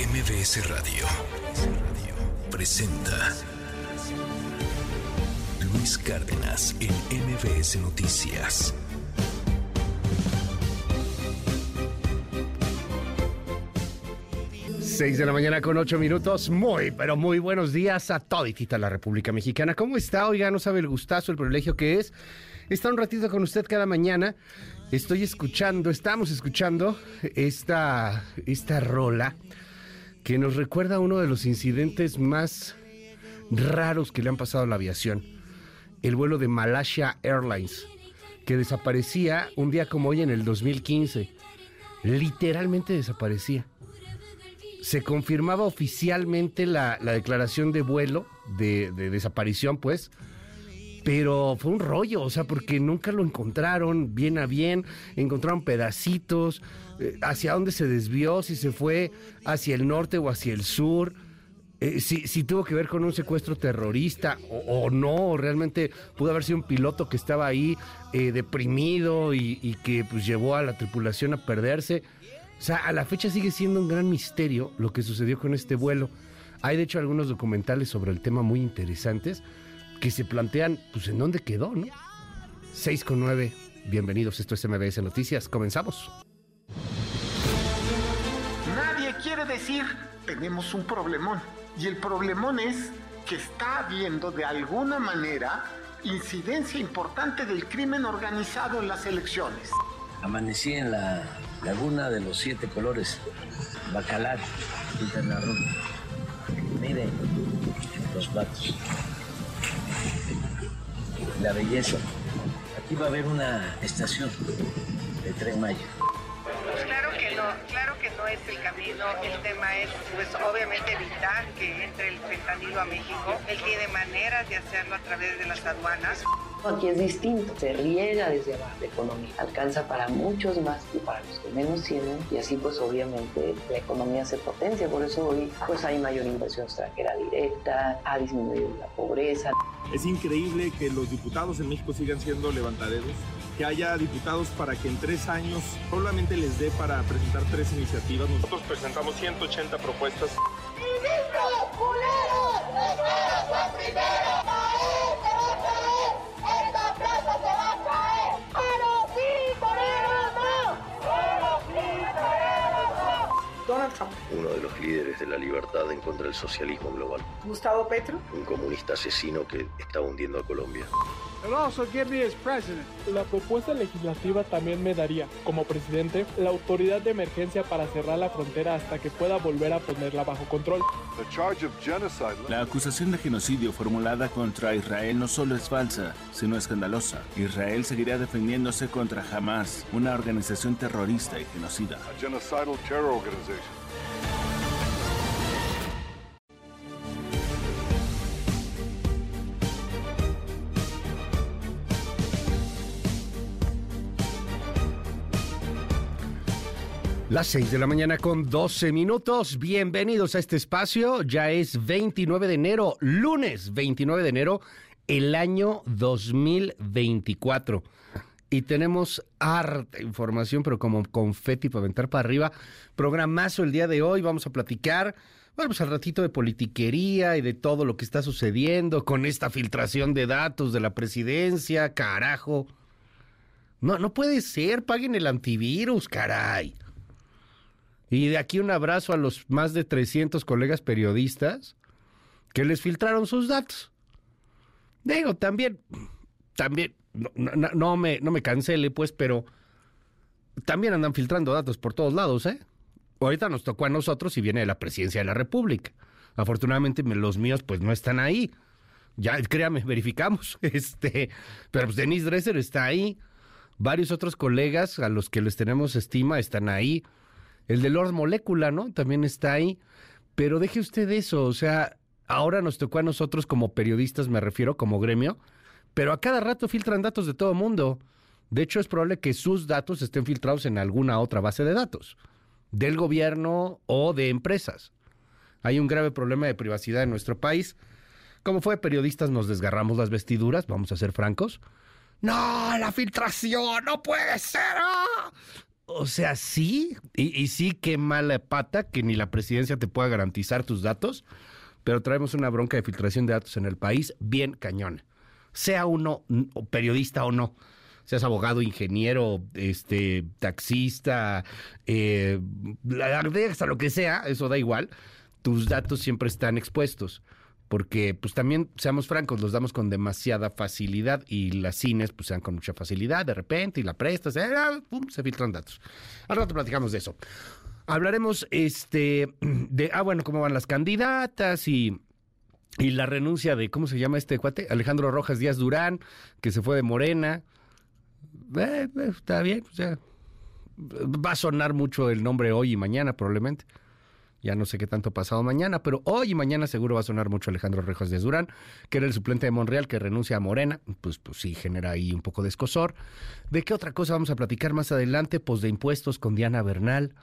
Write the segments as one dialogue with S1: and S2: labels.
S1: MBS Radio presenta Luis Cárdenas en MBS Noticias.
S2: Seis de la mañana con ocho minutos. Muy, pero muy buenos días a toditita la República Mexicana. ¿Cómo está? Oiga, no sabe el gustazo, el privilegio que es estar un ratito con usted cada mañana. Estoy escuchando, estamos escuchando esta, esta rola que nos recuerda uno de los incidentes más raros que le han pasado a la aviación. El vuelo de Malaysia Airlines, que desaparecía un día como hoy en el 2015. Literalmente desaparecía. Se confirmaba oficialmente la, la declaración de vuelo, de, de desaparición, pues, pero fue un rollo, o sea, porque nunca lo encontraron bien a bien, encontraron pedacitos, eh, hacia dónde se desvió, si se fue hacia el norte o hacia el sur, eh, si, si tuvo que ver con un secuestro terrorista o, o no, realmente pudo haber sido un piloto que estaba ahí eh, deprimido y, y que pues llevó a la tripulación a perderse. O sea, a la fecha sigue siendo un gran misterio lo que sucedió con este vuelo. Hay de hecho algunos documentales sobre el tema muy interesantes que se plantean, pues, en dónde quedó, ¿no? 6 con 9. Bienvenidos, esto es MBS Noticias. Comenzamos.
S3: Nadie quiere decir tenemos un problemón. Y el problemón es que está habiendo de alguna manera incidencia importante del crimen organizado en las elecciones.
S4: Amanecí en la laguna de los siete colores, Bacalar, Quintana Roo. Miren los vatos, la belleza. Aquí va a haber una estación de tren Maya.
S5: Pues claro que no, claro que no es el camino. El tema es, pues obviamente evitar que entre el fentanilo a México. Él tiene maneras de hacerlo a través de las aduanas.
S6: Aquí es distinto, se riega desde abajo la economía, alcanza para muchos más y para los que menos tienen y así pues obviamente la economía se potencia, por eso hoy pues hay mayor inversión extranjera directa, ha disminuido la pobreza.
S7: Es increíble que los diputados en México sigan siendo levantaderos, que haya diputados para que en tres años solamente les dé para presentar tres iniciativas. Nosotros presentamos 180 propuestas.
S5: Donald Trump,
S8: uno de los líderes de la libertad en contra del socialismo global,
S5: Gustavo Petro,
S8: un comunista asesino que está hundiendo a Colombia.
S9: La propuesta legislativa también me daría, como presidente, la autoridad de emergencia para cerrar la frontera hasta que pueda volver a ponerla bajo control.
S10: La acusación de genocidio formulada contra Israel no solo es falsa, sino escandalosa. Israel seguirá defendiéndose contra Hamas, una organización terrorista y genocida.
S2: Las 6 de la mañana con 12 minutos. Bienvenidos a este espacio. Ya es 29 de enero, lunes 29 de enero, el año 2024. Y tenemos harta información, pero como confeti para aventar para arriba. Programazo el día de hoy. Vamos a platicar, bueno, pues al ratito de politiquería y de todo lo que está sucediendo con esta filtración de datos de la presidencia. Carajo. No, no puede ser. Paguen el antivirus, caray. Y de aquí un abrazo a los más de 300 colegas periodistas que les filtraron sus datos. Digo, también, también, no, no, no me, no me cancele, pues, pero también andan filtrando datos por todos lados, ¿eh? Ahorita nos tocó a nosotros y viene de la presidencia de la República. Afortunadamente los míos, pues, no están ahí. Ya, créame, verificamos. Este, pero pues Denis Dresser está ahí. Varios otros colegas a los que les tenemos estima están ahí. El de Lord Molecula, ¿no? También está ahí. Pero deje usted eso, o sea, ahora nos tocó a nosotros como periodistas, me refiero, como gremio, pero a cada rato filtran datos de todo mundo. De hecho, es probable que sus datos estén filtrados en alguna otra base de datos, del gobierno o de empresas. Hay un grave problema de privacidad en nuestro país. Como fue periodistas, nos desgarramos las vestiduras, vamos a ser francos. No, la filtración, no puede ser. ¡ah! O sea, sí, y, sí, qué mala pata que ni la presidencia te pueda garantizar tus datos, pero traemos una bronca de filtración de datos en el país bien cañón. Sea uno periodista o no, seas abogado, ingeniero, este, taxista, eh, hasta lo que sea, eso da igual, tus datos siempre están expuestos porque pues también, seamos francos, los damos con demasiada facilidad y las cines pues se dan con mucha facilidad de repente y la prestas, eh, ah, se filtran datos. Al rato platicamos de eso. Hablaremos este de, ah, bueno, cómo van las candidatas y, y la renuncia de, ¿cómo se llama este cuate? Alejandro Rojas Díaz Durán, que se fue de Morena. Eh, eh, está bien, o sea, va a sonar mucho el nombre hoy y mañana probablemente. Ya no sé qué tanto pasado mañana, pero hoy y mañana seguro va a sonar mucho Alejandro Rejas de Durán, que era el suplente de Monreal que renuncia a Morena. Pues, pues sí, genera ahí un poco de escosor. ¿De qué otra cosa vamos a platicar más adelante? Pues de impuestos con Diana Bernal.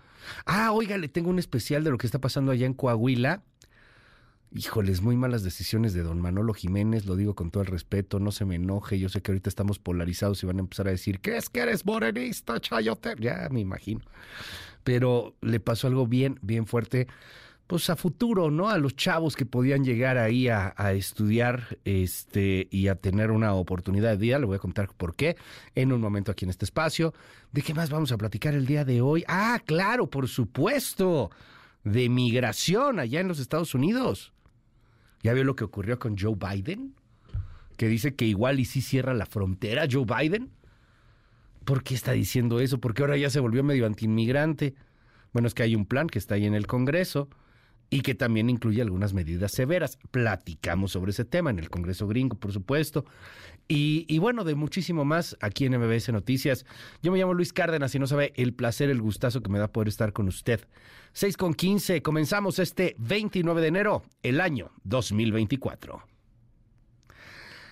S2: Ah, oiga, le tengo un especial de lo que está pasando allá en Coahuila. Híjoles, muy malas decisiones de don Manolo Jiménez, lo digo con todo el respeto, no se me enoje, yo sé que ahorita estamos polarizados y van a empezar a decir, ¿qué es que eres morenista, chayote? Ya me imagino pero le pasó algo bien, bien fuerte, pues a futuro, ¿no? A los chavos que podían llegar ahí a, estudiar este, y a tener una oportunidad de vida. Le voy a contar por qué en un momento aquí en este espacio. ¿De qué más vamos a platicar el día de hoy? Ah, claro, por supuesto, de migración allá en los Estados Unidos. ¿Ya vio lo que ocurrió con Joe Biden? Que dice que igual y sí cierra la frontera Joe Biden. ¿Por qué está diciendo eso? Porque ahora ya se volvió medio antiinmigrante. Bueno, es que hay un plan que está ahí en el Congreso y que también incluye algunas medidas severas. Platicamos sobre ese tema en el Congreso gringo, por supuesto. Y, bueno, de muchísimo más aquí en MBS Noticias. Yo me llamo Luis Cárdenas y no sabe el placer, el gustazo que me da poder estar con usted. 6 con 15, comenzamos este 29 de enero, el año 2024.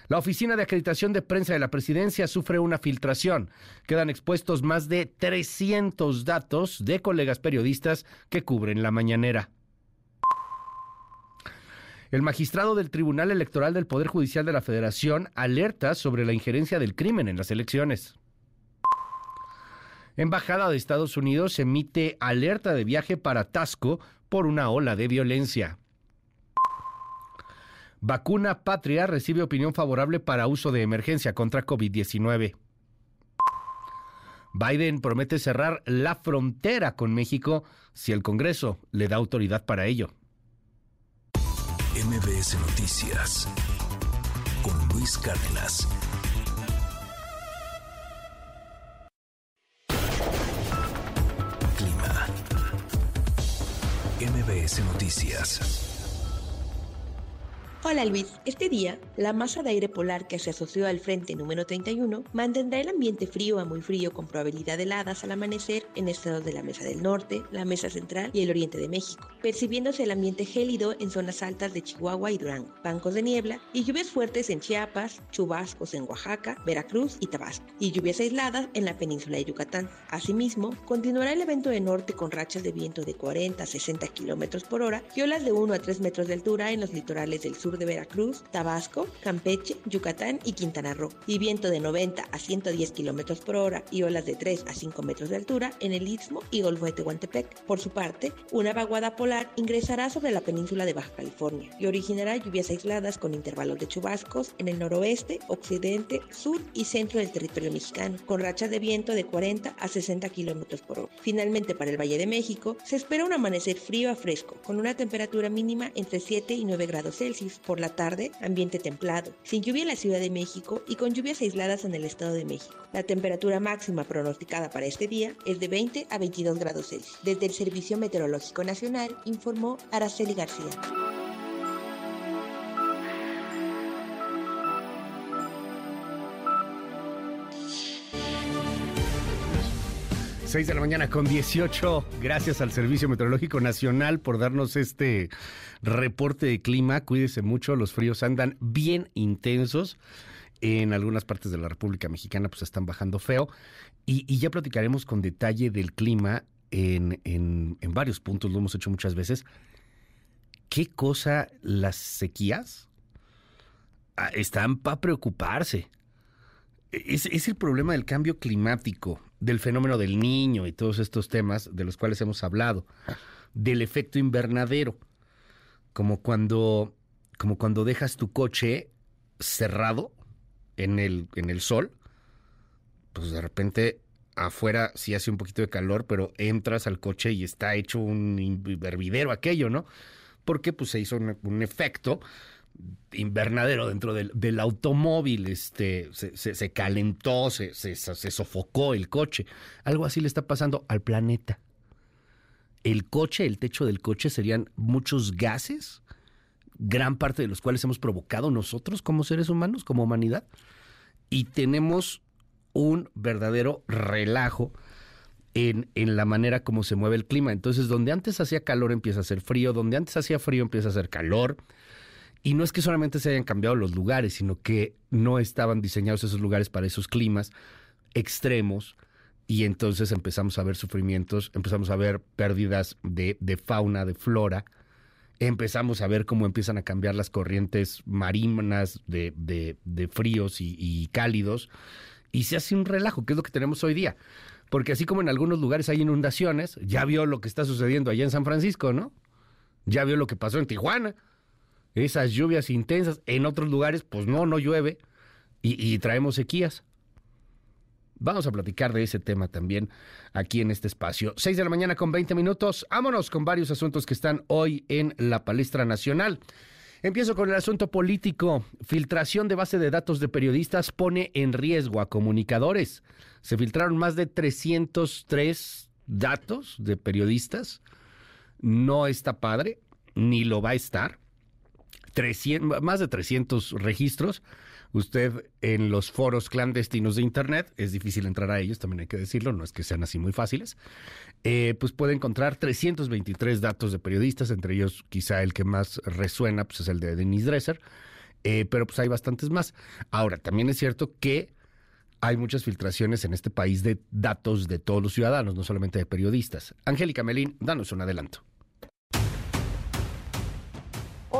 S2: La Oficina de Acreditación de Prensa de la Presidencia sufre una filtración. Quedan expuestos más de 300 datos de colegas periodistas que cubren la mañanera. El magistrado del Tribunal Electoral del Poder Judicial de la Federación alerta sobre la injerencia del crimen en las elecciones. Embajada de Estados Unidos emite alerta de viaje para Tasco por una ola de violencia. Vacuna Patria recibe opinión favorable para uso de emergencia contra COVID-19. Biden promete cerrar la frontera con México si el Congreso le da autoridad para ello.
S1: MBS Noticias con Luis Cárdenas. Clima. MBS Noticias.
S11: Hola Luis, este día la masa de aire polar que se asoció al frente número 31 mantendrá el ambiente frío a muy frío con probabilidad de heladas al amanecer en estados de la Mesa del Norte, la Mesa Central y el Oriente de México, percibiéndose el ambiente gélido en zonas altas de Chihuahua y Durango, bancos de niebla y lluvias fuertes en Chiapas, chubascos en Oaxaca, Veracruz y Tabasco, y lluvias aisladas en la península de Yucatán. Asimismo, continuará el evento de norte con rachas de viento de 40 a 60 kilómetros por hora y olas de 1 a 3 metros de altura en los litorales del sur de Veracruz, Tabasco, Campeche, Yucatán y Quintana Roo, y viento de 90 a 110 kilómetros por hora y olas de 3 a 5 metros de altura en el Istmo y Golfo de Tehuantepec. Por su parte, una vaguada polar ingresará sobre la península de Baja California y originará lluvias aisladas con intervalos de chubascos en el noroeste, occidente, sur y centro del territorio mexicano, con rachas de viento de 40 a 60 kilómetros por hora. Finalmente, para el Valle de México, se espera un amanecer frío a fresco, con una temperatura mínima entre 7 y 9 grados Celsius. Por la tarde, ambiente templado, sin lluvia en la Ciudad de México y con lluvias aisladas en el Estado de México. La temperatura máxima pronosticada para este día es de 20 a 22 grados Celsius. Desde el Servicio Meteorológico Nacional informó Araceli García.
S2: 6 de la mañana con 18. Gracias al Servicio Meteorológico Nacional por darnos este reporte de clima. Cuídese mucho, los fríos andan bien intensos. En algunas partes de la República Mexicana pues están bajando feo. Y, ya platicaremos con detalle del clima en, en, varios puntos, lo hemos hecho muchas veces. ¿Qué cosa las sequías? Ah, están para preocuparse es, es el problema del cambio climático, del fenómeno del niño y todos estos temas de los cuales hemos hablado, del efecto invernadero, como cuando, como cuando dejas tu coche cerrado en el, en el sol, pues de repente afuera sí hace un poquito de calor, pero entras al coche y está hecho un hervidero aquello, ¿no? Porque pues se hizo un, efecto invernadero dentro del, automóvil, este, se, calentó, se, se, sofocó el coche. Algo así le está pasando al planeta. El coche, el techo del coche serían muchos gases, gran parte de los cuales hemos provocado nosotros como seres humanos, como humanidad, y tenemos un verdadero relajo en, en, la manera como se mueve el clima. Entonces, donde antes hacía calor empieza a hacer frío, donde antes hacía frío empieza a hacer calor. Y no es que solamente se hayan cambiado los lugares, sino que no estaban diseñados esos lugares para esos climas extremos. Y entonces empezamos a ver sufrimientos, empezamos a ver pérdidas de, de fauna, de flora. Empezamos a ver cómo empiezan a cambiar las corrientes marinas de, de, de fríos y, y cálidos y se hace un relajo, que es lo que tenemos hoy día. Porque así como en algunos lugares hay inundaciones, ya vio lo que está sucediendo allá en San Francisco, ¿no? Ya vio lo que pasó en Tijuana. Esas lluvias intensas. En otros lugares, pues no, no llueve. Y, traemos sequías. Vamos a platicar de ese tema también aquí en este espacio. Seis de la mañana con 20 minutos. Vámonos con varios asuntos que están hoy en la palestra nacional. Empiezo con el asunto político. Filtración de base de datos de periodistas pone en riesgo a comunicadores. Se filtraron más de 303 datos de periodistas. No está padre, ni lo va a estar. Más de 300 registros usted en los foros clandestinos de Internet, es difícil entrar a ellos, también hay que decirlo, no es que sean así muy fáciles, eh, pues puede encontrar 323 datos de periodistas, entre ellos quizá el que más resuena pues es el de Denise Dresser, eh, pero pues hay bastantes más. Ahora, también es cierto que hay muchas filtraciones en este país de datos de todos los ciudadanos, no solamente de periodistas. Angélica Melín, danos un adelanto.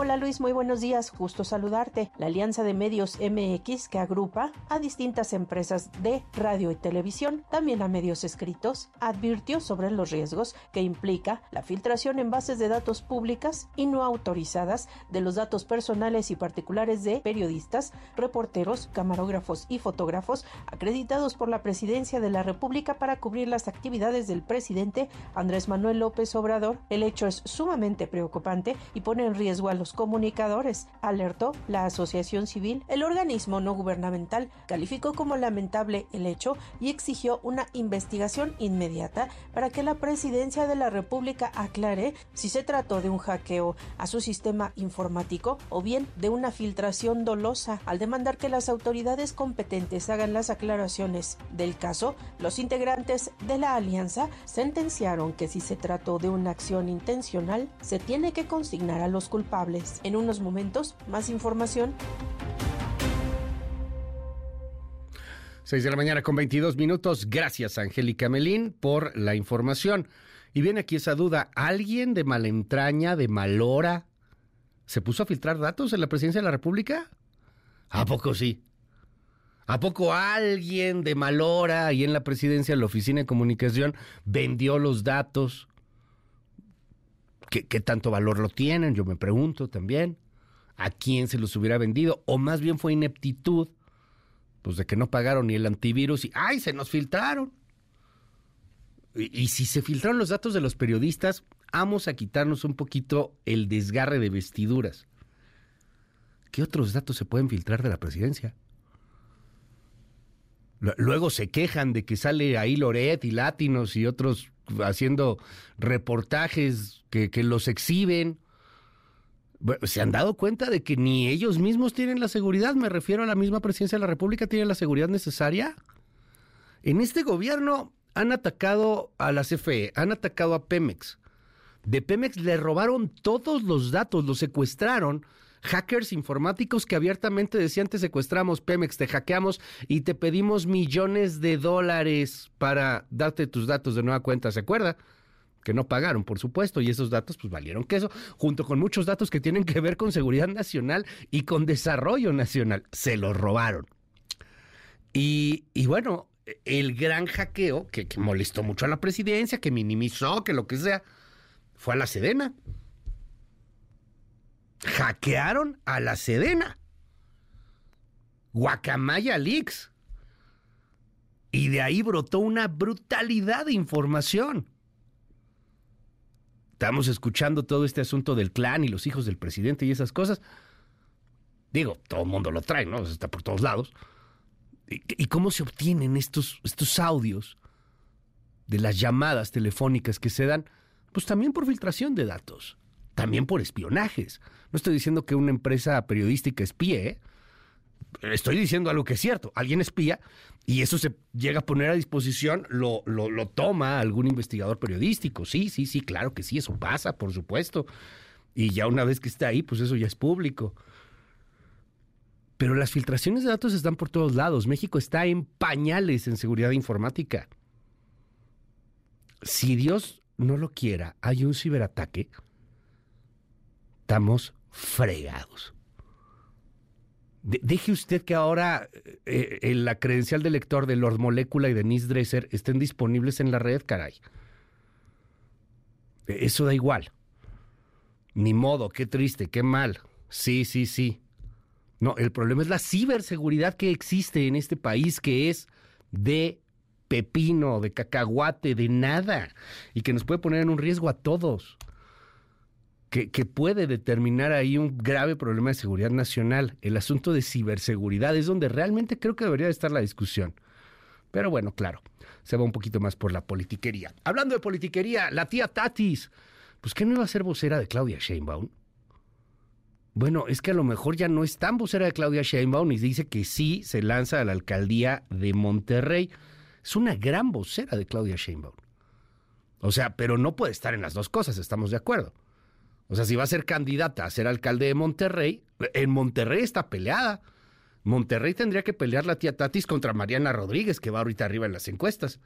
S12: Hola Luis, muy buenos días. Justo saludarte. La Alianza de Medios MX, que agrupa a distintas empresas de radio y televisión, también a medios escritos, advirtió sobre los riesgos que implica la filtración en bases de datos públicas y no autorizadas de los datos personales y particulares de periodistas, reporteros, camarógrafos y fotógrafos acreditados por la Presidencia de la República para cubrir las actividades del presidente Andrés Manuel López Obrador. El hecho es sumamente preocupante y pone en riesgo a los comunicadores, alertó la Asociación Civil. El organismo no gubernamental calificó como lamentable el hecho y exigió una investigación inmediata para que la presidencia de la República aclare si se trató de un hackeo a su sistema informático o bien de una filtración dolosa. Al demandar que las autoridades competentes hagan las aclaraciones del caso, los integrantes de la alianza sentenciaron que si se trató de una acción intencional, se tiene que consignar a los culpables en unos momentos, más información.
S2: 6 de la mañana con 22 minutos. Gracias, Angélica Melín, por la información. Y viene aquí esa duda. ¿Alguien de malentraña, de malora, se puso a filtrar datos en la presidencia de la República? ¿A poco sí? ¿A poco alguien de malora y en la presidencia de la Oficina de Comunicación vendió los datos? ¿Qué, tanto valor lo tienen? Yo me pregunto también. ¿A quién se los hubiera vendido? O más bien fue ineptitud, pues de que no pagaron ni el antivirus y ¡ay! Se nos filtraron. Y, y si se filtraron los datos de los periodistas, vamos a quitarnos un poquito el desgarre de vestiduras. ¿Qué otros datos se pueden filtrar de la presidencia? Luego se quejan de que sale ahí Loret y Latinos y otros haciendo reportajes que, los exhiben. ¿Se han dado cuenta de que ni ellos mismos tienen la seguridad? Me refiero a la misma presidencia de la República, ¿tiene la seguridad necesaria? En este gobierno han atacado a la CFE, han atacado a Pemex. De Pemex le robaron todos los datos, los secuestraron hackers informáticos que abiertamente decían te secuestramos, Pemex, te hackeamos y te pedimos millones de dólares para darte tus datos de nueva cuenta, ¿se acuerda? que no pagaron, por supuesto, y esos datos pues valieron queso, junto con muchos datos que tienen que ver con seguridad nacional y con desarrollo nacional. Se los robaron. Y, bueno, el gran hackeo que, que, molestó mucho a la presidencia, que minimizó, que lo que sea, fue a la Sedena. Hackearon a la Sedena. Guacamaya Leaks. Y de ahí brotó una brutalidad de información. Estamos escuchando todo este asunto del clan y los hijos del presidente y esas cosas. Digo, todo el mundo lo trae, ¿no? Está por todos lados. ¿Y, cómo se obtienen estos, estos audios de las llamadas telefónicas que se dan? Pues también por filtración de datos, también por espionajes. No estoy diciendo que una empresa periodística espíe, ¿eh? estoy diciendo algo que es cierto. Alguien espía y eso se llega a poner a disposición, lo, lo, lo, toma algún investigador periodístico. Sí, sí, sí, claro que sí, eso pasa, por supuesto. Y ya una vez que está ahí, pues eso ya es público. Pero las filtraciones de datos están por todos lados. México está en pañales en seguridad informática. Si Dios no lo quiera, hay un ciberataque, estamos fregados. deje usted que ahora eh, la credencial de lector de Lord Molecula y de Nis Dresser estén disponibles en la red, caray. Eso da igual. Ni modo, qué triste, qué mal. Sí, sí, sí. No, el problema es la ciberseguridad que existe en este país, que es de pepino, de cacahuate, de nada, y que nos puede poner en un riesgo a todos. Que, puede determinar ahí un grave problema de seguridad nacional. El asunto de ciberseguridad es donde realmente creo que debería estar la discusión. Pero bueno, claro, se va un poquito más por la politiquería. Hablando de politiquería, la tía Tatis, pues ¿qué no iba a ser vocera de Claudia Sheinbaum? Bueno, es que a lo mejor ya no es tan vocera de Claudia Sheinbaum y dice que sí se lanza a la alcaldía de Monterrey. Es una gran vocera de Claudia Sheinbaum. O sea, pero no puede estar en las dos cosas, estamos de acuerdo. O sea, si va a ser candidata a ser alcalde de Monterrey, en Monterrey está peleada. Monterrey tendría que pelear la tía Tatis contra Mariana Rodríguez, que va ahorita arriba en las encuestas.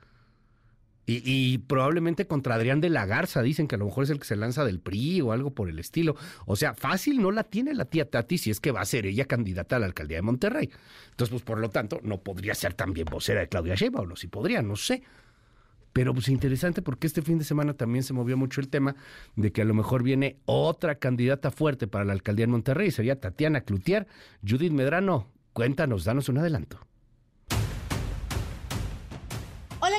S2: Y, probablemente contra Adrián de la Garza, dicen que a lo mejor es el que se lanza del PRI o algo por el estilo. O sea, fácil no la tiene la tía Tati si es que va a ser ella candidata a la alcaldía de Monterrey. Entonces, pues por lo tanto, no podría ser también vocera de Claudia Sheinbaum, o no, si podría, no sé. Pero pues interesante porque este fin de semana también se movió mucho el tema de que a lo mejor viene otra candidata fuerte para la alcaldía de Monterrey, sería Tatiana Cloutier. Judith Medrano, cuéntanos, danos un adelanto.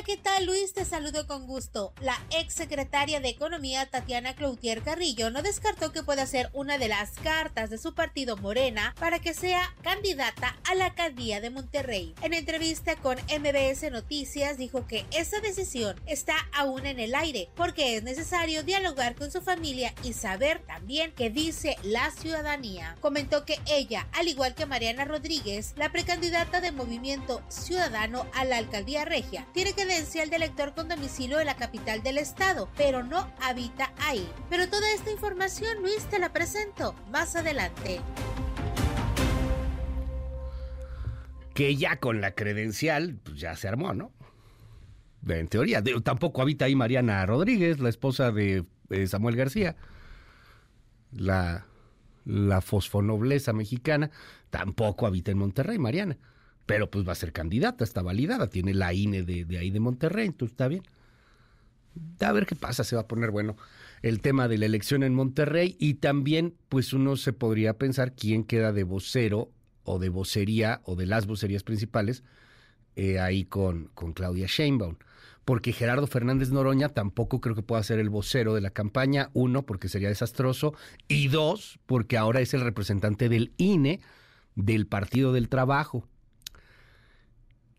S13: ¿Qué tal Luis? Te saludo con gusto. La ex secretaria de Economía Tatiana Cloutier Carrillo no descartó que pueda ser una de las cartas de su partido Morena para que sea candidata a la alcaldía de Monterrey. En entrevista con MBS Noticias dijo que esa decisión está aún en el aire porque es necesario dialogar con su familia y saber también qué dice la ciudadanía. Comentó que ella, al igual que Mariana Rodríguez, la precandidata de Movimiento Ciudadano a la alcaldía regia, tiene que credencial de elector con domicilio de la capital del estado, pero no habita ahí. Pero toda esta información, Luis, te la presento más adelante.
S2: Que ya con la credencial, pues ya se armó, ¿no? En teoría, tampoco habita ahí Mariana Rodríguez, la esposa de Samuel García, la, la fosfonobleza mexicana, tampoco habita en Monterrey, Mariana pero pues va a ser candidata, está validada, tiene la INE de, ahí de Monterrey, entonces está bien. A ver qué pasa, se va a poner bueno el tema de la elección en Monterrey y también pues uno se podría pensar quién queda de vocero o de vocería o de las vocerías principales eh, ahí con, con Claudia Sheinbaum. Porque Gerardo Fernández Noroña tampoco creo que pueda ser el vocero de la campaña, uno, porque sería desastroso, y dos, porque ahora es el representante del INE, del Partido del Trabajo.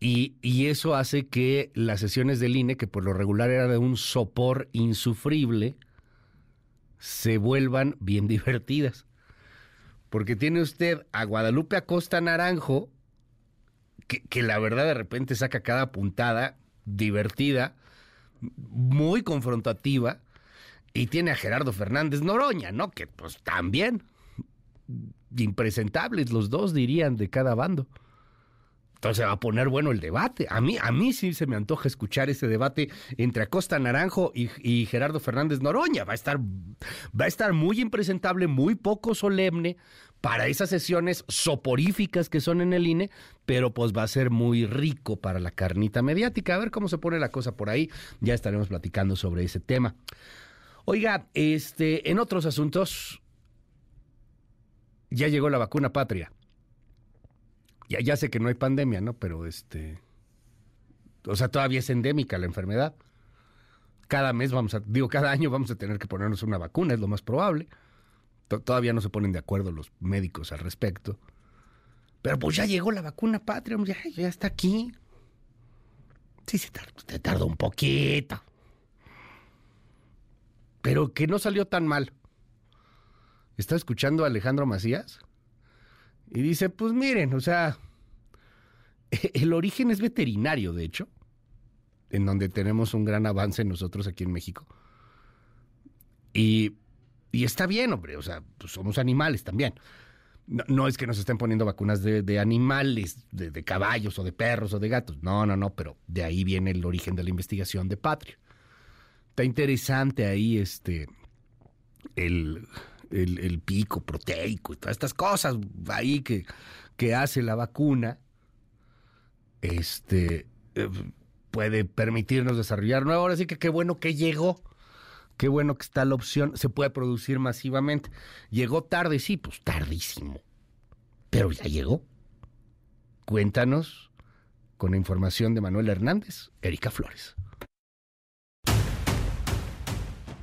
S2: Y, eso hace que las sesiones del INE, que por lo regular era de un sopor insufrible, se vuelvan bien divertidas. Porque tiene usted a Guadalupe Acosta Naranjo, que, que, la verdad de repente saca cada puntada divertida, muy confrontativa, y tiene a Gerardo Fernández Noroña, ¿no? Que pues también impresentables los dos dirían de cada bando Entonces va a poner bueno el debate. A mí, a mí sí se me antoja escuchar ese debate entre Acosta Naranjo y, Gerardo Fernández Noroña. Va a estar, va a estar muy impresentable, muy poco solemne para esas sesiones soporíficas que son en el INE, pero pues va a ser muy rico para la carnita mediática. A ver cómo se pone la cosa por ahí. Ya estaremos platicando sobre ese tema. Oiga, este, en otros asuntos, ya llegó la vacuna patria ya, ya sé que no hay pandemia, ¿no? Pero este. O sea, todavía es endémica la enfermedad. Cada mes vamos a, digo, cada año vamos a tener que ponernos una vacuna, es lo más probable. Todavía no se ponen de acuerdo los médicos al respecto. Pero pues ya llegó la vacuna patria, ya, ya está aquí. Sí, se tardó, tardó un poquito. Pero que no salió tan mal. ¿Está escuchando a Alejandro Macías? Y dice, pues miren, o sea, el origen es veterinario, de hecho, en donde tenemos un gran avance nosotros aquí en México. Y, está bien, hombre, o sea, pues somos animales también. No, es que nos estén poniendo vacunas de, animales, de, de, caballos o de perros o de gatos. No, no, no, pero de ahí viene el origen de la investigación de Patria. Está interesante ahí este el, el, pico proteico y todas estas cosas ahí que, que hace la vacuna, este, eh, puede permitirnos desarrollar nuevo. Ahora sí que qué bueno que llegó. Qué bueno que está la opción, se puede producir masivamente. Llegó tarde, sí, pues tardísimo. Pero ya llegó. Cuéntanos con la información de Manuel Hernández, Erika Flores.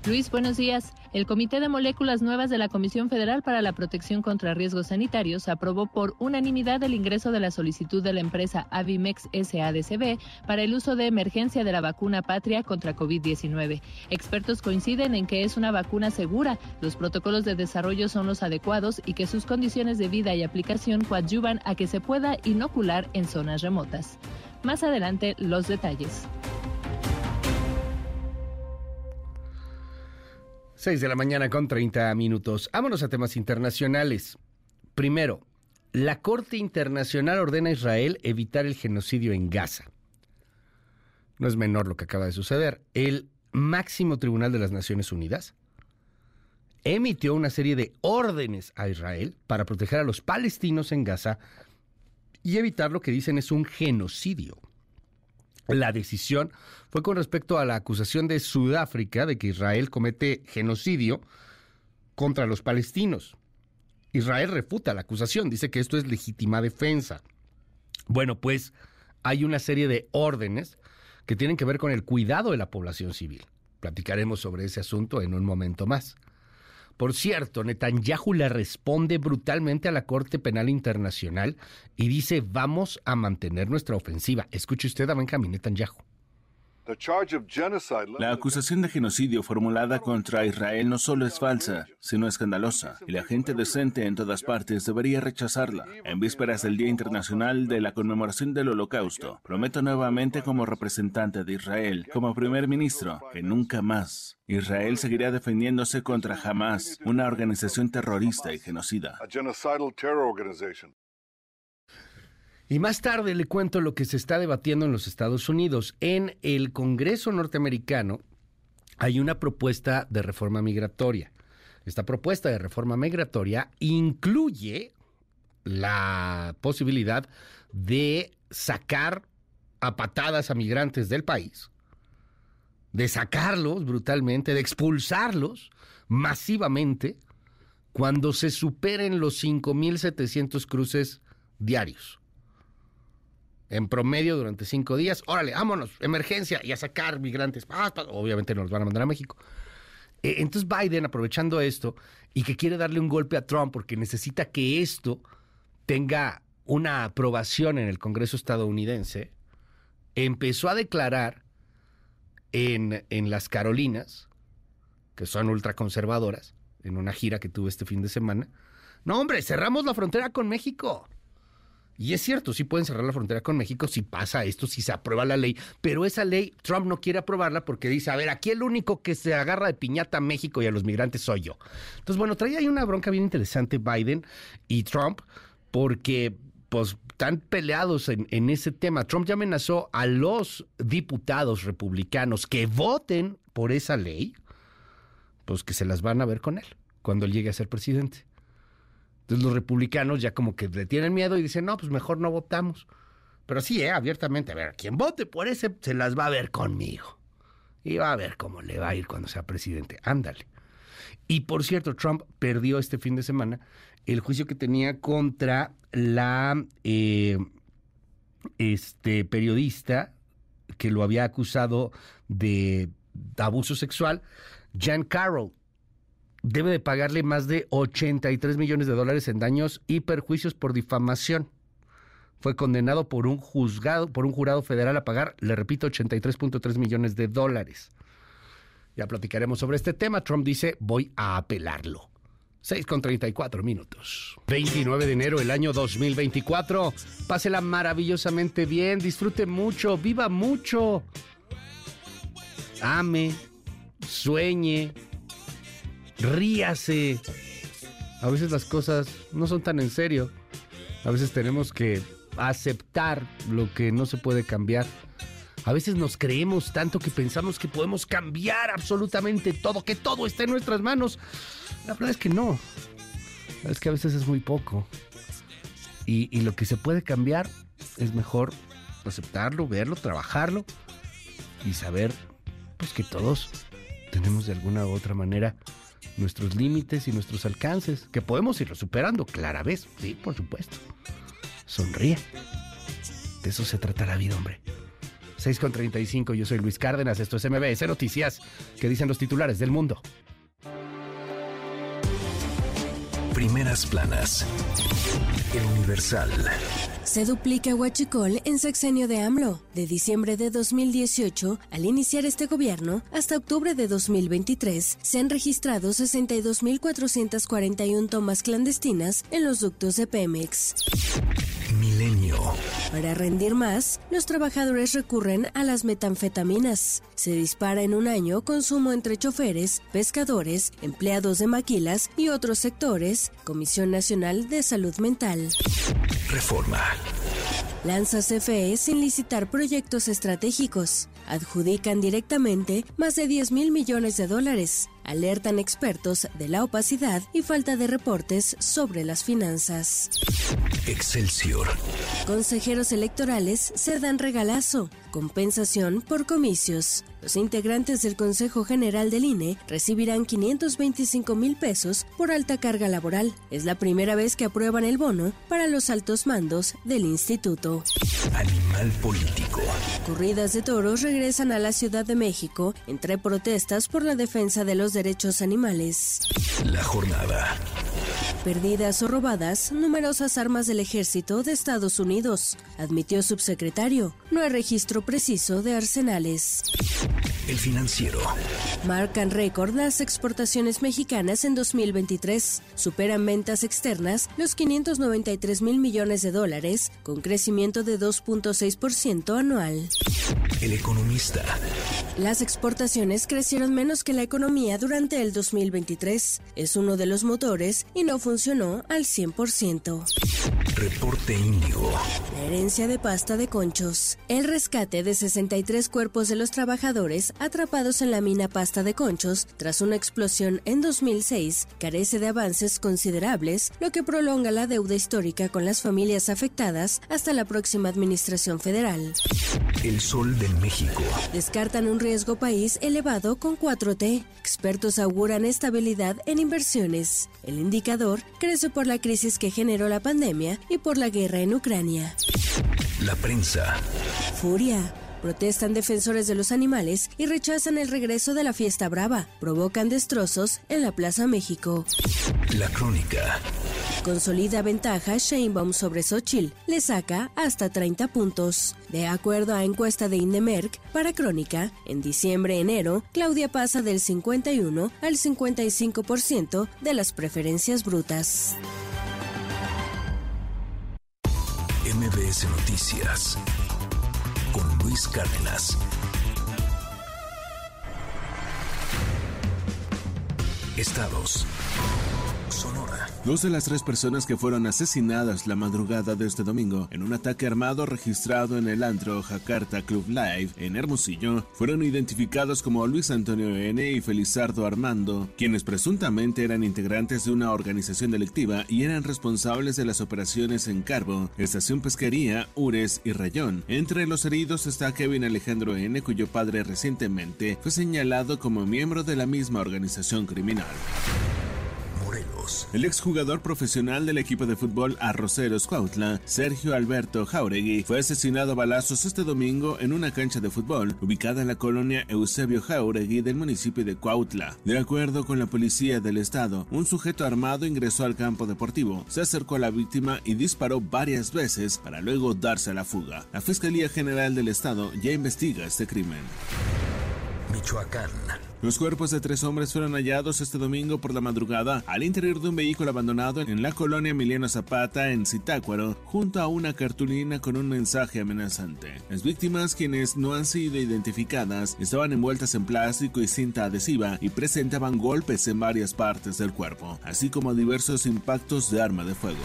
S14: Luis, buenos días. El Comité de Moléculas Nuevas de la Comisión Federal para la Protección contra Riesgos Sanitarios aprobó por unanimidad el ingreso de la solicitud de la empresa Avimex SADCB para el uso de emergencia de la vacuna Patria contra COVID-19. Expertos coinciden en que es una vacuna segura, los protocolos de desarrollo son los adecuados y que sus condiciones de vida y aplicación coadyuvan a que se pueda inocular en zonas remotas. Más adelante, los detalles.
S2: 6 de la mañana con 30 minutos. Vámonos a temas internacionales. Primero, la Corte Internacional ordena a Israel evitar el genocidio en Gaza. No es menor lo que acaba de suceder. El máximo tribunal de las Naciones Unidas emitió una serie de órdenes a Israel para proteger a los palestinos en Gaza y evitar lo que dicen es un genocidio. La decisión fue con respecto a la acusación de Sudáfrica de que Israel comete genocidio contra los palestinos. Israel refuta la acusación, dice que esto es legítima defensa. Bueno, pues hay una serie de órdenes que tienen que ver con el cuidado de la población civil. Platicaremos sobre ese asunto en un momento más. Por cierto, Netanyahu le responde brutalmente a la Corte Penal Internacional y dice vamos a mantener nuestra ofensiva. Escuche usted a Benjamin Netanyahu.
S10: La acusación de genocidio formulada contra Israel no solo es falsa, sino escandalosa, y la gente decente en todas partes debería rechazarla. En vísperas del Día Internacional de la Conmemoración del Holocausto, prometo nuevamente como representante de Israel, como primer ministro, que nunca más Israel seguirá defendiéndose contra Hamas, una organización terrorista y genocida.
S2: Y más tarde le cuento lo que se está debatiendo en los Estados Unidos. En el Congreso norteamericano hay una propuesta de reforma migratoria. Esta propuesta de reforma migratoria incluye la posibilidad de sacar a patadas a migrantes del país, de sacarlos brutalmente, de expulsarlos masivamente cuando se superen los 5.700 cruces diarios en promedio durante cinco días. Órale, vámonos, emergencia y a sacar migrantes. Ah, obviamente nos van a mandar a México. Eh, entonces Biden, aprovechando esto y que quiere darle un golpe a Trump porque necesita que esto tenga una aprobación en el Congreso estadounidense, empezó a declarar en, en las Carolinas, que son ultraconservadoras, en una gira que tuve este fin de semana, no hombre, cerramos la frontera con México. Y es cierto, sí pueden cerrar la frontera con México si pasa esto, si se aprueba la ley, pero esa ley Trump no quiere aprobarla porque dice, a ver, aquí el único que se agarra de piñata a México y a los migrantes soy yo. Entonces, bueno, trae ahí una bronca bien interesante Biden y Trump porque pues están peleados en, en, ese tema. Trump ya amenazó a los diputados republicanos que voten por esa ley, pues que se las van a ver con él cuando él llegue a ser presidente. Entonces los republicanos ya como que le tienen miedo y dicen, no, pues mejor no votamos. Pero sí, eh, abiertamente, a ver, quien vote por ese se las va a ver conmigo. Y va a ver cómo le va a ir cuando sea presidente. Ándale. Y por cierto, Trump perdió este fin de semana el juicio que tenía contra la eh, este, periodista que lo había acusado de abuso sexual, Jan Carroll. Debe de pagarle más de 83 millones de dólares en daños y perjuicios por difamación fue condenado por un juzgado, por un jurado federal a pagar, le repito, 83.3 millones de dólares. Ya platicaremos sobre este tema. Trump dice, voy a apelarlo. 6 con 34 minutos. 29 de enero del año 2024. Pásela maravillosamente bien, disfrute mucho, viva mucho. Ame, sueñe, ríase. A veces las cosas no son tan en serio. A veces tenemos que aceptar lo que no se puede cambiar. A veces nos creemos tanto que pensamos que podemos cambiar absolutamente todo, que todo está en nuestras manos. La verdad es que no. Es que a veces es muy poco. Y, lo que se puede cambiar es mejor aceptarlo, verlo, trabajarlo y saber pues que todos tenemos de alguna u otra manera nuestros límites y nuestros alcances, que podemos irlo superando, clara vez, sí, por supuesto sonríe. De eso se trata la vida, hombre. 6 con 35, yo soy Luis Cárdenas, esto es MBS Noticias, que dicen los titulares del mundo.
S1: Primeras planas. El Universal.
S15: Se duplica Huachicol en sexenio de AMLO. De diciembre de 2018 al iniciar este gobierno hasta octubre de 2023 se han registrado 62.441 tomas clandestinas en los ductos de Pemex.
S1: Milenio.
S15: Para rendir más, los trabajadores recurren a las metanfetaminas. Se dispara en un año consumo entre choferes, pescadores, empleados de maquilas y otros sectores. Comisión Nacional de Salud Mental.
S1: Reforma.
S15: Lanza CFE sin licitar proyectos estratégicos. Adjudican directamente más de 10 mil millones de dólares. Alertan expertos de la opacidad y falta de reportes sobre las finanzas.
S1: Excelsior.
S15: Consejeros electorales se dan regalazo. Compensación por comicios. Los integrantes del Consejo General del INE recibirán 525 mil pesos por alta carga laboral. Es la primera vez que aprueban el bono para los altos mandos del instituto.
S1: Animal político.
S15: Corridas de toros regresan a la Ciudad de México entre protestas por la defensa de los derechos animales.
S1: La jornada.
S15: Perdidas o robadas, numerosas armas del ejército de Estados Unidos, admitió subsecretario. No hay registro preciso de arsenales.
S1: El financiero.
S15: Marcan récord las exportaciones mexicanas en 2023. Superan ventas externas los 593 mil millones de dólares, con crecimiento de 2.6% anual.
S1: El economista.
S15: Las exportaciones crecieron menos que la economía durante el 2023. Es uno de los motores y no funcionó al 100%.
S1: Reporte Índigo.
S15: La herencia de pasta de conchos. El rescate de 63 cuerpos de los trabajadores atrapados en la mina pasta de conchos tras una explosión en 2006 carece de avances considerables, lo que prolonga la deuda histórica con las familias afectadas hasta la próxima administración federal.
S1: El sol de México.
S15: Descartan un riesgo país elevado con 4T. Expertos auguran estabilidad en inversiones. El indicador crece por la crisis que generó la pandemia y por la guerra en Ucrania.
S1: La prensa.
S15: Furia. Protestan defensores de los animales y rechazan el regreso de la fiesta brava. Provocan destrozos en la Plaza México.
S1: La crónica.
S15: Consolida ventaja Sheinbaum sobre Xochitl. Le saca hasta 30 puntos. De acuerdo a encuesta de Indemerc, para Crónica, en diciembre-enero, Claudia pasa del 51 al 55% de las preferencias brutas.
S1: MBS Noticias con Luis Cárdenas. Estados.
S16: Dos de las tres personas que fueron asesinadas la madrugada de este domingo en un ataque armado registrado en el antro Jakarta Club Live en Hermosillo fueron identificados como Luis Antonio N. y Felizardo Armando, quienes presuntamente eran integrantes de una organización delictiva y eran responsables de las operaciones en Carbo, Estación Pesquería, Ures y Rayón. Entre los heridos está Kevin Alejandro N., cuyo padre recientemente fue señalado como miembro de la misma organización criminal. El exjugador profesional del equipo de fútbol Arroceros Cuautla, Sergio Alberto Jauregui, fue asesinado a balazos este domingo en una cancha de fútbol ubicada en la colonia Eusebio Jauregui del municipio de Cuautla. De acuerdo con la policía del estado, un sujeto armado ingresó al campo deportivo, se acercó a la víctima y disparó varias veces para luego darse a la fuga. La Fiscalía General del Estado ya investiga este crimen.
S1: Michoacán.
S16: Los cuerpos de tres hombres fueron hallados este domingo por la madrugada al interior de un vehículo abandonado en la colonia Emiliano Zapata en Zitácuaro, junto a una cartulina con un mensaje amenazante. Las víctimas, quienes no han sido identificadas, estaban envueltas en plástico y cinta adhesiva y presentaban golpes en varias partes del cuerpo, así como diversos impactos de arma de fuego.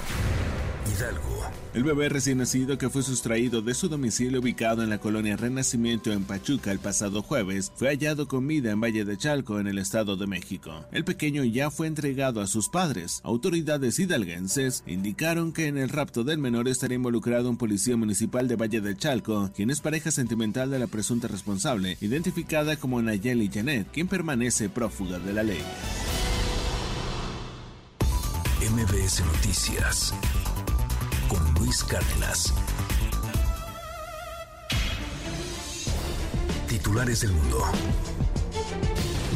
S1: Hidalgo.
S16: El bebé recién nacido que fue sustraído de su domicilio ubicado en la colonia Renacimiento en Pachuca el pasado jueves fue hallado con vida en Valle de Chalco en el Estado de México. El pequeño ya fue entregado a sus padres. Autoridades hidalguenses indicaron que en el rapto del menor estaría involucrado un policía municipal de Valle de Chalco, quien es pareja sentimental de la presunta responsable, identificada como Nayeli Janet, quien permanece prófuga de la ley.
S1: MBS Noticias con Luis Cárdenas. Titulares del mundo.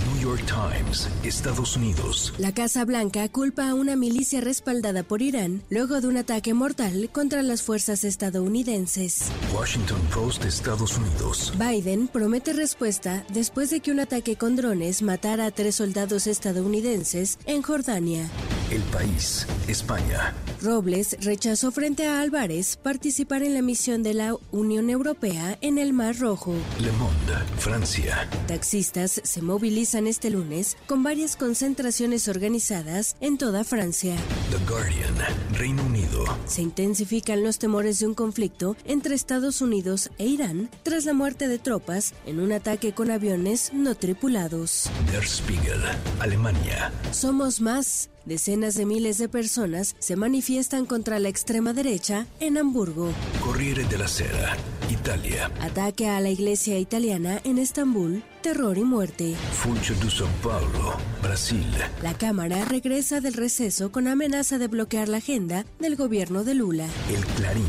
S1: New York Times, Estados Unidos.
S15: La Casa Blanca culpa a una milicia respaldada por Irán luego de un ataque mortal contra las fuerzas estadounidenses.
S1: Washington Post, Estados Unidos.
S15: Biden promete respuesta después de que un ataque con drones matara a tres soldados estadounidenses en Jordania.
S1: El país, España.
S15: Robles rechazó frente a Álvarez participar en la misión de la Unión Europea en el Mar Rojo.
S1: Le Monde, Francia.
S15: Taxistas se movilizan este lunes con varias concentraciones organizadas en toda Francia.
S1: The Guardian, Reino Unido.
S15: Se intensifican los temores de un conflicto entre Estados Unidos e Irán tras la muerte de tropas en un ataque con aviones no tripulados.
S1: Der Spiegel, Alemania.
S15: Somos más. Decenas de miles de personas se manifiestan contra la extrema derecha en Hamburgo.
S1: Corriere della Sera, Italia.
S15: Ataque a la iglesia italiana en Estambul, terror y muerte.
S1: Funcho de São Paulo, Brasil.
S15: La Cámara regresa del receso con amenaza de bloquear la agenda del gobierno de Lula.
S1: El Clarín,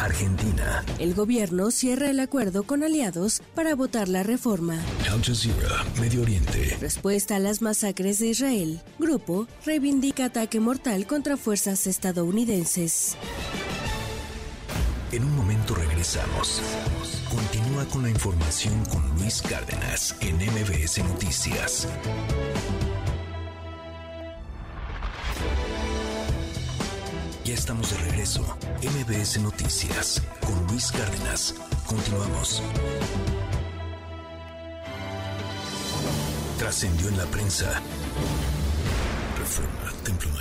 S1: Argentina.
S15: El gobierno cierra el acuerdo con aliados para votar la reforma.
S1: Al Jazeera, Medio Oriente.
S15: Respuesta a las masacres de Israel. Grupo reivindica ataque mortal contra fuerzas estadounidenses.
S1: En un momento regresamos. Continúa con la información con Luis Cárdenas en MBS Noticias. Ya estamos de regreso. MBS Noticias con Luis Cárdenas. Continuamos. Trascendió en la prensa. Reforma, Templo.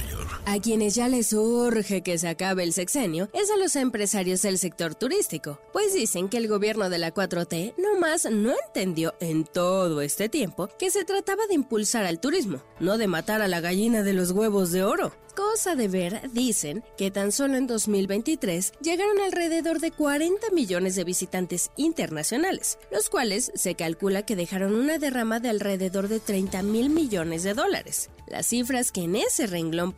S15: A quienes ya les urge que se acabe el sexenio es a los empresarios del sector turístico, pues dicen que el gobierno de la 4T nomás no entendió en todo este tiempo que se trataba de impulsar al turismo, no de matar a la gallina de los huevos de oro. Cosa de ver, dicen que tan solo en 2023 llegaron alrededor de 40 millones de visitantes internacionales, los cuales se calcula que dejaron una derrama de alrededor de 30 mil millones de dólares. Las cifras que en ese renglón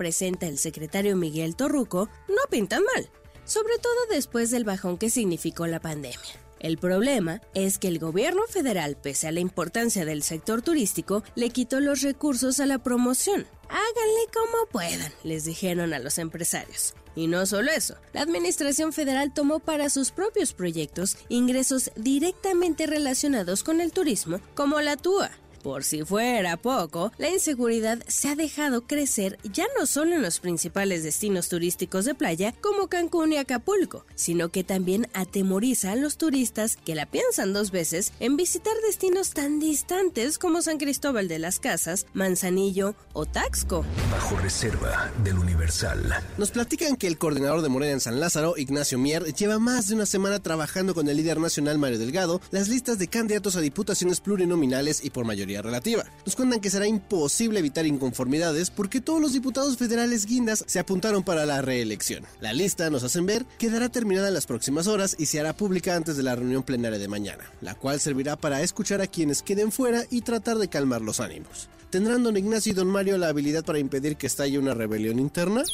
S15: el secretario Miguel Torruco no pintan mal, sobre todo después del bajón que significó la pandemia. El problema es que el gobierno federal, pese a la importancia del sector turístico, le quitó los recursos a la promoción. Háganle como puedan, les dijeron a los empresarios. Y no solo eso, la Administración Federal tomó para sus propios proyectos ingresos directamente relacionados con el turismo, como la TUA, Por si fuera poco, la inseguridad se ha dejado crecer ya no solo en los principales destinos turísticos de playa como Cancún y Acapulco, sino que también atemoriza a los turistas que la piensan dos veces en visitar destinos tan distantes como San Cristóbal de las Casas, Manzanillo o Taxco.
S1: Bajo reserva del Universal.
S17: Nos platican que el coordinador de Morena en San Lázaro, Ignacio Mier, lleva más de una semana trabajando con el líder nacional Mario Delgado las listas de candidatos a diputaciones plurinominales y por mayoría relativa. Nos cuentan que será imposible evitar inconformidades porque todos los diputados federales guindas se apuntaron para la reelección. La lista, nos hacen ver, quedará terminada en las próximas horas y se hará pública antes de la reunión plenaria de mañana, la cual servirá para escuchar a quienes queden fuera y tratar de calmar los ánimos. ¿Tendrán don Ignacio y don Mario la habilidad para impedir que estalle una rebelión interna?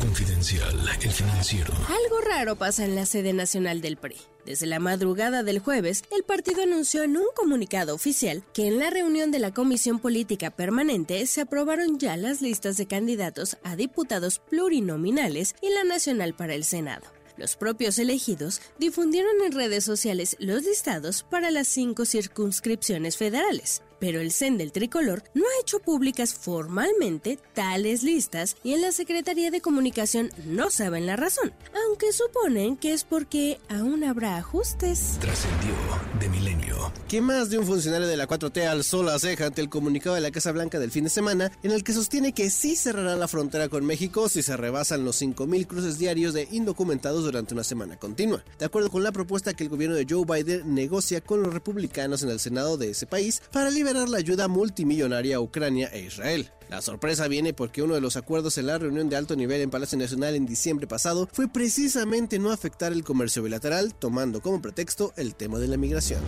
S1: Confidencial, el financiero.
S15: Algo raro pasa en la sede nacional del PRI. Desde la madrugada del jueves, el partido anunció en un comunicado oficial que en la reunión de la Comisión Política Permanente se aprobaron ya las listas de candidatos a diputados plurinominales y la nacional para el Senado. Los propios elegidos difundieron en redes sociales los listados para las cinco circunscripciones federales pero el CEN del tricolor no ha hecho públicas formalmente tales listas y en la Secretaría de Comunicación no saben la razón, aunque suponen que es porque aún habrá ajustes.
S1: Trascendió de milenio.
S17: Que más de un funcionario de la 4T alzó la ceja ante el comunicado de la Casa Blanca del fin de semana, en el que sostiene que sí cerrará la frontera con México si se rebasan los 5.000 cruces diarios de indocumentados durante una semana continua. De acuerdo con la propuesta que el gobierno de Joe Biden negocia con los republicanos en el Senado de ese país para liberar la ayuda multimillonaria a Ucrania e Israel. La sorpresa viene porque uno de los acuerdos en la reunión de alto nivel en Palacio Nacional en diciembre pasado fue precisamente no afectar el comercio bilateral, tomando como pretexto el tema de la migración.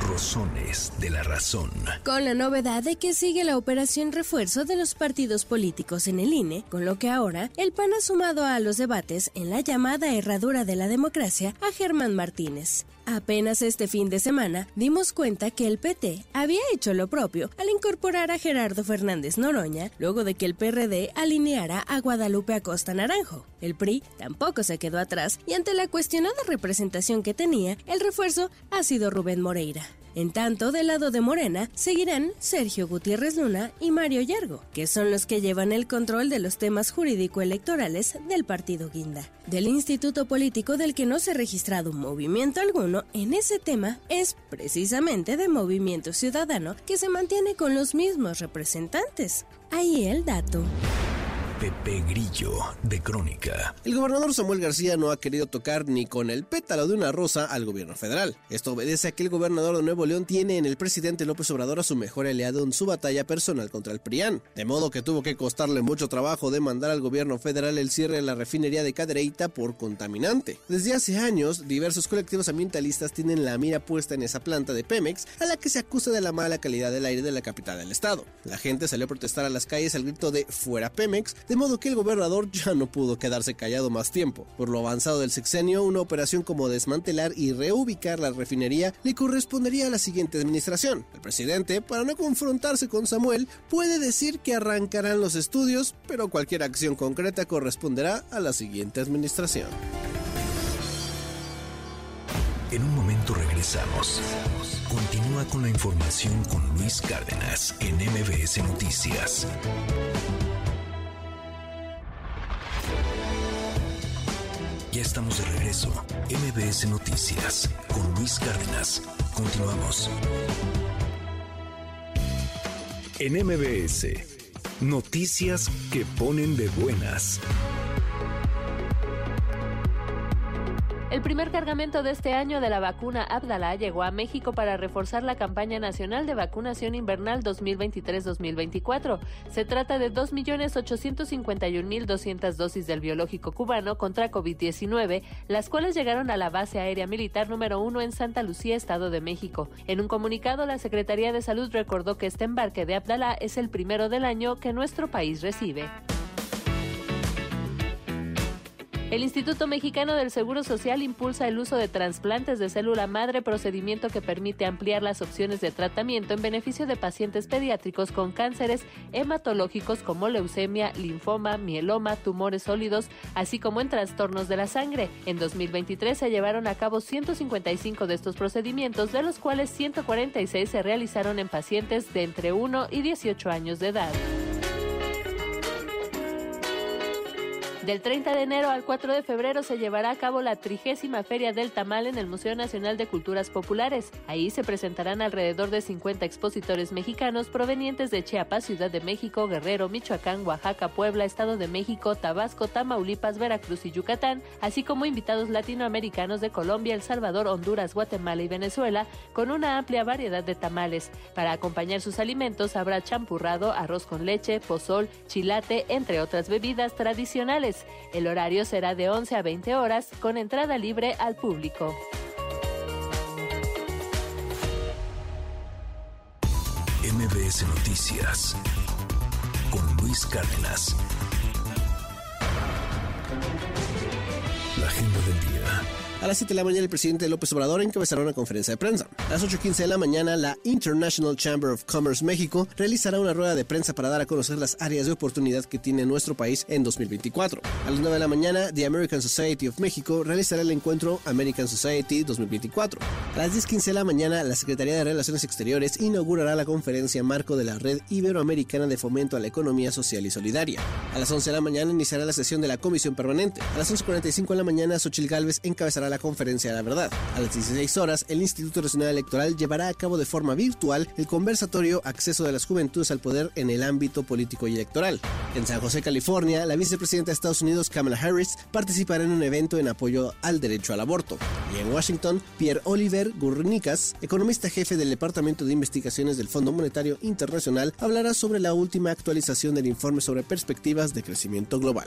S1: Rosones de la razón.
S15: Con la novedad de que sigue la operación refuerzo de los partidos políticos en el INE, con lo que ahora el PAN ha sumado a los debates en la llamada herradura de la democracia a Germán Martínez. Apenas este fin de semana dimos cuenta que el PT había hecho lo propio al incorporar a Gerardo Fernández Noroña luego de que el PRD alineara a Guadalupe Acosta Naranjo. El PRI tampoco se quedó atrás y ante la cuestionada representación que tenía, el refuerzo ha sido Rubén Moreira. En tanto, del lado de Morena, seguirán Sergio Gutiérrez Luna y Mario Yargo, que son los que llevan el control de los temas jurídico-electorales del partido Guinda. Del instituto político del que no se ha registrado movimiento alguno en ese tema es precisamente de Movimiento Ciudadano, que se mantiene con los mismos representantes. Ahí el dato.
S1: Pepe Grillo, de Crónica.
S17: El gobernador Samuel García no ha querido tocar ni con el pétalo de una rosa al gobierno federal. Esto obedece a que el gobernador de Nuevo León tiene en el presidente López Obrador a su mejor aliado en su batalla personal contra el PRIAN. De modo que tuvo que costarle mucho trabajo demandar al gobierno federal el cierre de la refinería de Cadereyta por contaminante. Desde hace años, diversos colectivos ambientalistas tienen la mira puesta en esa planta de Pemex, a la que se acusa de la mala calidad del aire de la capital del estado. La gente salió a protestar a las calles al grito de fuera Pemex, de modo que el gobernador ya no pudo quedarse callado más tiempo. Por lo avanzado del sexenio, una operación como desmantelar y reubicar la refinería le correspondería a la siguiente administración. El presidente, para no confrontarse con Samuel, puede decir que arrancarán los estudios, pero cualquier acción concreta corresponderá a la siguiente administración.
S1: En un momento regresamos. Continúa con la información con Luis Cárdenas en MBS Noticias. Ya estamos de regreso. MBS Noticias con Luis Cárdenas. Continuamos. En MBS, noticias que ponen de buenas.
S14: El primer cargamento de este año de la vacuna Abdala llegó a México para reforzar la campaña nacional de vacunación invernal 2023-2024. Se trata de 2.851.200 dosis del biológico cubano contra COVID-19, las cuales llegaron a la base aérea militar número uno en Santa Lucía, Estado de México. En un comunicado, la Secretaría de Salud recordó que este embarque de Abdala es el primero del año que nuestro país recibe. El Instituto Mexicano del Seguro Social impulsa el uso de trasplantes de célula madre, procedimiento que permite ampliar las opciones de tratamiento en beneficio de pacientes pediátricos con cánceres hematológicos como leucemia, linfoma, mieloma, tumores sólidos, así como en trastornos de la sangre. En 2023 se llevaron a cabo 155 de estos procedimientos, de los cuales 146 se realizaron en pacientes de entre 1 y 18 años de edad. Del 30 de enero al 4 de febrero se llevará a cabo la trigésima Feria del Tamal en el Museo Nacional de Culturas Populares. Ahí se presentarán alrededor de 50 expositores mexicanos provenientes de Chiapas, Ciudad de México, Guerrero, Michoacán, Oaxaca, Puebla, Estado de México, Tabasco, Tamaulipas, Veracruz y Yucatán, así como invitados latinoamericanos de Colombia, El Salvador, Honduras, Guatemala y Venezuela, con una amplia variedad de tamales. Para acompañar sus alimentos habrá champurrado, arroz con leche, pozol, chilate, entre otras bebidas tradicionales. El horario será de 11 a 20 horas con entrada libre al público.
S1: MBS Noticias con Luis Cárdenas. La agenda del día.
S17: A las 7 de la mañana el presidente López Obrador encabezará una conferencia de prensa. A las 8.15 de la mañana la International Chamber of Commerce México realizará una rueda de prensa para dar a conocer las áreas de oportunidad que tiene nuestro país en 2024. A las 9 de la mañana The American Society of México realizará el encuentro American Society 2024. A las 10.15 de la mañana la Secretaría de Relaciones Exteriores inaugurará la conferencia marco de la Red Iberoamericana de Fomento a la Economía Social y Solidaria. A las 11 de la mañana iniciará la sesión de la Comisión Permanente. A las 11.45 de la mañana Xochil Gálvez encabezará la conferencia de la verdad. A las 16 horas, el Instituto Nacional Electoral llevará a cabo de forma virtual el conversatorio Acceso de las Juventudes al Poder en el ámbito político y electoral. En San José, California, la vicepresidenta de Estados Unidos, Kamala Harris, participará en un evento en apoyo al derecho al aborto. Y en Washington, Pierre Oliver Gurnicas, economista jefe del Departamento de Investigaciones del Fondo Monetario Internacional, hablará sobre la última actualización del informe sobre perspectivas de crecimiento global.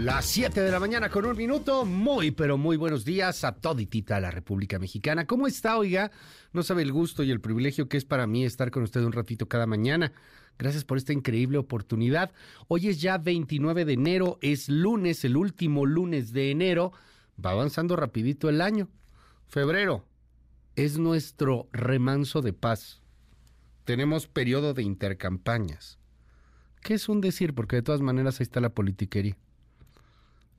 S2: Las 7 de la mañana con un minuto. Muy, pero muy buenos días a toditita la República Mexicana. ¿Cómo está, oiga? No sabe el gusto y el privilegio que es para mí estar con usted un ratito cada mañana. Gracias por esta increíble oportunidad. Hoy es ya 29 de enero, es lunes, el último lunes de enero. Va avanzando rapidito el año. Febrero es nuestro remanso de paz. Tenemos periodo de intercampañas. ¿Qué es un decir? Porque de todas maneras ahí está la politiquería.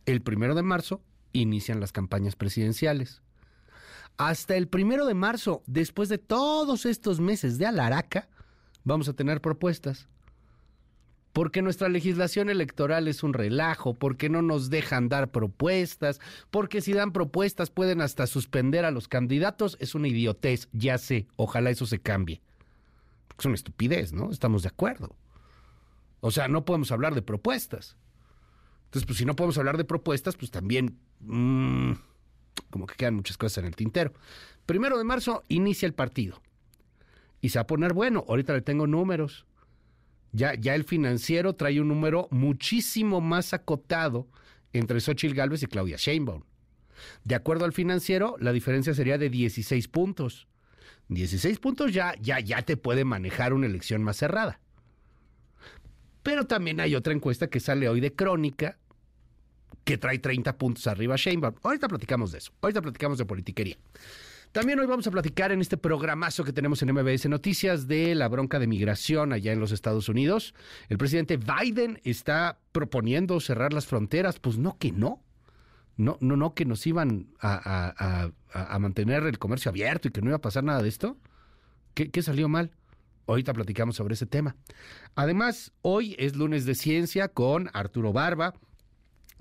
S2: El primero de marzo inician las campañas presidenciales. Hasta el primero de marzo, después de todos estos meses de alaraca, vamos a tener propuestas. Porque nuestra legislación electoral es un relajo, porque no nos dejan dar propuestas, porque si dan propuestas pueden hasta suspender a los candidatos, es una idiotez, ya sé, ojalá eso se cambie. Es una estupidez, ¿no? Estamos de acuerdo. O sea, no podemos hablar de propuestas. Entonces, pues si no podemos hablar de propuestas, pues también mmm, como que quedan muchas cosas en el tintero. Primero de marzo inicia el partido. Y se va a poner bueno. Ahorita le tengo números. Ya, ya el financiero trae un número muchísimo más acotado entre Xochitl Gálvez y Claudia Sheinbaum. De acuerdo al financiero, la diferencia sería de 16 puntos. 16 puntos ya, ya, ya te puede manejar una elección más cerrada. Pero también hay otra encuesta que sale hoy de Crónica que trae 30 puntos arriba a Sheinbaum. Ahorita platicamos de eso. Ahorita platicamos de politiquería. También hoy vamos a platicar en este programazo que tenemos en MBS Noticias de la bronca de migración allá en los Estados Unidos. El presidente Biden está proponiendo cerrar las fronteras. Pues no que no. No, no, no, que nos iban a, mantener el comercio abierto y que no iba a pasar nada de esto. ¿Qué, ¿Qué salió mal? Ahorita platicamos sobre ese tema. Además, hoy es lunes de ciencia con Arturo Barba.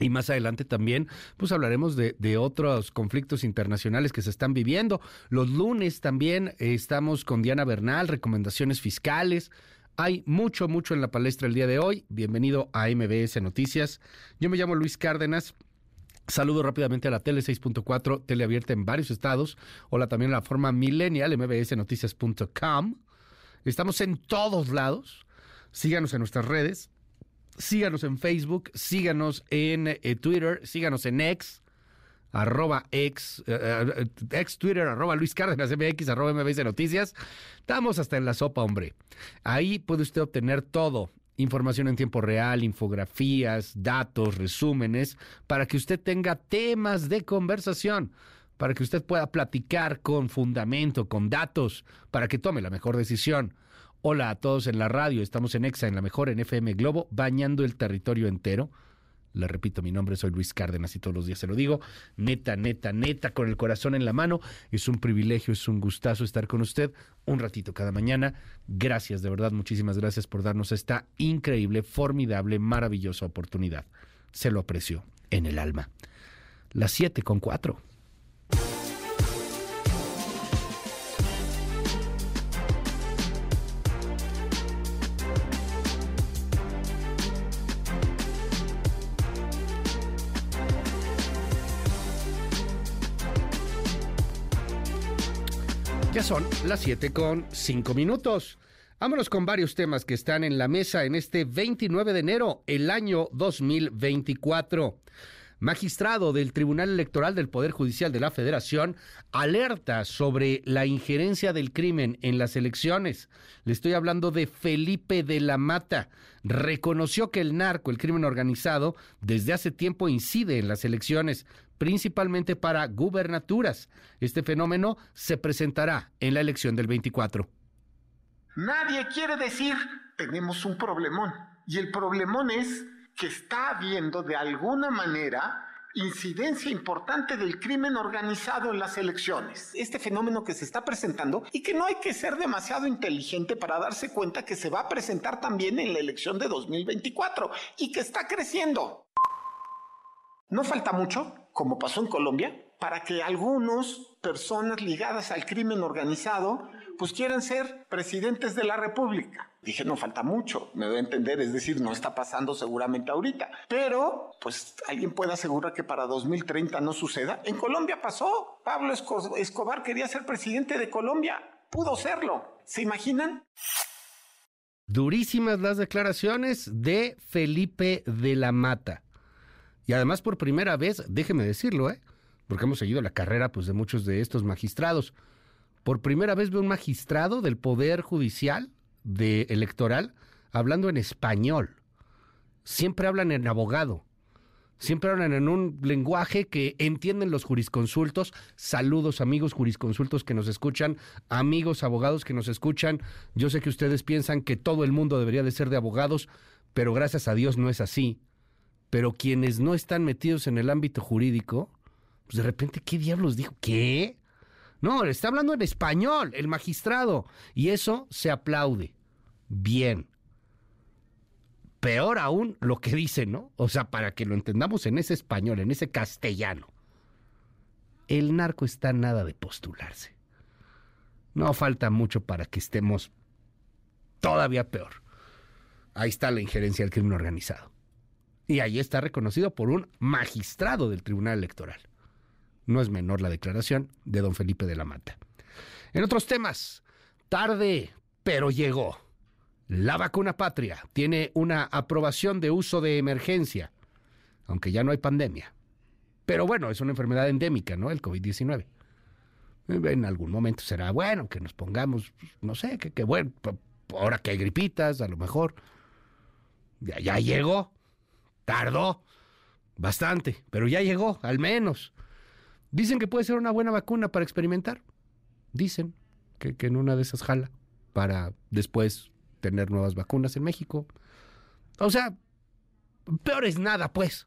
S2: Y más adelante también, pues hablaremos de, otros conflictos internacionales que se están viviendo. Los lunes también estamos con Diana Bernal, recomendaciones fiscales. Hay mucho, mucho en la palestra el día de hoy. Bienvenido a MBS Noticias. Yo me llamo Luis Cárdenas. Saludo rápidamente a la Tele 6.4, teleabierta en varios estados. Hola también a la forma millennial, mbsnoticias.com. Estamos en todos lados. Síganos en nuestras redes. Síganos en Facebook. Síganos en eh, Twitter. Síganos en X arroba ex, eh, eh, Twitter, arroba Luis Cárdenas MX, arroba MBS Noticias. Estamos hasta en la sopa, hombre. Ahí puede usted obtener todo. Información en tiempo real, infografías, datos, resúmenes, para que usted tenga temas de conversación, para que usted pueda platicar con fundamento, con datos, para que tome la mejor decisión. Hola a todos en la radio, estamos en EXA, en la mejor en FM Globo, bañando el territorio entero le repito, mi nombre soy Luis Cárdenas y todos los días se lo digo. Neta, neta, neta, con el corazón en la mano. Es un privilegio, es un gustazo estar con usted un ratito cada mañana. Gracias, de verdad, muchísimas gracias por darnos esta increíble, formidable, maravillosa oportunidad. Se lo aprecio en el alma. Las siete con cuatro. Son las 7 con 5 minutos. Vámonos con varios temas que están en la mesa en este 29 de enero, el año 2024. Magistrado del Tribunal Electoral del Poder Judicial de la Federación alerta sobre la injerencia del crimen en las elecciones. Le estoy hablando de Felipe de la Mata. Reconoció que el narco, el crimen organizado, desde hace tiempo incide en las elecciones, principalmente para gubernaturas. Este fenómeno se presentará en la elección del 24.
S3: Nadie quiere decir tenemos un problemón. Y el problemón es que está habiendo de alguna manera incidencia importante del crimen organizado en las elecciones. Este fenómeno que se está presentando y que no hay que ser demasiado inteligente para darse cuenta que se va a presentar también en la elección de 2024 y que está creciendo. No falta mucho como pasó en Colombia, para que algunas personas ligadas al crimen organizado pues quieran ser presidentes de la República. Dije, no falta mucho, me doy a entender, es decir, no está pasando seguramente ahorita, pero pues alguien puede asegurar que para 2030 no suceda. En Colombia pasó, Pablo Escobar quería ser presidente de Colombia, pudo serlo, ¿se imaginan?
S2: Durísimas las declaraciones de Felipe de la Mata. Y además por primera vez, déjeme decirlo, ¿eh? porque hemos seguido la carrera pues, de muchos de estos magistrados. Por primera vez veo un magistrado del Poder Judicial, de electoral, hablando en español. Siempre hablan en abogado. Siempre hablan en un lenguaje que entienden los jurisconsultos. Saludos amigos jurisconsultos que nos escuchan, amigos abogados que nos escuchan. Yo sé que ustedes piensan que todo el mundo debería de ser de abogados, pero gracias a Dios no es así pero quienes no están metidos en el ámbito jurídico, pues de repente, ¿qué diablos dijo? ¿Qué? No, está hablando en español, el magistrado, y eso se aplaude. Bien. Peor aún lo que dice, ¿no? O sea, para que lo entendamos en ese español, en ese castellano. El narco está nada de postularse. No falta mucho para que estemos todavía peor. Ahí está la injerencia del crimen organizado. Y ahí está reconocido por un magistrado del Tribunal Electoral. No es menor la declaración de don Felipe de la Mata. En otros temas, tarde, pero llegó. La vacuna patria tiene una aprobación de uso de emergencia, aunque ya no hay pandemia. Pero bueno, es una enfermedad endémica, ¿no? El COVID-19. En algún momento será bueno que nos pongamos, no sé, que, bueno, ahora que hay gripitas, a lo mejor. Ya, ya llegó. Tardó bastante, pero ya llegó, al menos. Dicen que puede ser una buena vacuna para experimentar. Dicen que, en una de esas jala para después tener nuevas vacunas en México. O sea, peor es nada, pues.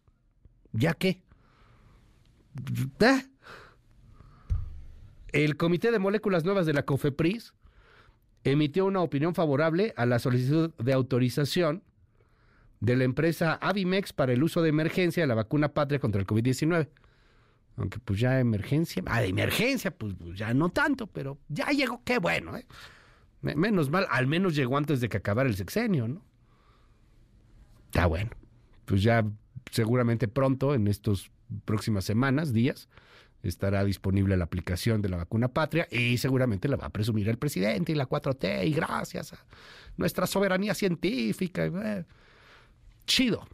S2: ¿Ya qué? ¿Eh? El Comité de Moléculas Nuevas de la COFEPRIS emitió una opinión favorable a la solicitud de autorización de la empresa Avimex para el uso de emergencia de la vacuna patria contra el COVID-19. Aunque pues ya emergencia, ah, de emergencia, pues, pues, ya no tanto, pero ya llegó, qué bueno, ¿eh? Menos mal, al menos llegó antes de que acabara el sexenio, ¿no? Está bueno. Pues ya seguramente pronto, en estas próximas semanas, días, estará disponible la aplicación de la vacuna patria y seguramente la va a presumir el presidente y la 4T y gracias a nuestra soberanía científica. Eh, chido.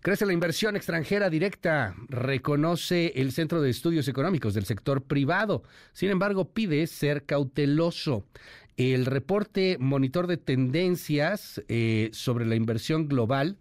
S2: Crece la inversión extranjera directa, reconoce el Centro de Estudios Económicos del sector privado. Sin embargo, pide ser cauteloso. El reporte Monitor de Tendencias eh, sobre la inversión global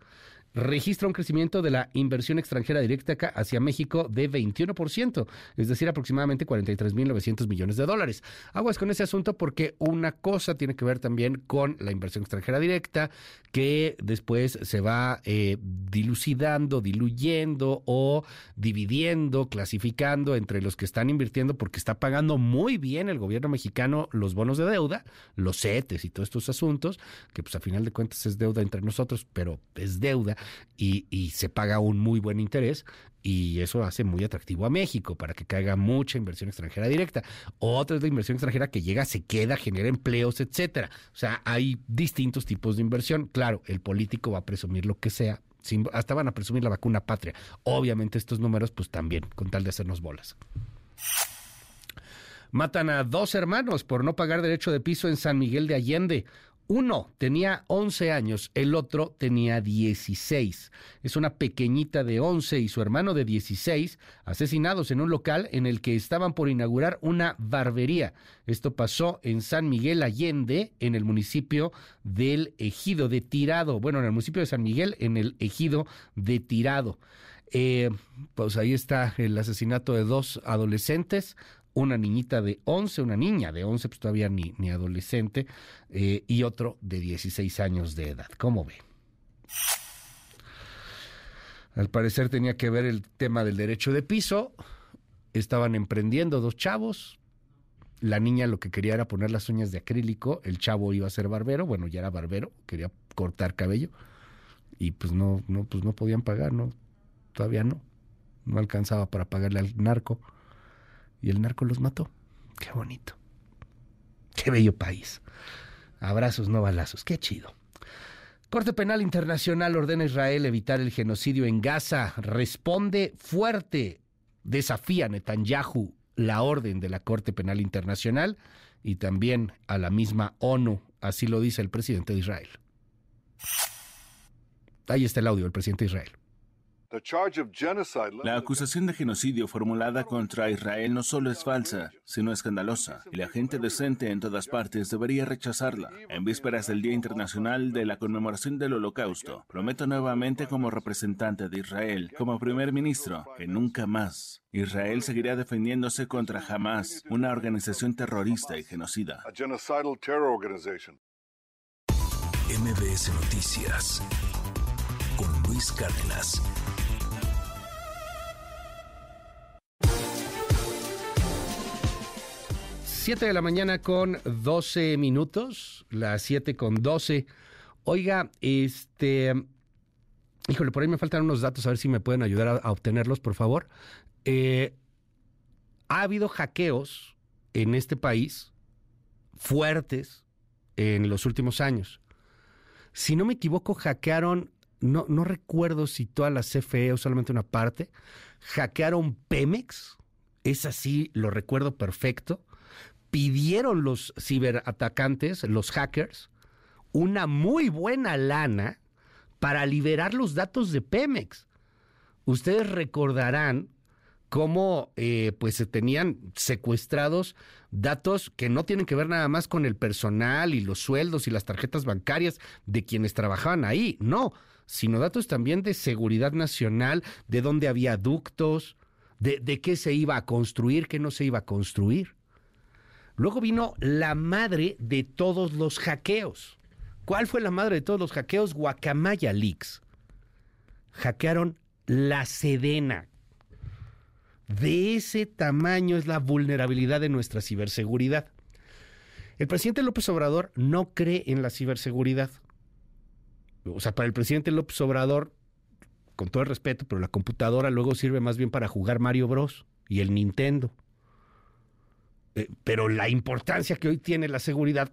S2: registra un crecimiento de la inversión extranjera directa hacia México de 21%, es decir, aproximadamente 43.900 millones de dólares. Aguas con ese asunto porque una cosa tiene que ver también con la inversión extranjera directa, que después se va eh, dilucidando, diluyendo o dividiendo, clasificando entre los que están invirtiendo porque está pagando muy bien el gobierno mexicano los bonos de deuda, los CETES y todos estos asuntos, que pues a final de cuentas es deuda entre nosotros, pero es deuda y, se paga un muy buen interés y eso hace muy atractivo a México para que caiga mucha inversión extranjera directa. Otra es la inversión extranjera que llega, se queda, genera empleos, etcétera. O sea, hay distintos tipos de inversión. Claro, el político va a presumir lo que sea. hasta van a presumir la vacuna patria. Obviamente estos números, pues también, con tal de hacernos bolas. Matan a dos hermanos por no pagar derecho de piso en San Miguel de Allende. Uno tenía 11 años, el otro tenía 16. Es una pequeñita de 11 y su hermano de 16 asesinados en un local en el que estaban por inaugurar una barbería. Esto pasó en San Miguel Allende, en el municipio del Ejido de Tirado. Bueno, en el municipio de San Miguel, en el Ejido de Tirado. Eh, pues ahí está el asesinato de dos adolescentes, una niñita de 11, una niña de 11, pues todavía ni, ni adolescente, eh, y otro de 16 años de edad. ¿Cómo ve? Al parecer tenía que ver el tema del derecho de piso. Estaban emprendiendo dos chavos. La niña lo que quería era poner las uñas de acrílico. El chavo iba a ser barbero. Bueno, ya era barbero. Quería cortar cabello. Y pues no, no, pues no podían pagar, ¿no? Todavía no. No alcanzaba para pagarle al narco y el narco los mató. Qué bonito. Qué bello país. Abrazos, no balazos. Qué chido. Corte Penal Internacional ordena a Israel evitar el genocidio en Gaza. Responde fuerte. Desafía Netanyahu la orden de la Corte Penal Internacional y también a la misma ONU. Así lo dice el presidente de Israel. Ahí está el audio del presidente de Israel.
S10: La acusación de genocidio formulada contra Israel no solo es falsa, sino escandalosa, y la gente decente en todas partes debería rechazarla. En vísperas del Día Internacional de la Conmemoración del Holocausto, prometo nuevamente como representante de Israel, como primer ministro, que nunca más Israel seguirá defendiéndose contra Hamas, una organización terrorista y genocida.
S1: MBS Noticias con Luis Cárdenas.
S2: 7 de la mañana con 12 minutos, las 7 con 12. Oiga, este, híjole, por ahí me faltan unos datos, a ver si me pueden ayudar a, obtenerlos, por favor. Eh, ha habido hackeos en este país fuertes en los últimos años. Si no me equivoco, hackearon, no, no recuerdo si toda la CFE o solamente una parte, hackearon Pemex, es así, lo recuerdo perfecto pidieron los ciberatacantes, los hackers, una muy buena lana para liberar los datos de Pemex. Ustedes recordarán cómo eh, pues se tenían secuestrados datos que no tienen que ver nada más con el personal y los sueldos y las tarjetas bancarias de quienes trabajaban ahí, no, sino datos también de seguridad nacional, de dónde había ductos, de, de qué se iba a construir, qué no se iba a construir. Luego vino la madre de todos los hackeos. ¿Cuál fue la madre de todos los hackeos? Guacamaya Leaks. Hackearon la Sedena. De ese tamaño es la vulnerabilidad de nuestra ciberseguridad. El presidente López Obrador no cree en la ciberseguridad. O sea, para el presidente López Obrador, con todo el respeto, pero la computadora luego sirve más bien para jugar Mario Bros. y el Nintendo Eh, pero la importancia que hoy tiene la seguridad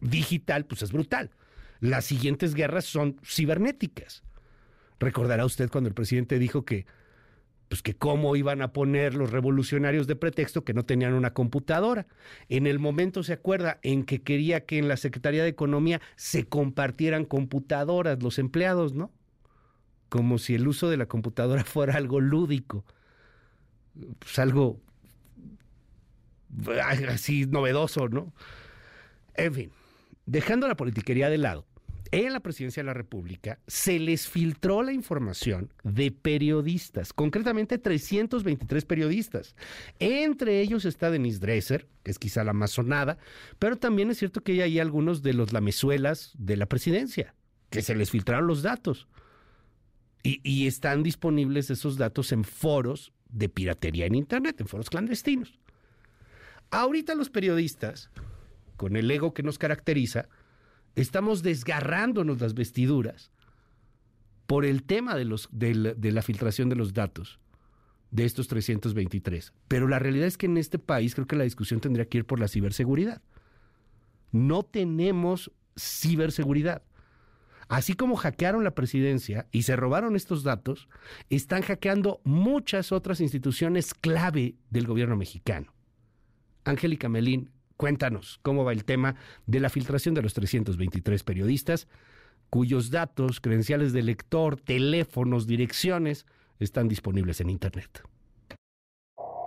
S2: digital, pues es brutal. Las siguientes guerras son cibernéticas. Recordará usted cuando el presidente dijo que, pues que cómo iban a poner los revolucionarios de pretexto que no tenían una computadora. En el momento se acuerda en que quería que en la Secretaría de Economía se compartieran computadoras los empleados, ¿no? Como si el uso de la computadora fuera algo lúdico, pues algo así novedoso, ¿no? En fin, dejando la politiquería de lado, en la presidencia de la República se les filtró la información de periodistas, concretamente 323 periodistas. Entre ellos está Denise Dresser, que es quizá la más sonada, pero también es cierto que hay ahí algunos de los lamezuelas de la presidencia, que se les filtraron los datos. Y, y están disponibles esos datos en foros de piratería en Internet, en foros clandestinos. Ahorita los periodistas, con el ego que nos caracteriza, estamos desgarrándonos las vestiduras por el tema de, de, la, filtración de los datos de estos 323. Pero la realidad es que en este país creo que la discusión tendría que ir por la ciberseguridad. No tenemos ciberseguridad. Así como hackearon la presidencia y se robaron estos datos, están hackeando muchas otras instituciones clave del gobierno mexicano. Angélica Melín, cuéntanos cómo va el tema de la filtración de los 323 periodistas cuyos datos, credenciales de lector, teléfonos, direcciones están disponibles en Internet.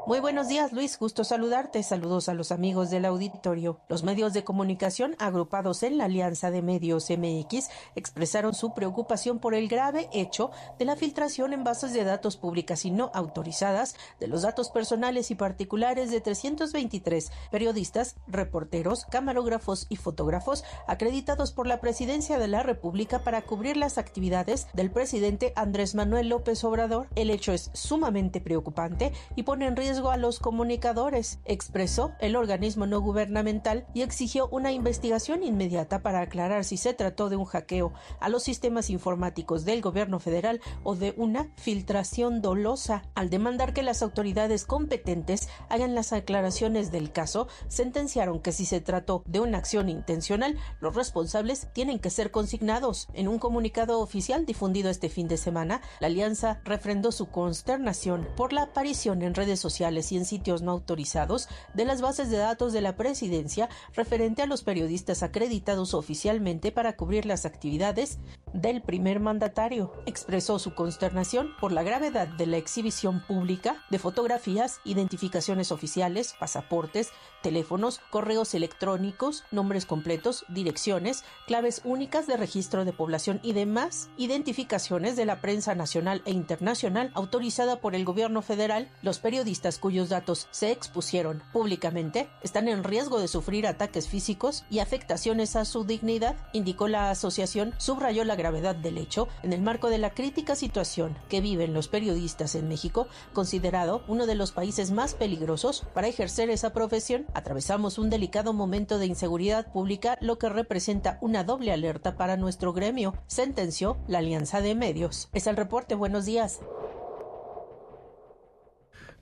S12: Muy buenos días, Luis. Gusto saludarte. Saludos a los amigos del auditorio. Los medios de comunicación agrupados en la Alianza de Medios MX expresaron su preocupación por el grave hecho de la filtración en bases de datos públicas y no autorizadas de los datos personales y particulares de 323 periodistas, reporteros, camarógrafos y fotógrafos acreditados por la Presidencia de la República para cubrir las actividades del presidente Andrés Manuel López Obrador. El hecho es sumamente preocupante y pone en riesgo a los comunicadores, expresó el organismo no gubernamental y exigió una investigación inmediata para aclarar si se trató de un hackeo a los sistemas informáticos del gobierno federal o de una filtración dolosa. Al demandar que las autoridades competentes hagan las aclaraciones del caso, sentenciaron que si se trató de una acción intencional, los responsables tienen que ser consignados. En un comunicado oficial difundido este fin de semana, la alianza refrendó su consternación por la aparición en redes sociales y en sitios no autorizados de las bases de datos de la presidencia referente a los periodistas acreditados oficialmente para cubrir las actividades del primer mandatario. Expresó su consternación por la gravedad de la exhibición pública de fotografías, identificaciones oficiales, pasaportes, teléfonos, correos electrónicos, nombres completos, direcciones, claves únicas de registro de población y demás identificaciones de la prensa nacional e internacional autorizada por el gobierno federal. Los periodistas cuyos datos se expusieron públicamente están en riesgo de sufrir ataques físicos y afectaciones a su dignidad, indicó la asociación, subrayó la gravedad del hecho en el marco de la crítica situación que viven los periodistas en México, considerado uno de los países más peligrosos para ejercer esa profesión Atravesamos un delicado momento de inseguridad pública, lo que representa una doble alerta para nuestro gremio, sentenció la Alianza de Medios. Es el reporte. Buenos días.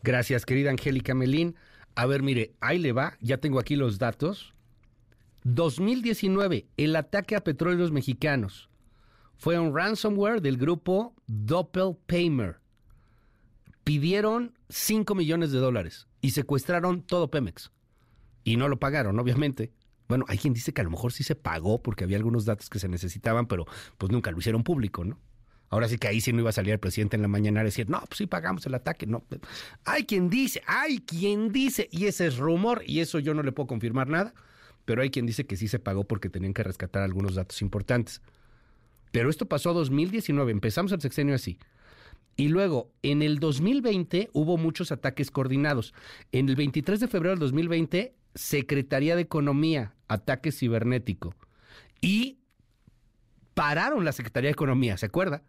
S2: Gracias, querida Angélica Melín. A ver, mire, ahí le va, ya tengo aquí los datos. 2019, el ataque a petróleos mexicanos. Fue un ransomware del grupo Doppelpaymer. Pidieron 5 millones de dólares y secuestraron todo Pemex y no lo pagaron, obviamente. Bueno, hay quien dice que a lo mejor sí se pagó porque había algunos datos que se necesitaban, pero pues nunca lo hicieron público, ¿no? Ahora sí que ahí sí no iba a salir el presidente en la mañana a decir, no, pues sí pagamos el ataque. No, hay quien dice, hay quien dice, y ese es rumor, y eso yo no le puedo confirmar nada, pero hay quien dice que sí se pagó porque tenían que rescatar algunos datos importantes. Pero esto pasó a 2019, empezamos el sexenio así. Y luego, en el 2020 hubo muchos ataques coordinados. En el 23 de febrero del 2020 Secretaría de Economía, ataque cibernético. Y pararon la Secretaría de Economía, ¿se acuerda?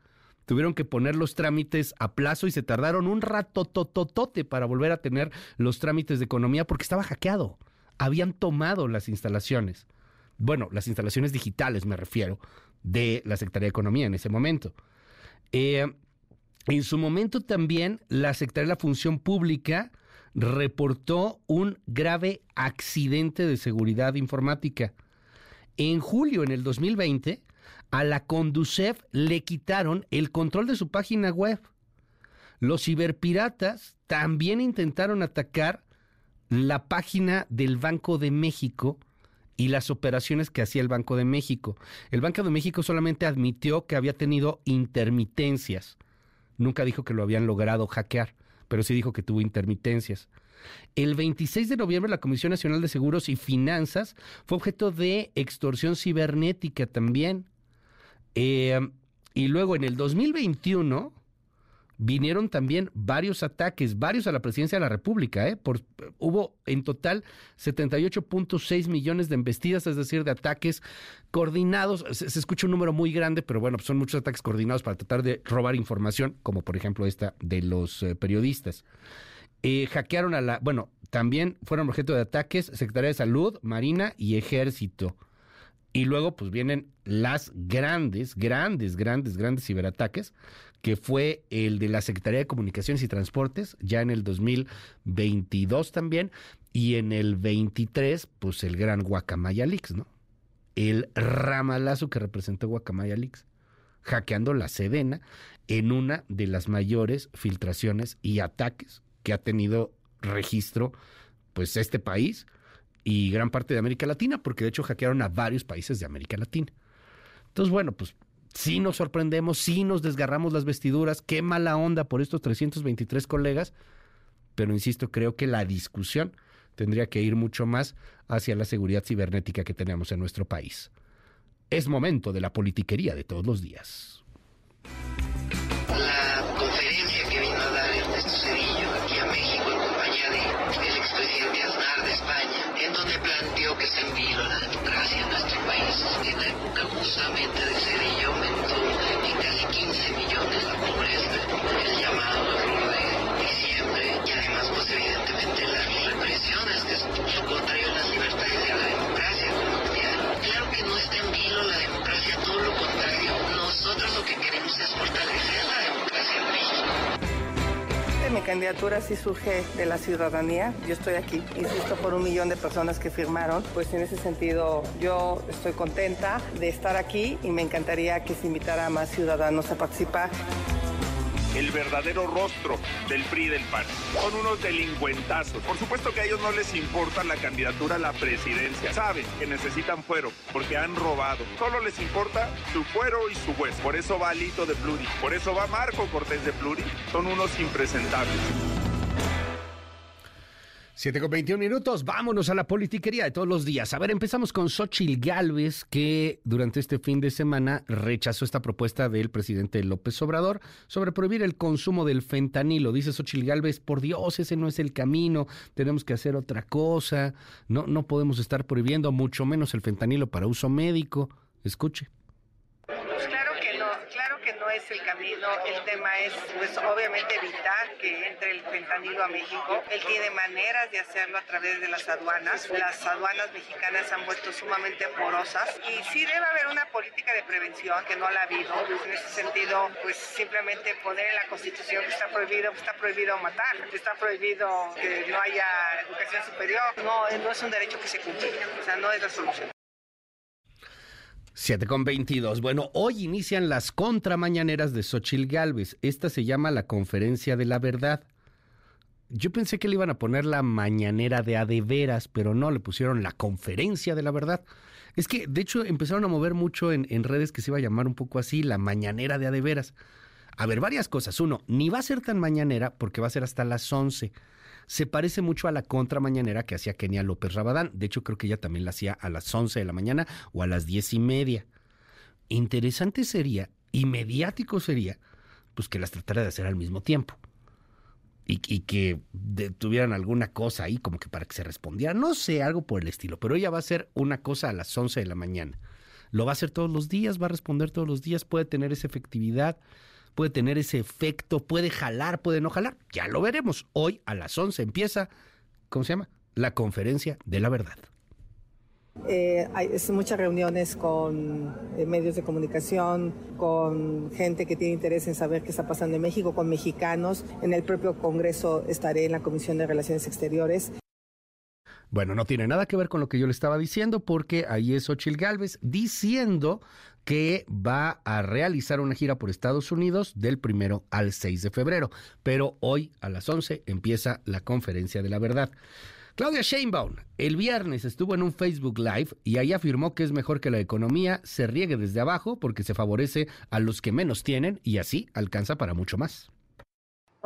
S2: Tuvieron que poner los trámites a plazo y se tardaron un rato tototote para volver a tener los trámites de economía porque estaba hackeado. Habían tomado las instalaciones. Bueno, las instalaciones digitales me refiero, de la Secretaría de Economía en ese momento. Eh, en su momento también la Secretaría de la Función Pública reportó un grave accidente de seguridad informática. En julio, en el 2020, a la Conducef le quitaron el control de su página web. Los ciberpiratas también intentaron atacar la página del Banco de México y las operaciones que hacía el Banco de México. El Banco de México solamente admitió que había tenido intermitencias. Nunca dijo que lo habían logrado hackear, pero sí dijo que tuvo intermitencias. El 26 de noviembre la Comisión Nacional de Seguros y Finanzas fue objeto de extorsión cibernética también. Eh, y luego en el 2021 vinieron también varios ataques, varios a la presidencia de la República. ¿eh? Por, hubo en total 78.6 millones de embestidas, es decir, de ataques coordinados. Se, escucha un número muy grande, pero bueno, son muchos ataques coordinados para tratar de robar información, como por ejemplo esta de los eh, periodistas. Eh, hackearon a la, bueno, también fueron objeto de ataques Secretaría de Salud, Marina y Ejército. Y luego pues vienen las grandes, grandes, grandes, grandes ciberataques, que fue el de la Secretaría de Comunicaciones y Transportes, ya en el 2022 también, y en el 23, pues el gran Guacamaya Leaks, ¿no? El ramalazo que representó Guacamaya Leaks, hackeando la Sedena en una de las mayores filtraciones y ataques que ha tenido registro pues este país y gran parte de América Latina, porque de hecho hackearon a varios países de América Latina. Entonces, bueno, pues sí nos sorprendemos, sí nos desgarramos las vestiduras, qué mala onda por estos 323 colegas, pero insisto, creo que la discusión tendría que ir mucho más hacia la seguridad cibernética que tenemos en nuestro país. Es momento de la politiquería de todos los días.
S18: abusamente de ser y aumentó en casi 15 millones la pobreza, el llamado error de diciembre y además pues evidentemente las represiones que su contrario a las libertades y a la democracia colombiana. Claro que no está en vilo la democracia, todo lo contrario. Nosotros lo que queremos es fortalecer
S5: candidatura sí surge de la ciudadanía. Yo estoy aquí, insisto, por un millón de personas que firmaron. Pues en ese sentido yo estoy contenta de estar aquí y me encantaría que se invitara a más ciudadanos a participar
S7: el verdadero rostro del PRI del PAN. Son unos delincuentazos. Por supuesto que a ellos no les importa la candidatura a la presidencia. Saben que necesitan fuero porque han robado. Solo les importa su fuero y su hueso. Por eso va Alito de Pluri. Por eso va Marco Cortés de Pluri. Son unos impresentables.
S2: 7 con 21 minutos, vámonos a la politiquería de todos los días. A ver, empezamos con Xochil Gálvez, que durante este fin de semana rechazó esta propuesta del presidente López Obrador sobre prohibir el consumo del fentanilo. Dice Xochil Gálvez, por Dios, ese no es el camino, tenemos que hacer otra cosa, no, no podemos estar prohibiendo mucho menos el fentanilo para uso médico. Escuche
S5: es el camino, el tema es pues obviamente evitar que entre el fentanilo a México. Él tiene maneras de hacerlo a través de las aduanas. Las aduanas mexicanas han vuelto sumamente porosas y sí debe haber una política de prevención que no la ha habido. En ese sentido, pues simplemente poner en la Constitución que está prohibido, está prohibido matar, está prohibido que no haya educación superior. No, no es un derecho que se cumple, o sea, no es la solución.
S2: 7 con 22. Bueno, hoy inician las contramañaneras de Xochil Gálvez. Esta se llama la Conferencia de la Verdad. Yo pensé que le iban a poner la mañanera de adeveras, pero no, le pusieron la Conferencia de la Verdad. Es que, de hecho, empezaron a mover mucho en, en redes que se iba a llamar un poco así, la mañanera de adeveras. A ver, varias cosas. Uno, ni va a ser tan mañanera porque va a ser hasta las 11 se parece mucho a la contra mañanera que hacía Kenia López Rabadán. De hecho, creo que ella también la hacía a las 11 de la mañana o a las diez y media. Interesante sería, y mediático sería, pues que las tratara de hacer al mismo tiempo. Y, que tuvieran alguna cosa ahí como que para que se respondiera. No sé, algo por el estilo. Pero ella va a hacer una cosa a las 11 de la mañana. Lo va a hacer todos los días, va a responder todos los días, puede tener esa efectividad puede tener ese efecto, puede jalar, puede no jalar. Ya lo veremos. Hoy a las 11 empieza, ¿cómo se llama? La conferencia de la verdad.
S19: Eh, hay muchas reuniones con eh, medios de comunicación, con gente que tiene interés en saber qué está pasando en México, con mexicanos. En el propio Congreso estaré en la Comisión de Relaciones Exteriores.
S2: Bueno, no tiene nada que ver con lo que yo le estaba diciendo, porque ahí es Ochil Gálvez diciendo que va a realizar una gira por Estados Unidos del primero al 6 de febrero. Pero hoy a las 11 empieza la conferencia de la verdad. Claudia Sheinbaum el viernes estuvo en un Facebook Live y ahí afirmó que es mejor que la economía se riegue desde abajo porque se favorece a los que menos tienen y así alcanza para mucho más.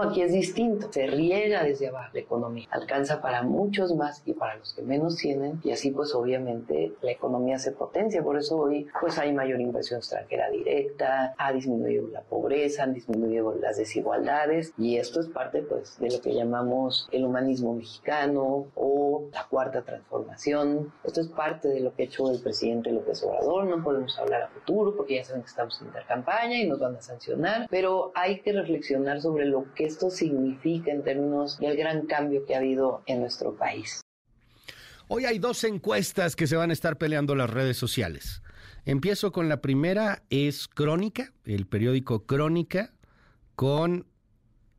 S6: Aquí es distinto, se riega desde abajo. La economía, alcanza para muchos más y para los que menos tienen y así pues obviamente la economía se potencia, por eso hoy pues hay mayor inversión extranjera directa, ha disminuido la pobreza, han disminuido las desigualdades y esto es parte pues de lo que llamamos el humanismo mexicano o la cuarta transformación, esto es parte de lo que ha hecho el presidente López Obrador, no podemos hablar a futuro porque ya saben que estamos en intercampaña y nos van a sancionar, pero hay que reflexionar sobre lo que esto significa en términos del gran cambio que ha habido en nuestro país.
S2: Hoy hay dos encuestas que se van a estar peleando las redes sociales. Empiezo con la primera, es Crónica, el periódico Crónica, con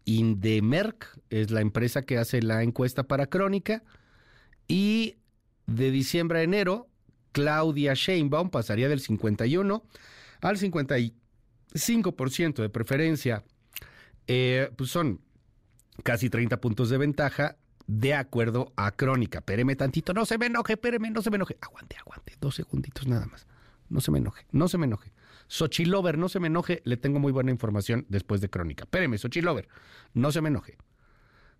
S2: Indemerc, es la empresa que hace la encuesta para Crónica, y de diciembre a enero, Claudia Sheinbaum pasaría del 51 al 55% de preferencia eh, pues son casi 30 puntos de ventaja de acuerdo a Crónica. Péreme tantito, no se me enoje, péreme, no se me enoje. Aguante, aguante, dos segunditos nada más. No se me enoje, no se me enoje. Xochilover, no se me enoje, le tengo muy buena información después de Crónica. Péreme, Xochilover, no se me enoje.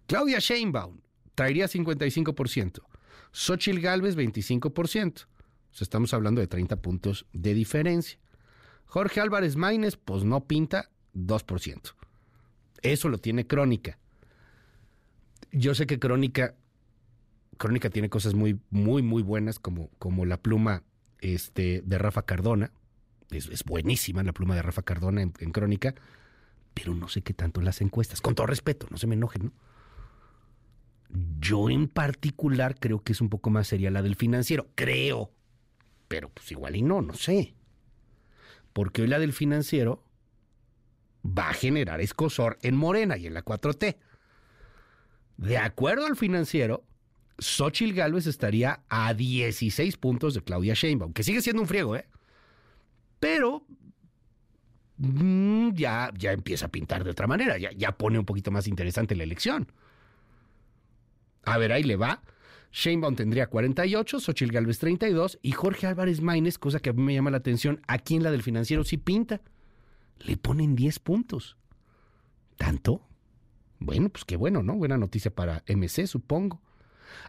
S2: Claudia Sheinbaum traería 55%. Xochil Galvez, 25%. O sea, estamos hablando de 30 puntos de diferencia. Jorge Álvarez Maínez, pues no pinta 2%. Eso lo tiene Crónica. Yo sé que Crónica, Crónica tiene cosas muy, muy, muy buenas, como, como la pluma este, de Rafa Cardona. Es, buenísima la pluma de Rafa Cardona en, Crónica, pero no sé qué tanto las encuestas. Con todo respeto, no se me enojen, ¿no? Yo en particular creo que es un poco más seria la del financiero. Creo. Pero pues igual y no, no sé. Porque hoy la del financiero va a generar escosor en Morena y en la 4T. De acuerdo al financiero, Xochitl Gálvez estaría a 16 puntos de Claudia Sheinbaum, que sigue siendo un friego, ¿eh? Pero mm, ya, ya empieza a pintar de otra manera, ya, ya pone un poquito más interesante la elección. A ver, ahí le va. Sheinbaum tendría 48, Xochitl Gálvez 32 y Jorge Álvarez Maínez, cosa que a mí me llama la atención, aquí en la del financiero sí pinta le ponen 10 puntos. ¿Tanto? Bueno, pues qué bueno, ¿no? Buena noticia para MC, supongo.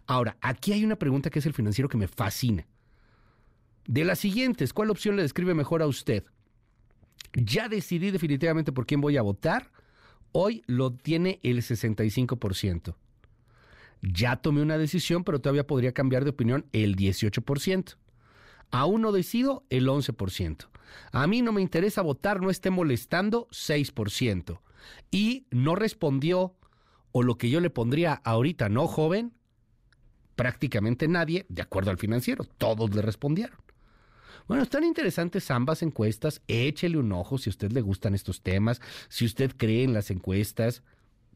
S2: Ahora, aquí hay una pregunta que es el financiero que me fascina. De las siguientes, ¿cuál opción le describe mejor a usted? Ya decidí definitivamente por quién voy a votar. Hoy lo tiene el 65%. Ya tomé una decisión, pero todavía podría cambiar de opinión el 18%. Aún no decido el 11%. A mí no me interesa votar, no esté molestando, 6%. Y no respondió, o lo que yo le pondría ahorita, no joven, prácticamente nadie, de acuerdo al financiero, todos le respondieron. Bueno, están interesantes ambas encuestas, échele un ojo si a usted le gustan estos temas, si usted cree en las encuestas,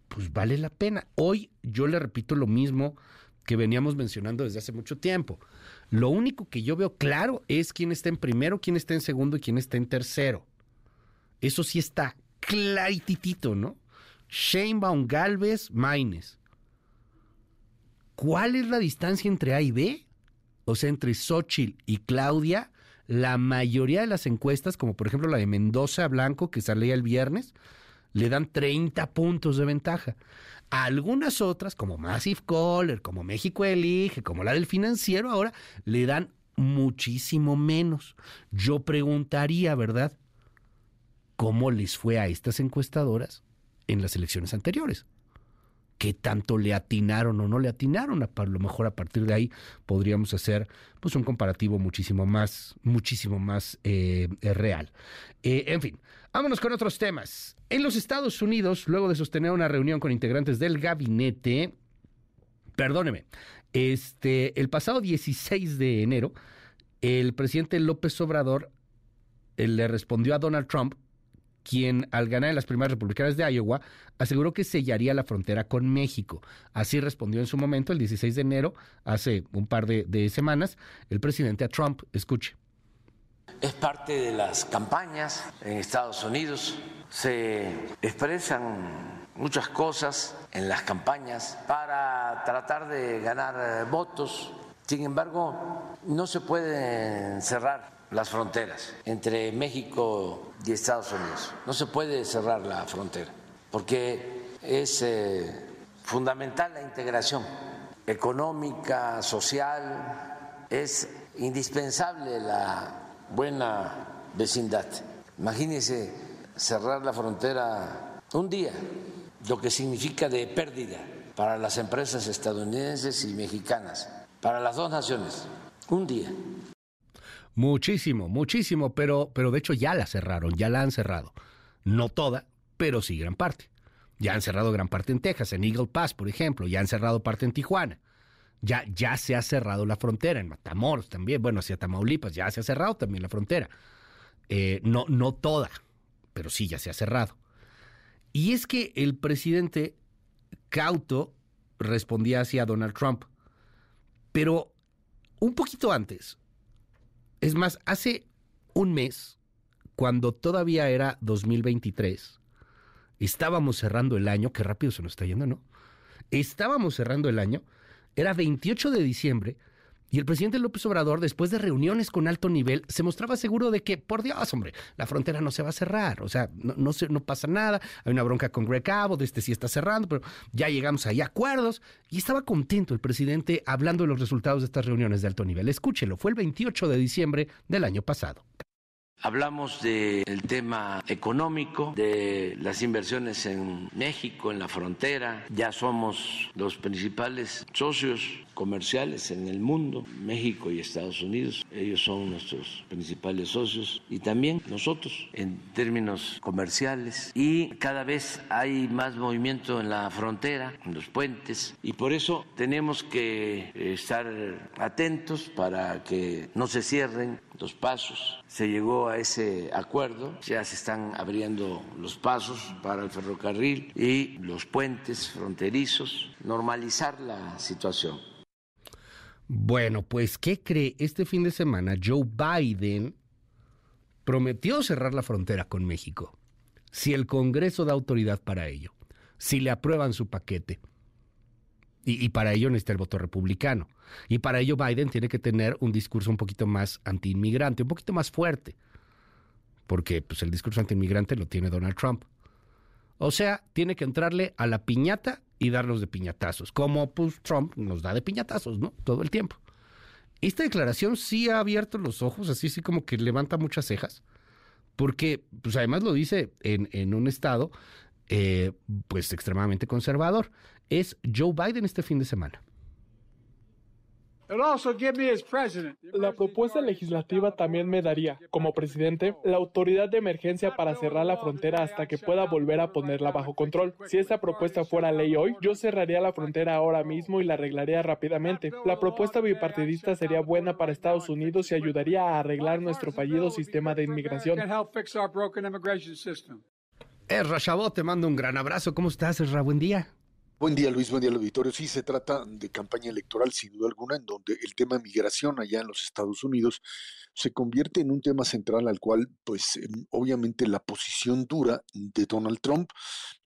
S2: pues vale la pena. Hoy yo le repito lo mismo que veníamos mencionando desde hace mucho tiempo. Lo único que yo veo claro es quién está en primero, quién está en segundo y quién está en tercero. Eso sí está clarititito, ¿no? Sheinbaum, Galvez, Maines. ¿Cuál es la distancia entre A y B? O sea, entre Xochitl y Claudia, la mayoría de las encuestas, como por ejemplo la de Mendoza Blanco, que salía el viernes, le dan 30 puntos de ventaja. Algunas otras, como Massive Caller, como México Elige, como la del financiero, ahora le dan muchísimo menos. Yo preguntaría, ¿verdad? ¿Cómo les fue a estas encuestadoras en las elecciones anteriores? qué tanto le atinaron o no le atinaron. A lo mejor a partir de ahí podríamos hacer pues un comparativo muchísimo más, muchísimo más eh, real. Eh, en fin, vámonos con otros temas. En los Estados Unidos, luego de sostener una reunión con integrantes del gabinete, perdóneme, este, el pasado 16 de enero, el presidente López Obrador eh, le respondió a Donald Trump, quien al ganar en las primeras republicanas de Iowa aseguró que sellaría la frontera con México. Así respondió en su momento, el 16 de enero, hace un par de, de semanas, el presidente a Trump. Escuche.
S4: Es parte de las campañas en Estados Unidos. Se expresan muchas cosas en las campañas para tratar de ganar votos. Sin embargo, no se pueden cerrar las fronteras entre México y Estados Unidos. No se puede cerrar la frontera porque es eh, fundamental la integración económica, social, es indispensable la buena vecindad. Imagínense cerrar la frontera un día, lo que significa de pérdida para las empresas estadounidenses y mexicanas, para las dos naciones, un día.
S2: Muchísimo, muchísimo, pero, pero de hecho ya la cerraron, ya la han cerrado. No toda, pero sí gran parte. Ya han cerrado gran parte en Texas, en Eagle Pass, por ejemplo, ya han cerrado parte en Tijuana. Ya, ya se ha cerrado la frontera, en Matamoros también, bueno, hacia Tamaulipas, ya se ha cerrado también la frontera. Eh, no, no toda, pero sí ya se ha cerrado. Y es que el presidente cauto respondía hacia Donald Trump, pero un poquito antes, es más, hace un mes, cuando todavía era 2023, estábamos cerrando el año, qué rápido se nos está yendo, ¿no? Estábamos cerrando el año, era 28 de diciembre, y el presidente López Obrador, después de reuniones con alto nivel, se mostraba seguro de que, por Dios, hombre, la frontera no se va a cerrar. O sea, no, no, no pasa nada. Hay una bronca con Greg Abbott, este sí está cerrando, pero ya llegamos ahí a acuerdos. Y estaba contento el presidente hablando de los resultados de estas reuniones de alto nivel. Escúchelo, fue el 28 de diciembre del año pasado.
S4: Hablamos del tema económico, de las inversiones en México, en la frontera. Ya somos los principales socios comerciales en el mundo, México y Estados Unidos. Ellos son nuestros principales socios y también nosotros en términos comerciales. Y cada vez hay más movimiento en la frontera, en los puentes, y por eso tenemos que estar atentos para que no se cierren los pasos. Se llegó a ese acuerdo, ya se están abriendo los pasos para el ferrocarril y los puentes fronterizos, normalizar la situación.
S2: Bueno, pues, ¿qué cree? Este fin de semana Joe Biden prometió cerrar la frontera con México, si el Congreso da autoridad para ello, si le aprueban su paquete. Y, y, para ello necesita el voto republicano. Y para ello Biden tiene que tener un discurso un poquito más antiinmigrante, un poquito más fuerte. Porque pues, el discurso antiinmigrante lo tiene Donald Trump. O sea, tiene que entrarle a la piñata y darlos de piñatazos, como pues Trump nos da de piñatazos, ¿no? Todo el tiempo. Esta declaración sí ha abierto los ojos, así sí como que levanta muchas cejas, porque pues además lo dice en, en un estado eh, pues extremadamente conservador. Es Joe Biden este fin de semana.
S9: La propuesta legislativa también me daría, como presidente, la autoridad de emergencia para cerrar la frontera hasta que pueda volver a ponerla bajo control. Si esta propuesta fuera ley hoy, yo cerraría la frontera ahora mismo y la arreglaría rápidamente. La propuesta bipartidista sería buena para Estados Unidos y ayudaría a arreglar nuestro fallido sistema de inmigración.
S2: Ezra Chabot, te mando un gran abrazo. ¿Cómo estás, Ezra? Buen día.
S20: Buen día, Luis. Buen día, auditorio. Sí, se trata de campaña electoral, sin duda alguna, en donde el tema migración allá en los Estados Unidos se convierte en un tema central al cual, pues, obviamente la posición dura de Donald Trump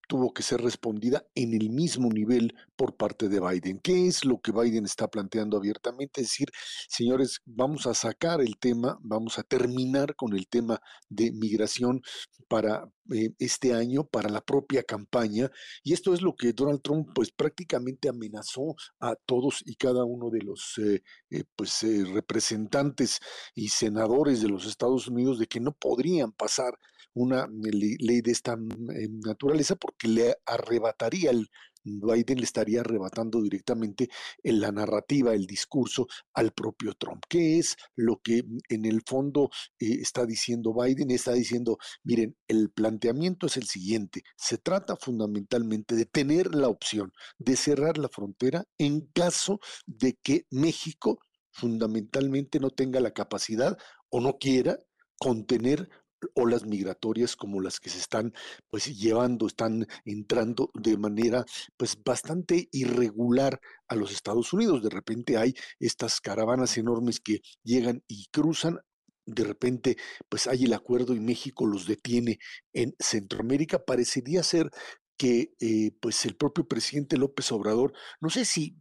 S20: tuvo que ser respondida en el mismo nivel por parte de Biden. ¿Qué es lo que Biden está planteando abiertamente? Es decir, señores, vamos a sacar el tema, vamos a terminar con el tema de migración para eh, este año, para la propia campaña. Y esto es lo que Donald Trump, pues prácticamente amenazó a todos y cada uno de los eh, eh, pues, representantes y senadores de los Estados Unidos de que no podrían pasar una ley de esta naturaleza porque le arrebataría el Biden le estaría arrebatando directamente en la narrativa, el discurso al propio Trump. ¿Qué es lo que en el fondo está diciendo Biden? Está diciendo, miren, el planteamiento es el siguiente, se trata fundamentalmente de tener la opción de cerrar la frontera en caso de que México fundamentalmente no tenga la capacidad o no quiera contener olas migratorias como las que se están pues llevando, están entrando de manera pues bastante irregular a los Estados Unidos. De repente hay estas caravanas enormes que llegan y cruzan de repente pues hay el acuerdo y México los detiene en Centroamérica, parecería ser que eh, pues el propio presidente López Obrador, no sé si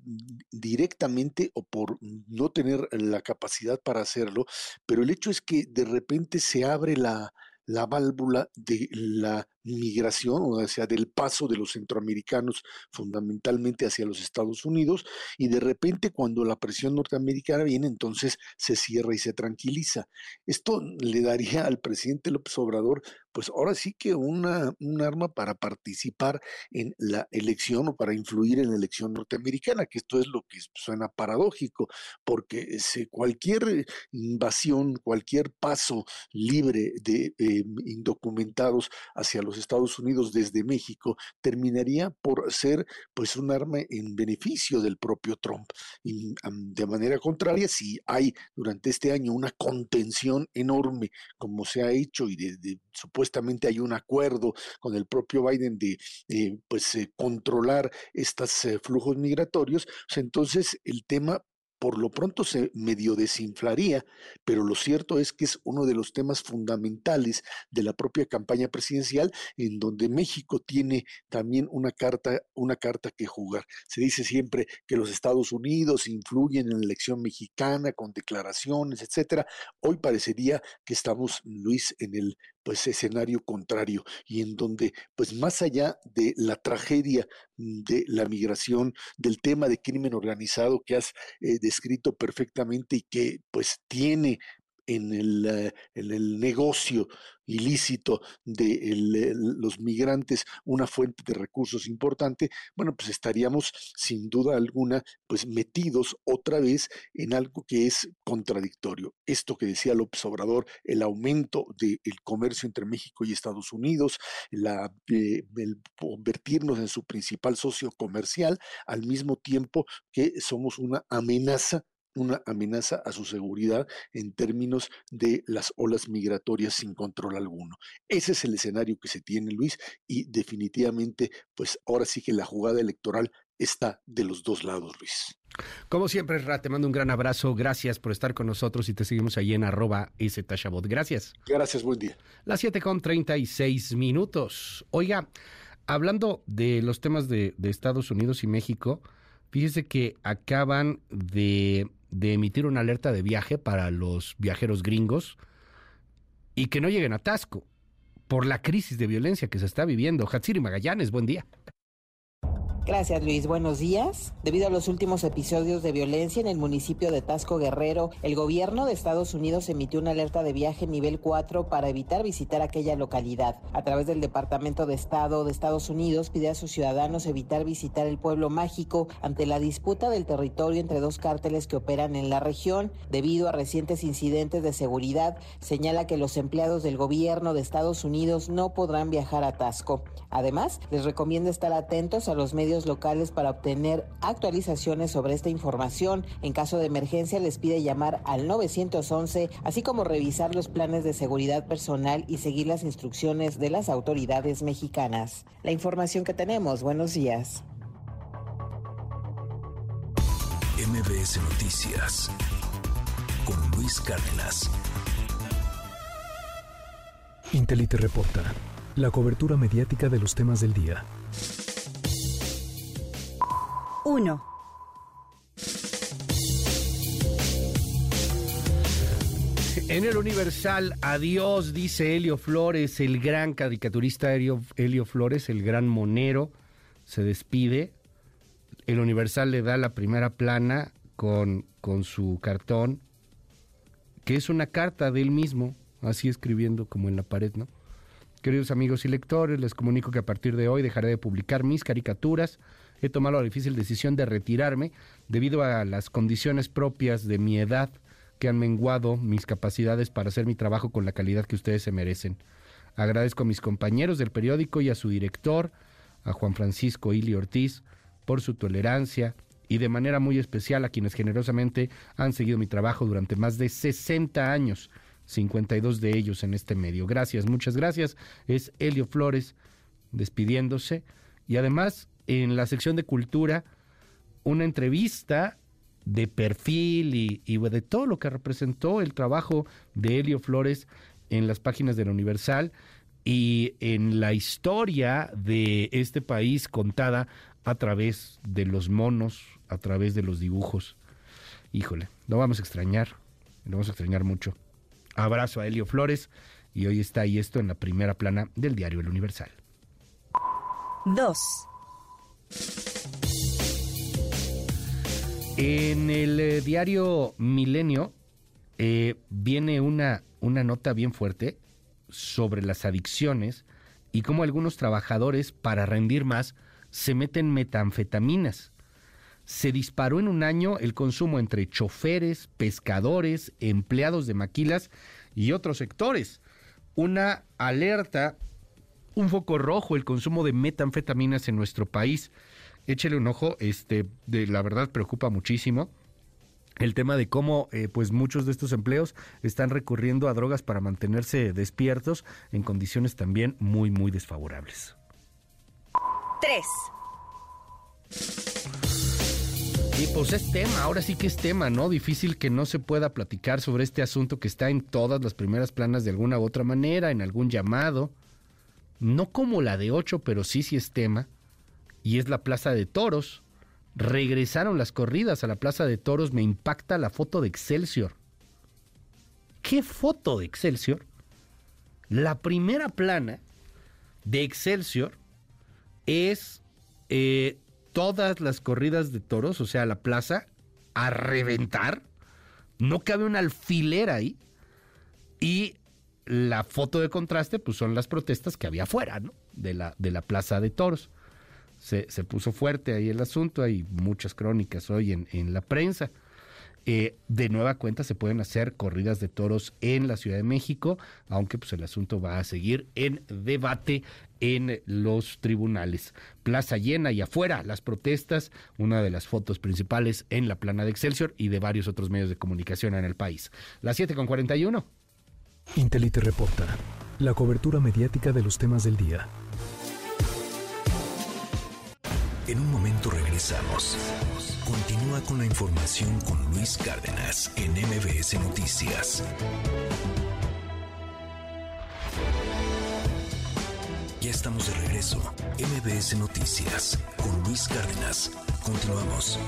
S20: directamente o por no tener la capacidad para hacerlo, pero el hecho es que de repente se abre la, la válvula de la migración, o sea, del paso de los centroamericanos fundamentalmente hacia los Estados Unidos, y de repente cuando la presión norteamericana viene, entonces se cierra y se tranquiliza. Esto le daría al presidente López Obrador, pues ahora sí que una, un arma para participar en la elección o para influir en la elección norteamericana, que esto es lo que suena paradójico, porque cualquier invasión, cualquier paso libre de eh, indocumentados hacia los Estados Unidos desde México terminaría por ser pues un arma en beneficio del propio Trump. Y de manera contraria, si hay durante este año una contención enorme como se ha hecho y de, supuestamente hay un acuerdo con el propio Biden de eh, pues eh, controlar estos eh, flujos migratorios, pues entonces el tema por lo pronto se medio desinflaría, pero lo cierto es que es uno de los temas fundamentales de la propia campaña presidencial, en donde México tiene también una carta, una carta que jugar. Se dice siempre que los Estados Unidos influyen en la elección mexicana con declaraciones, etcétera. Hoy parecería que estamos, Luis, en el pues escenario contrario y en donde pues más allá de la tragedia mm, de la migración, del tema de crimen organizado que has eh, descrito perfectamente y que pues tiene en el, eh, en el negocio ilícito de los migrantes una fuente de recursos importante, bueno, pues estaríamos sin duda alguna pues metidos otra vez en algo que es contradictorio. Esto que decía López Obrador, el aumento del comercio entre México y Estados Unidos, la, eh, el convertirnos en su principal socio comercial, al mismo tiempo que somos una amenaza una amenaza a su seguridad en términos de las olas migratorias sin control alguno. Ese es el escenario que se tiene, Luis, y definitivamente, pues ahora sí que la jugada electoral está de los dos lados, Luis.
S2: Como siempre, Ra, te mando un gran abrazo. Gracias por estar con nosotros y te seguimos ahí en arroba Tashabot. Gracias.
S20: Gracias, buen día.
S2: Las 7 con 36 minutos. Oiga, hablando de los temas de, de Estados Unidos y México, fíjese que acaban de emitir una alerta de viaje para los viajeros gringos y que no lleguen a Tasco por la crisis de violencia que se está viviendo. Hatsiri Magallanes, buen día.
S21: Gracias Luis, buenos días. Debido a los últimos episodios de violencia en el municipio de Tasco Guerrero, el gobierno de Estados Unidos emitió una alerta de viaje nivel 4 para evitar visitar aquella localidad. A través del Departamento de Estado de Estados Unidos pide a sus ciudadanos evitar visitar el pueblo mágico ante la disputa del territorio entre dos cárteles que operan en la región. Debido a recientes incidentes de seguridad, señala que los empleados del gobierno de Estados Unidos no podrán viajar a Tasco. Además, les recomienda estar atentos a los medios locales para obtener actualizaciones sobre esta información. En caso de emergencia les pide llamar al 911, así como revisar los planes de seguridad personal y seguir las instrucciones de las autoridades mexicanas. La información que tenemos, buenos días.
S1: MBS Noticias con Luis Cárdenas.
S22: Intelite reporta la cobertura mediática de los temas del día.
S2: 1. En el Universal, adiós, dice Helio Flores, el gran caricaturista Helio, Flores, el gran monero, se despide. El Universal le da la primera plana con, con su cartón, que es una carta de él mismo, así escribiendo como en la pared, ¿no? Queridos amigos y lectores, les comunico que a partir de hoy dejaré de publicar mis caricaturas he tomado la difícil decisión de retirarme debido a las condiciones propias de mi edad que han menguado mis capacidades para hacer mi trabajo con la calidad que ustedes se merecen. Agradezco a mis compañeros del periódico y a su director, a Juan Francisco Ili Ortiz, por su tolerancia y de manera muy especial a quienes generosamente han seguido mi trabajo durante más de 60 años, 52 de ellos en este medio. Gracias, muchas gracias. Es Helio Flores despidiéndose y además en la sección de cultura una entrevista de perfil y, de todo lo que representó el trabajo de Helio Flores en las páginas de Universal y en la historia de este país contada a través de los monos, a través de los dibujos. Híjole, lo vamos a extrañar, lo vamos a extrañar mucho. Abrazo a Helio Flores y hoy está ahí esto en la primera plana del diario El Universal.
S15: 2.
S2: En el eh, diario Milenio eh, viene una, una nota bien fuerte sobre las adicciones y cómo algunos trabajadores, para rendir más, se meten metanfetaminas. Se disparó en un año el consumo entre choferes, pescadores, empleados de maquilas y otros sectores. Una alerta, un foco rojo el consumo de metanfetaminas en nuestro país. Échele un ojo, este, de, la verdad preocupa muchísimo el tema de cómo eh, pues muchos de estos empleos están recurriendo a drogas para mantenerse despiertos en condiciones también muy muy desfavorables.
S15: 3.
S2: Y pues es tema, ahora sí que es tema, ¿no? Difícil que no se pueda platicar sobre este asunto que está en todas las primeras planas de alguna u otra manera, en algún llamado. No como la de 8, pero sí sí es tema. Y es la Plaza de Toros regresaron las corridas a la Plaza de Toros, me impacta la foto de Excelsior. ¿Qué foto de Excelsior? La primera plana de Excelsior es eh, todas las corridas de toros, o sea, la plaza, a reventar. No cabe un alfiler ahí. Y la foto de contraste, pues son las protestas que había afuera, ¿no? De la, de la plaza de toros se, puso fuerte ahí el asunto, hay muchas crónicas hoy en, en la prensa. Eh, de nueva cuenta se pueden hacer corridas de toros en la Ciudad de México, aunque pues el asunto va a seguir en debate en los tribunales. Plaza llena y afuera las protestas, una de las fotos principales en la plana de Excelsior y de varios otros medios de comunicación en el país. Las 7 con 41.
S22: Intelite reporta la cobertura mediática de los temas del día.
S1: En un momento regresamos. Continúa con la información con Luis Cárdenas en MBS Noticias. Ya estamos de regreso. MBS Noticias con Luis Cárdenas. Continuamos.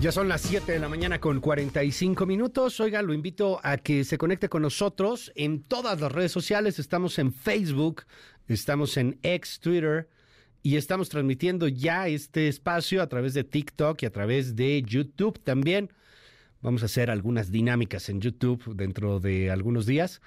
S2: Ya son las 7 de la mañana con 45 minutos. Oiga, lo invito a que se conecte con nosotros en todas las redes sociales. Estamos en Facebook, estamos en X, Twitter y estamos transmitiendo ya este espacio a través de TikTok y a través de YouTube también. Vamos a hacer algunas dinámicas en YouTube dentro de algunos días.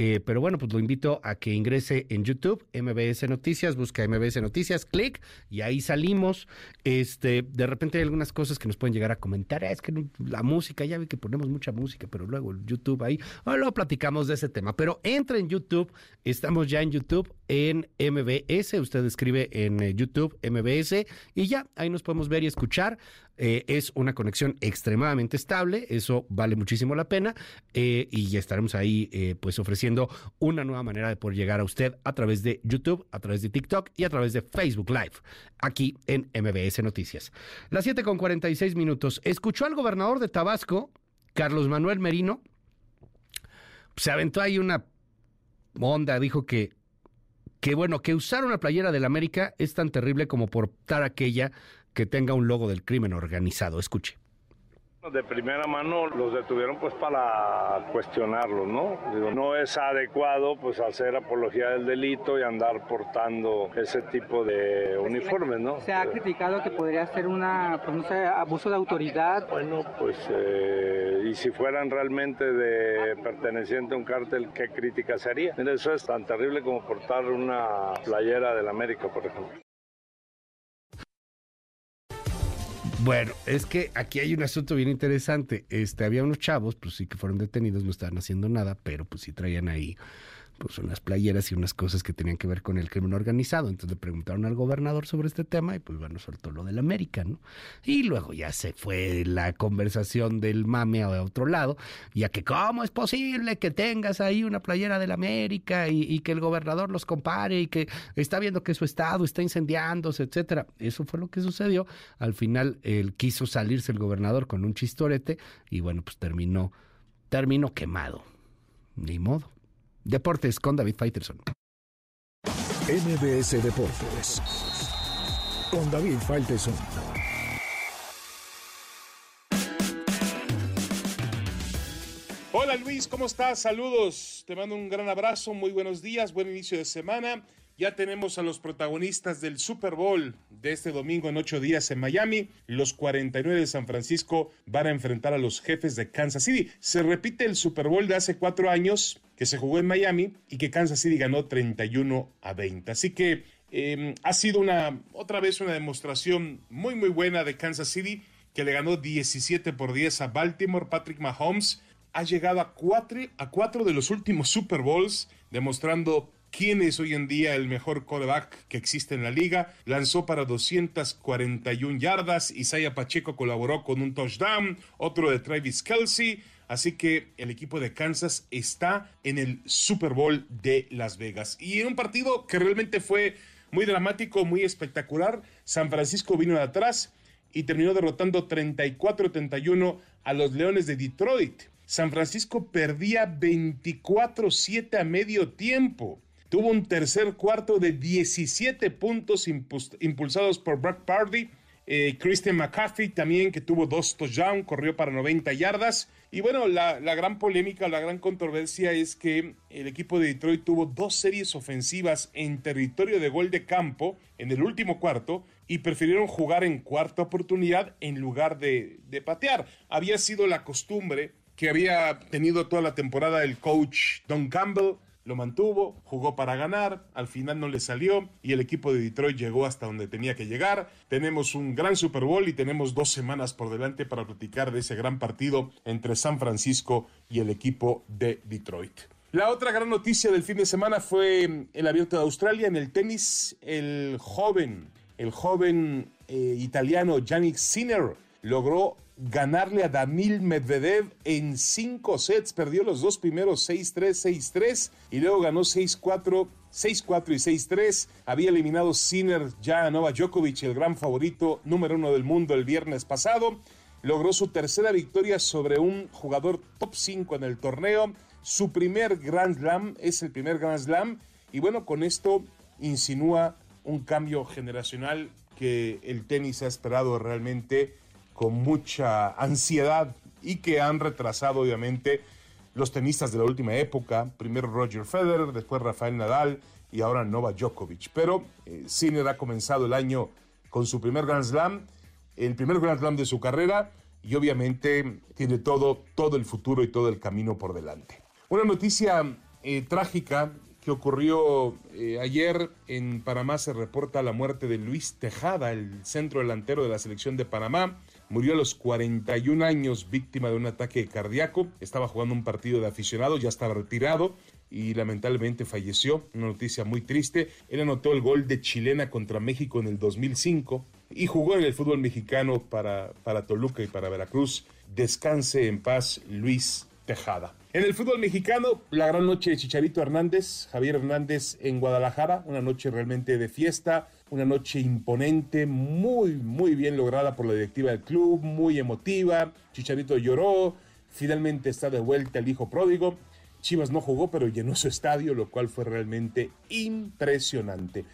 S2: Eh, pero bueno, pues lo invito a que ingrese en YouTube, MBS Noticias, busca MBS Noticias, clic y ahí salimos. Este, de repente hay algunas cosas que nos pueden llegar a comentar. Ah, es que la música, ya vi que ponemos mucha música, pero luego YouTube ahí, ah, luego platicamos de ese tema. Pero entra en YouTube, estamos ya en YouTube, en MBS. Usted escribe en eh, YouTube MBS y ya ahí nos podemos ver y escuchar. Eh, es una conexión extremadamente estable, eso vale muchísimo la pena eh, y ya estaremos ahí pues ofreciendo una nueva manera de poder llegar a usted a través de YouTube, a través de TikTok y a través de Facebook Live, aquí en MBS Noticias. Las 7 con 46 minutos. Escuchó al gobernador de Tabasco, Carlos Manuel Merino, se aventó ahí una onda, dijo que que bueno, que usar una playera del América es tan terrible como portar aquella que tenga un logo del crimen organizado. Escuche.
S23: De primera mano los detuvieron pues para cuestionarlos, ¿no? Digo, no es adecuado pues hacer apología del delito y andar portando ese tipo de uniformes, ¿no?
S24: Se ha criticado que podría ser una, pues no sé, abuso de autoridad.
S23: Bueno, pues eh, y si fueran realmente de perteneciente a un cártel, ¿qué crítica sería? Mira, eso es tan terrible como portar una playera del América, por ejemplo.
S2: Bueno, es que aquí hay un asunto bien interesante. Este, había unos chavos, pues sí que fueron detenidos, no estaban haciendo nada, pero pues sí traían ahí pues unas playeras y unas cosas que tenían que ver con el crimen organizado. Entonces le preguntaron al gobernador sobre este tema y pues bueno, soltó lo del América, ¿no? Y luego ya se fue la conversación del mame a otro lado, ya que cómo es posible que tengas ahí una playera del América y, y que el gobernador los compare y que está viendo que su estado está incendiándose, etcétera. Eso fue lo que sucedió. Al final él quiso salirse el gobernador con un chistorete y bueno, pues terminó, terminó quemado. Ni modo. Deportes con David Faitelson.
S1: MBS Deportes con David Faitelson.
S25: Hola Luis, ¿cómo estás? Saludos, te mando un gran abrazo, muy buenos días, buen inicio de semana. Ya tenemos a los protagonistas del Super Bowl de este domingo en ocho días en Miami. Los 49 de San Francisco van a enfrentar a los jefes de Kansas City. Se repite el Super Bowl de hace cuatro años que se jugó en Miami y que Kansas City ganó 31 a 20. Así que eh, ha sido una otra vez una demostración muy muy buena de Kansas City que le ganó 17 por 10 a Baltimore. Patrick Mahomes ha llegado a cuatro, a cuatro de los últimos Super Bowls, demostrando quién es hoy en día el mejor quarterback que existe en la liga. Lanzó para 241 yardas. Isaiah Pacheco colaboró con un touchdown, otro de Travis Kelsey. Así que el equipo de Kansas está en el Super Bowl de Las Vegas. Y en un partido que realmente fue muy dramático, muy espectacular, San Francisco vino de atrás y terminó derrotando 34-31 a los Leones de Detroit. San Francisco perdía 24-7 a medio tiempo. Tuvo un tercer cuarto de 17 puntos impulsados por Brock Party. Eh, Christian McCaffrey también, que tuvo dos touchdowns, corrió para 90 yardas. Y bueno, la, la, gran polémica, la gran controversia es que el equipo de Detroit tuvo dos series ofensivas en territorio de gol de campo en el último cuarto y prefirieron jugar en cuarta oportunidad en lugar de, de patear. Había sido la costumbre que había tenido toda la temporada el coach Don Campbell, lo mantuvo, jugó para ganar, al final no le salió y el equipo de Detroit llegó hasta donde tenía que llegar. Tenemos un gran Super Bowl y tenemos dos semanas por delante para platicar de ese gran partido entre San Francisco y el equipo de Detroit. La otra gran noticia del fin de semana fue el abierto de Australia en el tenis. El joven, el joven eh, italiano Yannick Sinner logró ganarle a Danil Medvedev en cinco sets. Perdió los dos primeros 6-3, 6-3 y luego ganó 6-4. 6-4 y 6-3. Había eliminado Sinner ya a Novak Djokovic, el gran favorito número uno del mundo, el viernes pasado. Logró su tercera victoria sobre un jugador top 5 en el torneo. Su primer Grand Slam es el primer Grand Slam. Y bueno, con esto insinúa un cambio generacional que el tenis ha esperado realmente con mucha ansiedad y que han retrasado obviamente los tenistas de la última época, primero Roger Federer, después Rafael Nadal y ahora Novak Djokovic. Pero eh, Sinner ha comenzado el año con su primer Grand Slam, el primer Grand Slam de su carrera y obviamente tiene todo, todo el futuro y todo el camino por delante. Una noticia eh, trágica que ocurrió eh, ayer en Panamá se reporta la muerte de Luis Tejada, el centro delantero de la selección de Panamá. Murió a los 41 años víctima de un ataque cardíaco. Estaba jugando un partido de aficionados, ya estaba retirado y lamentablemente falleció. Una noticia muy triste. Él anotó el gol de chilena contra México en el 2005 y jugó en el fútbol mexicano para, para Toluca y para Veracruz. Descanse en paz Luis Tejada. En el fútbol mexicano, la gran noche de Chicharito Hernández, Javier Hernández en Guadalajara, una noche realmente de fiesta, una noche imponente, muy, muy bien lograda por la directiva del club, muy emotiva. Chicharito lloró, finalmente está de vuelta el hijo pródigo. Chivas no jugó, pero llenó su estadio, lo cual fue realmente impresionante.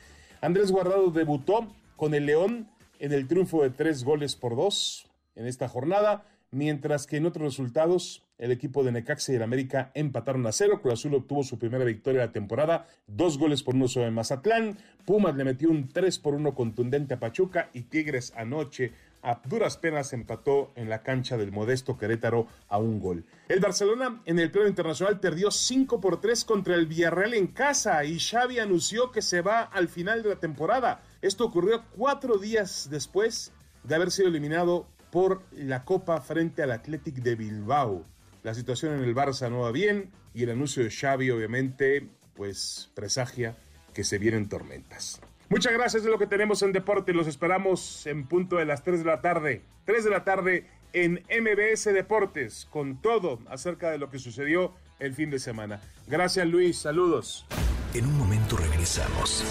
S25: Andrés Guardado debutó con el León en el triunfo de tres goles por dos en esta jornada, mientras que en otros resultados el equipo de Necaxa y el América empataron a cero. Cruz Azul obtuvo su primera victoria de la temporada, dos goles por uno sobre Mazatlán. Pumas le metió un 3 por 1 contundente a Pachuca y Tigres anoche a duras penas empató en la cancha del modesto Querétaro a un gol. El Barcelona en el plano internacional perdió 5 por 3 contra el Villarreal en casa y Xavi anunció que se va al final de la temporada. Esto ocurrió cuatro días después de haber sido eliminado por la Copa frente al Athletic de Bilbao. La situación en el Barça no va bien y el anuncio de Xavi obviamente pues presagia que se vienen tormentas. Muchas gracias de lo que tenemos en deporte. Los esperamos en punto de las 3 de la tarde. 3 de la tarde en MBS Deportes con todo acerca de lo que sucedió el fin de semana. Gracias Luis, saludos.
S1: En un momento regresamos.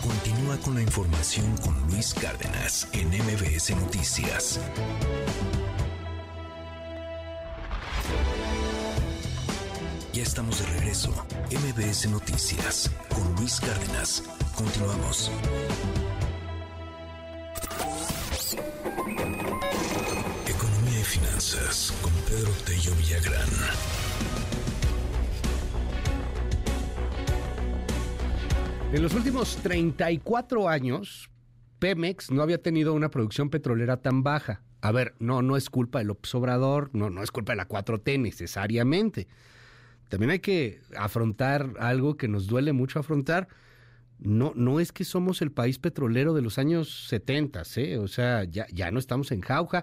S1: Continúa con la información con Luis Cárdenas en MBS Noticias. Ya estamos de regreso. MBS Noticias con Luis Cárdenas. Continuamos. Economía y finanzas con Pedro Tello Villagrán.
S2: En los últimos 34 años, Pemex no había tenido una producción petrolera tan baja. A ver, no, no es culpa del Obrador, no, no es culpa de la 4T necesariamente. También hay que afrontar algo que nos duele mucho afrontar. No, no es que somos el país petrolero de los años 70, ¿eh? O sea, ya, ya no estamos en jauja.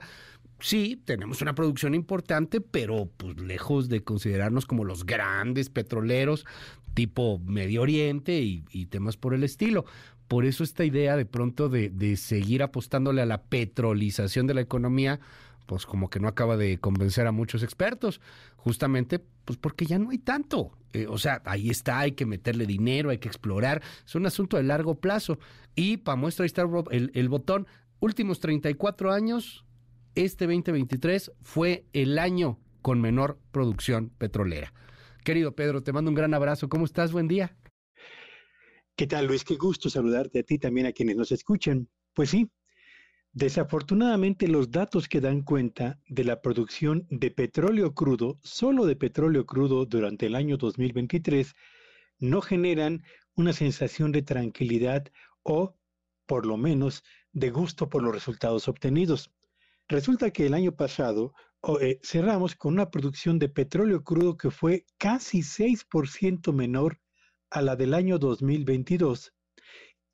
S2: Sí, tenemos una producción importante, pero pues lejos de considerarnos como los grandes petroleros tipo Medio Oriente y, temas por el estilo. Por eso esta idea de pronto de, de seguir apostándole a la petrolización de la economía, pues como que no acaba de convencer a muchos expertos, justamente pues porque ya no hay tanto. Eh, o sea, ahí está, hay que meterle dinero, hay que explorar, es un asunto de largo plazo. Y para muestra, ahí está el, el botón, últimos 34 años, este 2023 fue el año con menor producción petrolera. Querido Pedro, te mando un gran abrazo. ¿Cómo estás? Buen día.
S26: ¿Qué tal, Luis? Qué gusto saludarte a ti también a quienes nos escuchan. Pues sí, desafortunadamente los datos que dan cuenta de la producción de petróleo crudo, solo de petróleo crudo durante el año 2023, no generan una sensación de tranquilidad o, por lo menos, de gusto por los resultados obtenidos. Resulta que el año pasado eh, cerramos con una producción de petróleo crudo que fue casi 6% menor a la del año 2022,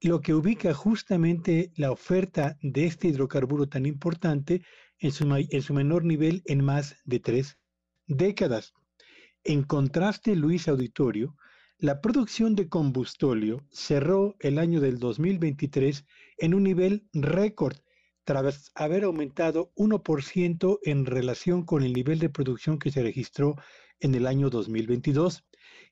S26: lo que ubica justamente la oferta de este hidrocarburo tan importante en su, en su menor nivel en más de tres décadas. En contraste, Luis Auditorio, la producción de combustóleo cerró el año del 2023 en un nivel récord tras haber aumentado 1% en relación con el nivel de producción que se registró en el año 2022.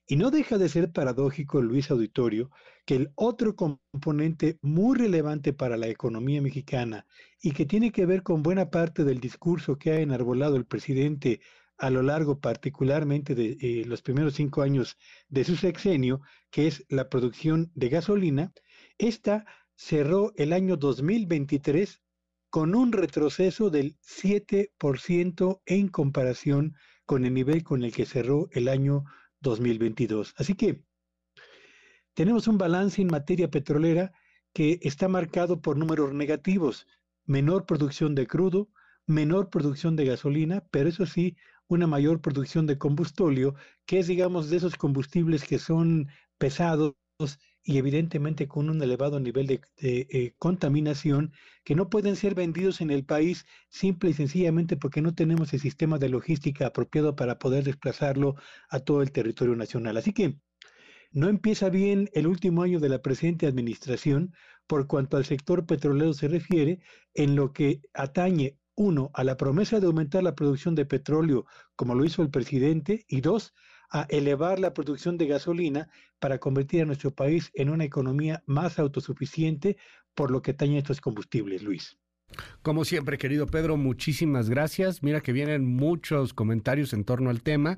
S26: Y no deja de ser paradójico, Luis Auditorio, que el otro componente muy relevante para la economía mexicana y que tiene que ver con buena parte del discurso que ha enarbolado el presidente a lo largo particularmente de eh, los primeros cinco años de su sexenio, que es la producción de gasolina, esta cerró el año 2023 con un retroceso del 7% en comparación con el nivel con el que cerró el año 2022. Así que tenemos un balance en materia petrolera que está marcado por números negativos, menor producción de crudo, menor producción de gasolina, pero eso sí, una mayor producción de combustóleo, que es, digamos, de esos combustibles que son pesados y evidentemente con un elevado nivel de, eh, contaminación que no pueden ser vendidos en el país simple y sencillamente porque no tenemos el sistema de logística apropiado para poder desplazarlo a todo el territorio nacional. Así que no empieza bien el último año de la presente administración por cuanto al sector petrolero se refiere en lo que atañe uno, a la promesa de aumentar la producción de petróleo, como lo hizo el presidente, y dos, a elevar la producción de gasolina para convertir a nuestro país en una economía más autosuficiente por lo que atañe estos combustibles, Luis.
S2: Como siempre, querido Pedro, muchísimas gracias. Mira que vienen muchos comentarios en torno al tema.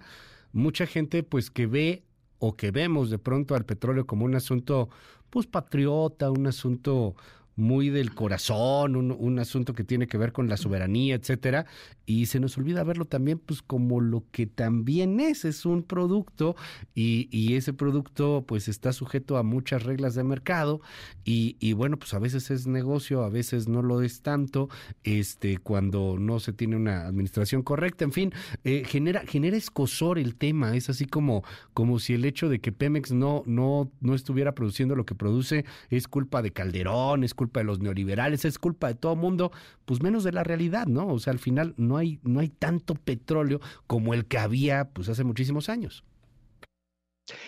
S2: Mucha gente pues que ve o que vemos de pronto al petróleo como un asunto pues patriota, un asunto muy del corazón, un, asunto que tiene que ver con la soberanía, etcétera, y se nos olvida verlo también, pues como lo que también es, es un producto, y, y ese producto, pues está sujeto a muchas reglas de mercado, y, y, bueno, pues a veces es negocio, a veces no lo es tanto, este, cuando no se tiene una administración correcta, en fin, eh, genera, genera escosor el tema, es así como, como si el hecho de que Pemex no, no, no estuviera produciendo lo que produce es culpa de Calderón, es culpa culpa de los neoliberales, es culpa de todo mundo, pues menos de la realidad, ¿no? O sea, al final no hay, no hay tanto petróleo como el que había pues hace muchísimos años.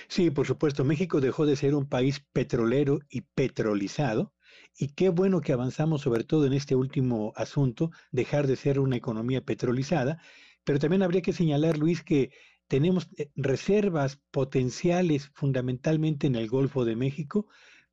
S26: Sí, por supuesto, México dejó de ser un país petrolero y petrolizado. Y qué bueno que avanzamos sobre todo en este último asunto, dejar de ser una economía petrolizada. Pero también habría que señalar, Luis, que tenemos eh, reservas potenciales fundamentalmente en el Golfo de México,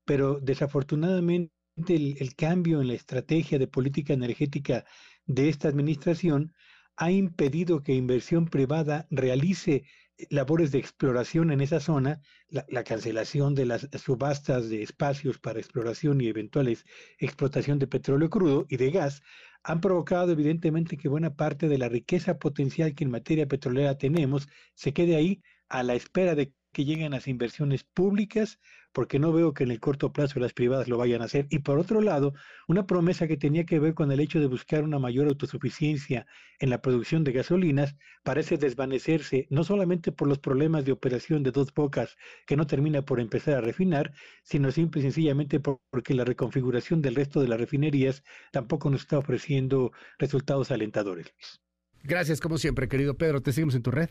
S26: pero desafortunadamente el, cambio en la estrategia de política energética de esta administración ha impedido que inversión privada realice labores de exploración en esa zona, la, cancelación de las subastas de espacios para exploración y eventuales explotación de petróleo crudo y de gas, han provocado evidentemente que buena parte de la riqueza potencial que en materia petrolera tenemos se quede ahí a la espera de que lleguen las inversiones públicas porque no veo que en el corto plazo las privadas lo vayan a hacer. Y por otro lado, una promesa que tenía que ver con el hecho de buscar una mayor autosuficiencia en la producción de gasolinas parece desvanecerse, no solamente por los problemas de operación de dos bocas que no termina por empezar a refinar, sino simple y sencillamente porque la reconfiguración del resto de las refinerías tampoco nos está ofreciendo resultados alentadores.
S2: Gracias, como siempre, querido Pedro. Te seguimos en tu red.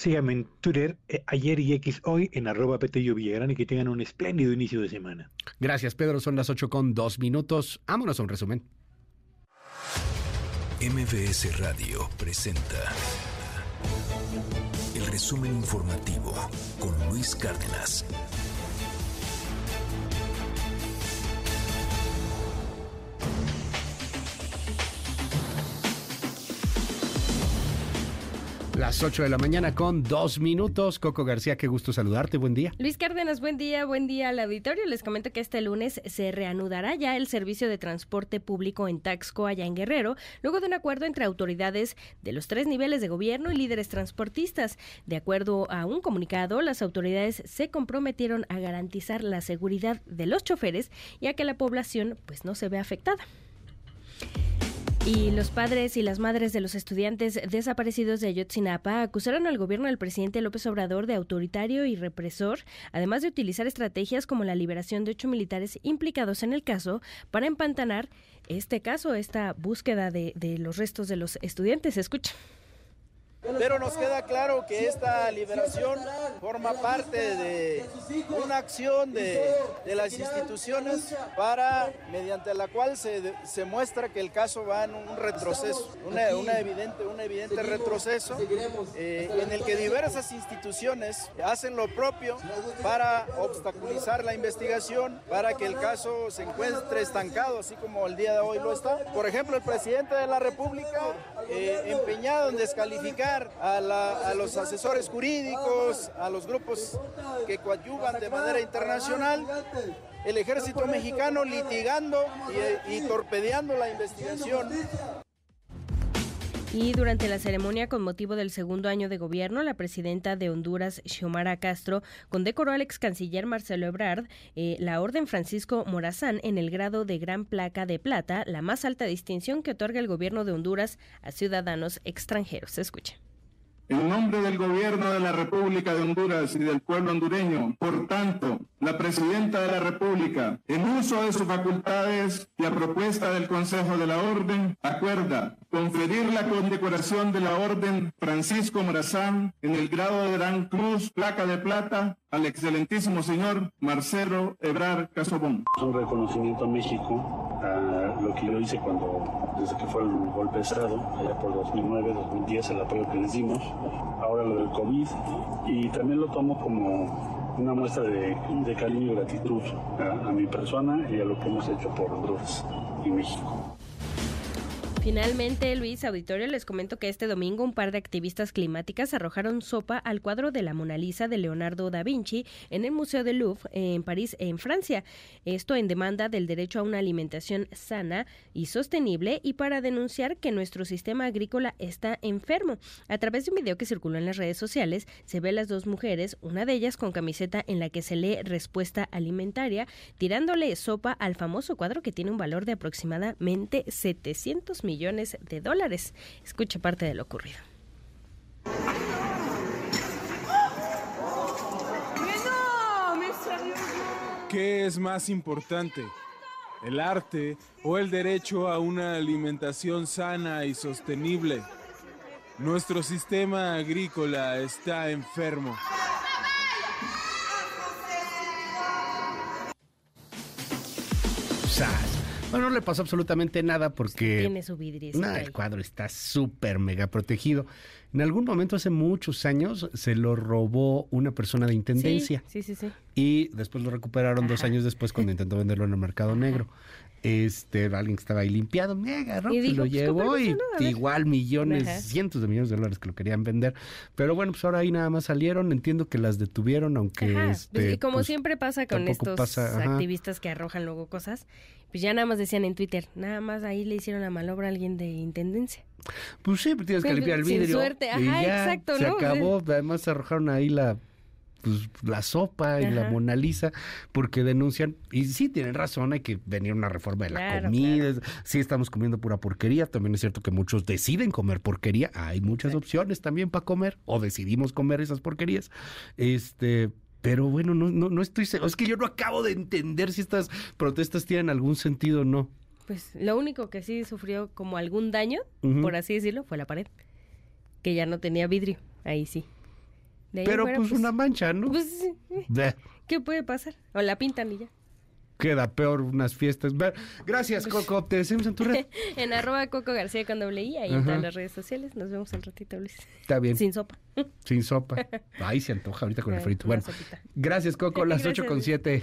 S26: Síganme en Twitter, eh, ayer y X hoy, en arroba Petello Villagrán y que tengan un espléndido inicio de semana.
S2: Gracias, Pedro. Son las 8 con 2 minutos. Vámonos a un resumen.
S1: MBS Radio presenta el resumen informativo con Luis Cárdenas.
S2: Las 8 de la mañana con dos minutos. Coco García, qué gusto saludarte. Buen día.
S27: Luis Cárdenas, buen día, buen día al auditorio. Les comento que este lunes se reanudará ya el servicio de transporte público en Taxco, allá en Guerrero, luego de un acuerdo entre autoridades de los tres niveles de gobierno y líderes transportistas. De acuerdo a un comunicado, las autoridades se comprometieron a garantizar la seguridad de los choferes y a que la población pues no se vea afectada. Y los padres y las madres de los estudiantes desaparecidos de Ayotzinapa acusaron al gobierno del presidente López Obrador de autoritario y represor, además de utilizar estrategias como la liberación de ocho militares implicados en el caso para empantanar este caso, esta búsqueda de, de los restos de los estudiantes. Escucha.
S28: Pero nos queda claro que esta liberación forma parte de una acción de, las instituciones para, mediante la cual se, se, muestra que el caso va en un retroceso, una, evidente, un evidente retroceso eh, en el que diversas instituciones hacen lo propio para obstaculizar la investigación, para que el caso se encuentre estancado, así como el día de hoy lo está. Por ejemplo, el presidente de la República eh, empeñado en descalificar a, los asesores jurídicos, a los grupos que coadyuvan de manera internacional, el ejército mexicano litigando y, y torpedeando la investigación.
S27: Y durante la ceremonia con motivo del segundo año de gobierno, la presidenta de Honduras, Xiomara Castro, condecoró al ex canciller Marcelo Ebrard eh, la Orden Francisco Morazán en el grado de Gran Placa de Plata, la más alta distinción que otorga el gobierno de Honduras a ciudadanos extranjeros. Escucha.
S29: En nombre del Gobierno de la República de Honduras y del pueblo hondureño, por tanto, la Presidenta de la República, en uso de sus facultades y a propuesta del Consejo de la Orden, acuerda conferir la condecoración de la Orden Francisco Morazán en el grado de Gran Cruz, placa de plata, al excelentísimo señor Marcelo Ebrar Casobón.
S30: Un reconocimiento a México, a lo que yo hice cuando, desde que fue el golpe de Estado, allá por 2009, 2010, el apoyo que les dimos, ahora lo del COVID, y también lo tomo como una muestra de, cariño y gratitud a, a mi persona y a lo que hemos hecho por Honduras y México.
S27: Finalmente, Luis Auditorio, les comento que este domingo un par de activistas climáticas arrojaron sopa al cuadro de la Mona Lisa de Leonardo da Vinci en el Museo del Louvre en París, en Francia. Esto en demanda del derecho a una alimentación sana y sostenible y para denunciar que nuestro sistema agrícola está enfermo. A través de un video que circuló en las redes sociales, se ve a las dos mujeres, una de ellas con camiseta en la que se lee respuesta alimentaria, tirándole sopa al famoso cuadro que tiene un valor de aproximadamente 700 millones millones de dólares. Escuche parte de lo ocurrido.
S31: ¿Qué es más importante? ¿El arte o el derecho a una alimentación sana y sostenible? Nuestro sistema agrícola está enfermo.
S2: Bueno, no le pasó absolutamente nada porque...
S27: Tiene su vidrio.
S2: No, el cuadro está súper mega protegido. En algún momento hace muchos años se lo robó una persona de intendencia.
S27: Sí, sí, sí. sí.
S2: Y después lo recuperaron dos años después cuando intentó venderlo en el mercado negro. Este, alguien que estaba ahí limpiado, me agarró,
S27: Y
S2: se
S27: dijo,
S2: lo
S27: pues, ¿qué
S2: llevó y igual millones,
S27: Ajá.
S2: cientos de millones de dólares que lo querían vender. Pero bueno, pues ahora ahí nada más salieron. Entiendo que las detuvieron, aunque
S27: Ajá,
S2: este,
S27: pues, y como
S2: pues,
S27: siempre pasa con estos
S2: pasa,
S27: activistas que arrojan luego cosas, pues ya nada más decían en Twitter, nada más ahí le hicieron la malobra a alguien de intendencia.
S2: Pues sí, pues tienes que
S27: Sin-
S2: limpiar el
S27: sin
S2: vidrio.
S27: suerte,
S2: y
S27: ajá,
S2: ya,
S27: exacto,
S2: Se
S27: ¿no?
S2: acabó, además arrojaron ahí la pues, la sopa y la. Mona Lisa, porque denuncian, y sí tienen razón, hay que venir una reforma de la
S27: Claro,
S2: comida, sí estamos comiendo pura porquería, también es cierto que muchos deciden comer porquería, hay muchas opciones también para comer, o decidimos comer esas porquerías, este... Pero bueno, no, no, no estoy seguro. Es que yo no acabo de entender si estas protestas tienen algún sentido o no.
S27: Pues lo único que sí sufrió como algún daño, por así decirlo, fue la pared, que ya no tenía vidrio, ahí sí. De ahí en
S2: Pero
S27: fuera,
S2: pues una mancha, ¿no?
S27: Pues, eh. ¿qué puede pasar? O la pintan y ya.
S2: Queda peor unas fiestas. Gracias, Coco. Te decimos en tu red.
S27: en arroba Coco García con doble I, ahí en
S2: Ajá.
S27: todas las redes sociales. Nos vemos un ratito, Luis.
S2: Está bien.
S27: Sin sopa.
S2: Sin sopa. Ay, se antoja ahorita con el frito. Bueno,
S27: sopita.
S2: gracias, Coco. Las
S27: Gracias,
S2: 8 con 7.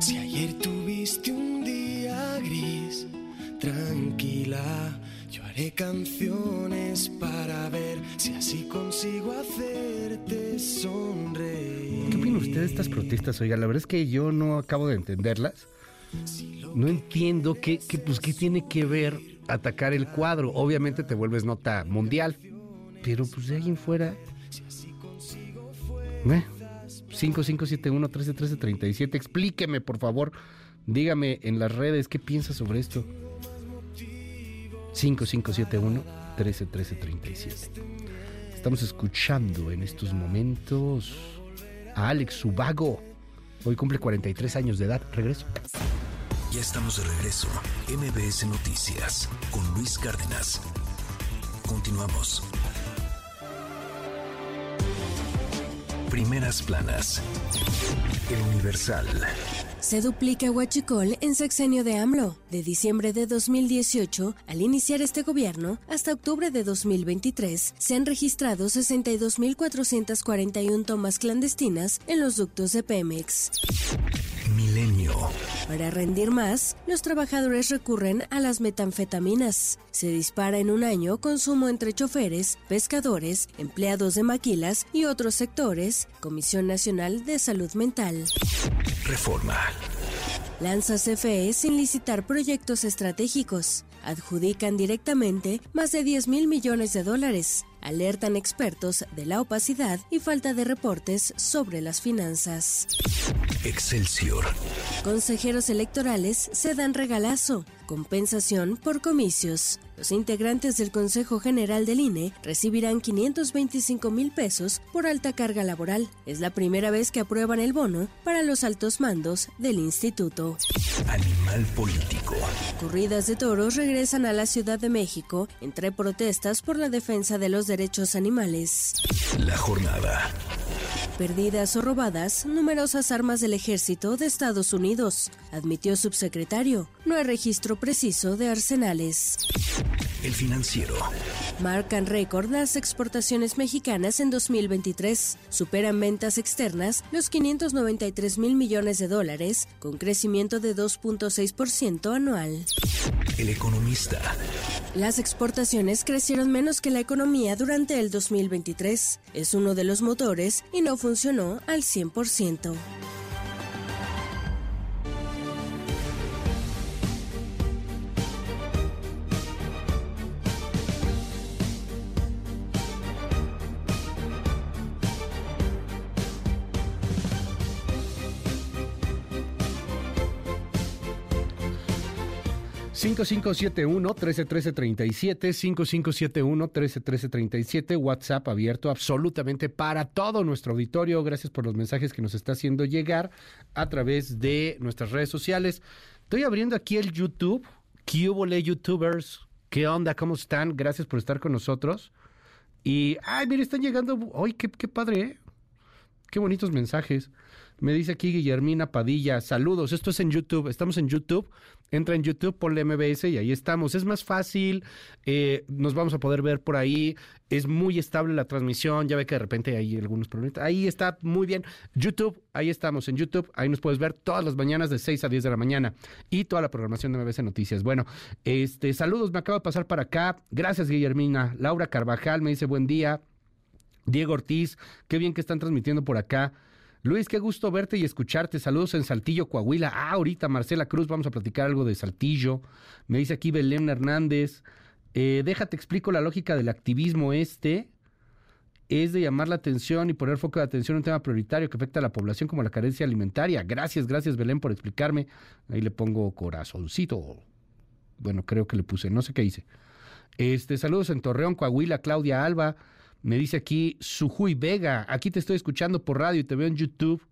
S32: Si ayer tuviste un día gris, tranquila, haré canciones para ver si así consigo hacerte sonreír.
S2: ¿Qué opinan ustedes de estas protestas? Oiga, la verdad es que yo no acabo de entenderlas. No entiendo qué, qué, pues, qué tiene que ver atacar el cuadro. Obviamente te vuelves nota mundial. Pero pues de ahí en fuera. ¿Eh? 5571-131337. Explíqueme, por favor. Dígame en las redes qué piensa sobre esto. 5571-131337. Estamos escuchando en estos momentos a Alex Subago. Hoy cumple 43 años de edad. Regreso.
S1: Ya estamos de regreso. MBS Noticias con Luis Cárdenas. Continuamos. Primeras planas. El Universal.
S15: Se duplica Huachicol en sexenio de AMLO. De diciembre de 2018 al iniciar este gobierno hasta octubre de 2023 se han registrado 62.441 tomas clandestinas en los ductos de Pemex.
S1: Milenio.
S15: Para rendir más, los trabajadores recurren a las metanfetaminas. Se dispara en un año consumo entre choferes, pescadores, empleados de maquilas y otros sectores. Comisión Nacional de Salud Mental.
S1: Reforma.
S15: Lanza CFE sin licitar proyectos estratégicos. Adjudican directamente más de 10 mil millones de dólares. Alertan expertos de la opacidad y falta de reportes sobre las finanzas.
S1: Excelsior.
S15: Consejeros electorales se dan regalazo. Compensación por comicios. Los integrantes del Consejo General del INE recibirán 525 mil pesos por alta carga laboral. Es la primera vez que aprueban el bono para los altos mandos del instituto.
S1: Animal político.
S15: Corridas de toros regresan a la Ciudad de México entre protestas por la defensa de los derechos animales.
S1: La jornada.
S15: Perdidas o robadas, numerosas armas del ejército de Estados Unidos, admitió subsecretario. No hay registro preciso de arsenales.
S1: El financiero.
S15: Marcan récord las exportaciones mexicanas en 2023. Superan ventas externas los 593 mil millones de dólares, con crecimiento de 2.6% anual.
S1: El economista.
S15: Las exportaciones crecieron menos que la economía durante el 2023. Es uno de los motores y no funcionó al 100%.
S2: 5571-131337, 5571-131337, WhatsApp abierto absolutamente para todo nuestro auditorio. Gracias por los mensajes que nos está haciendo llegar a través de nuestras redes sociales. Estoy abriendo aquí el YouTube. ¿Qué YouTubers? ¿Qué onda? ¿Cómo están? Gracias por estar con nosotros. Y, ay, mire, están llegando. ¡Ay, qué, qué padre! ¿eh? Qué bonitos mensajes. Me dice aquí Guillermina Padilla. Saludos. Esto es en YouTube. Estamos en YouTube entra en YouTube, ponle MBS y ahí estamos. Es más fácil, eh, nos vamos a poder ver por ahí, es muy estable la transmisión, ya ve que de repente hay algunos problemas. Ahí está muy bien. YouTube, ahí estamos en YouTube, ahí nos puedes ver todas las mañanas de 6 a 10 de la mañana y toda la programación de MBS Noticias. Bueno, este saludos, me acabo de pasar para acá. Gracias, Guillermina. Laura Carvajal me dice buen día. Diego Ortiz, qué bien que están transmitiendo por acá. Luis, qué gusto verte y escucharte. Saludos en Saltillo, Coahuila. Ah, ahorita Marcela Cruz, vamos a platicar algo de Saltillo. Me dice aquí Belén Hernández. Eh, déjate explico la lógica del activismo este. Es de llamar la atención y poner foco de atención en un tema prioritario que afecta a la población como la carencia alimentaria. Gracias, gracias Belén por explicarme. Ahí le pongo corazoncito. Bueno, creo que le puse, no sé qué hice. Este, saludos en Torreón, Coahuila, Claudia Alba. Me dice aquí Sujuy Vega, aquí te estoy escuchando por radio y te veo en YouTube.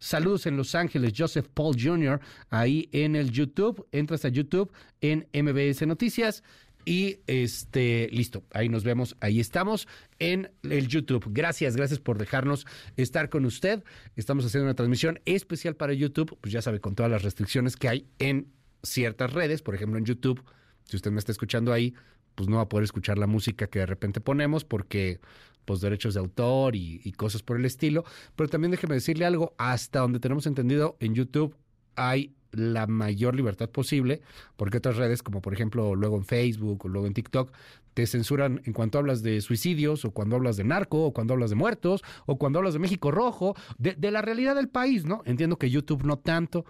S2: Saludos en Los Ángeles, Joseph Paul Jr., ahí en el YouTube. Entras a YouTube en MBS Noticias y este, listo, ahí nos vemos, ahí estamos en el YouTube. Gracias, gracias por dejarnos estar con usted. Estamos haciendo una transmisión especial para YouTube, pues ya sabe, con todas las restricciones que hay en ciertas redes, por ejemplo en YouTube. Si usted me está escuchando ahí, pues no va a poder escuchar la música que de repente ponemos porque pues derechos de autor y, cosas por el estilo. Pero también déjeme decirle algo, hasta donde tenemos entendido en YouTube hay la mayor libertad posible, porque otras redes, como por ejemplo luego en Facebook o luego en TikTok, te censuran en cuanto hablas de suicidios o cuando hablas de narco o cuando hablas de muertos o cuando hablas de México Rojo, de la realidad del país, ¿no? Entiendo que YouTube no tanto,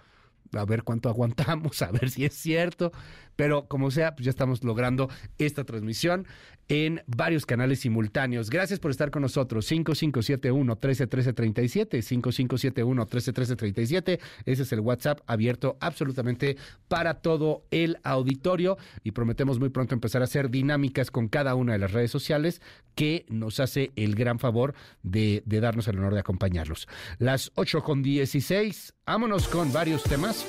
S2: a ver cuánto aguantamos, a ver si es cierto, pero como sea, pues ya estamos logrando esta transmisión en varios canales simultáneos. Gracias por estar con nosotros. 5571 131337, 5571 131337. Ese es el WhatsApp abierto absolutamente para todo el auditorio y prometemos muy pronto empezar a hacer dinámicas con cada una de las redes sociales que nos hace el gran favor de, de darnos el honor de acompañarlos. Las 8 con 16. Vámonos con varios temas.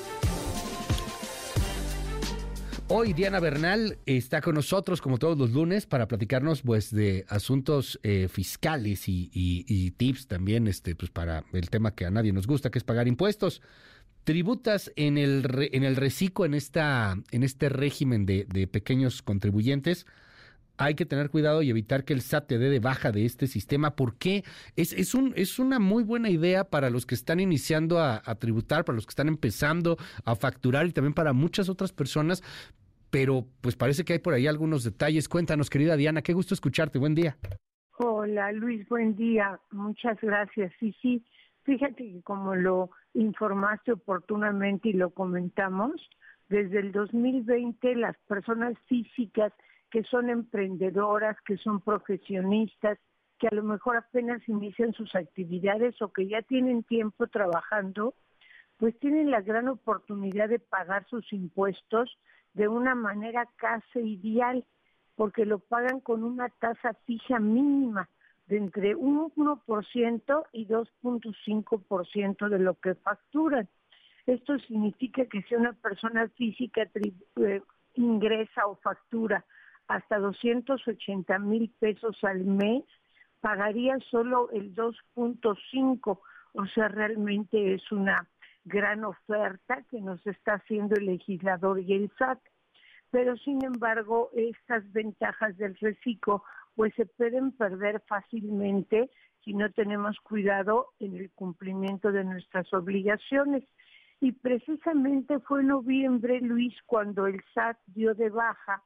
S2: Hoy Diana Bernal está con nosotros como todos los lunes para platicarnos pues de asuntos eh, fiscales y, tips también este pues para el tema que a nadie nos gusta que es pagar impuestos. Tributas en el en el reciclo en esta en este régimen de pequeños contribuyentes. Hay que tener cuidado y evitar que el SAT te dé de baja de este sistema. ¿Por qué? Es, es, un, es una muy buena idea para los que están iniciando a, a tributar, para los que están empezando a facturar y también para muchas otras personas, pero pues parece que hay por ahí algunos detalles. Cuéntanos, querida Diana, qué gusto escucharte. Buen día.
S33: Hola Luis, buen día. Muchas gracias. Sí, sí, fíjate que como lo informaste oportunamente y lo comentamos, desde el 2020 las personas físicas que son emprendedoras, que son profesionistas, que a lo mejor apenas inician sus actividades o que ya tienen tiempo trabajando, pues tienen la gran oportunidad de pagar sus impuestos de una manera casi ideal, porque lo pagan con una tasa fija mínima de entre un 1% y 2.5% de lo que facturan. Esto significa que si una persona física eh, ingresa o factura hasta 280 mil pesos al mes, pagaría solo el 2.5, o sea, realmente es una gran oferta que nos está haciendo el legislador y el SAT. Pero sin embargo, estas ventajas del reciclo pues se pueden perder fácilmente si no tenemos cuidado en el cumplimiento de nuestras obligaciones. Y precisamente fue noviembre, Luis, cuando el SAT dio de baja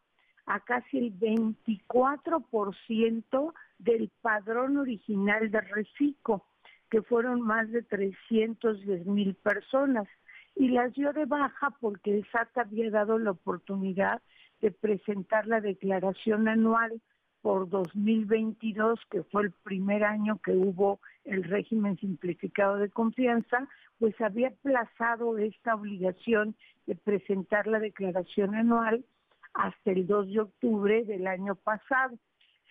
S33: a casi el 24% del padrón original de reciclo, que fueron más de 310 mil personas. Y las dio de baja porque el SAT había dado la oportunidad de presentar la declaración anual por 2022, que fue el primer año que hubo el régimen simplificado de confianza, pues había aplazado esta obligación de presentar la declaración anual hasta el 2 de octubre del año pasado.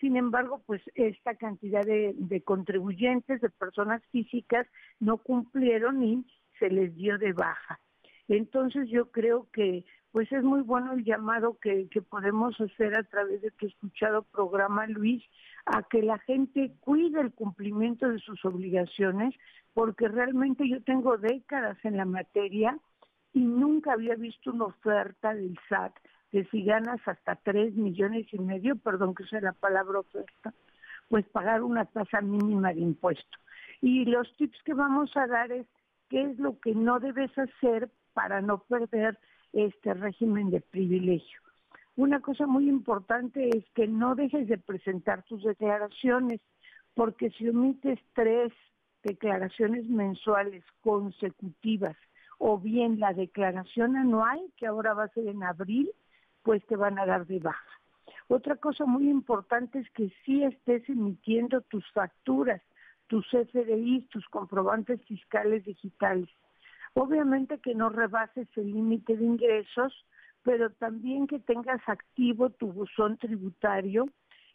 S33: Sin embargo, pues esta cantidad de, contribuyentes, de personas físicas, no cumplieron y se les dio de baja. Entonces yo creo que pues es muy bueno el llamado que, que podemos hacer a través de tu escuchado programa, Luis, a que la gente cuide el cumplimiento de sus obligaciones, porque realmente yo tengo décadas en la materia y nunca había visto una oferta del SAT de si ganas hasta tres millones y medio, perdón que sea la palabra oferta, pues pagar una tasa mínima de impuesto. Y los tips que vamos a dar es qué es lo que no debes hacer para no perder este régimen de privilegio. Una cosa muy importante es que no dejes de presentar tus declaraciones, porque si omites tres declaraciones mensuales consecutivas o bien la declaración anual, que ahora va a ser en abril, pues te van a dar de baja. Otra cosa muy importante es que sí estés emitiendo tus facturas, tus FDI, tus comprobantes fiscales digitales. Obviamente que no rebases el límite de ingresos, pero también que tengas activo tu buzón tributario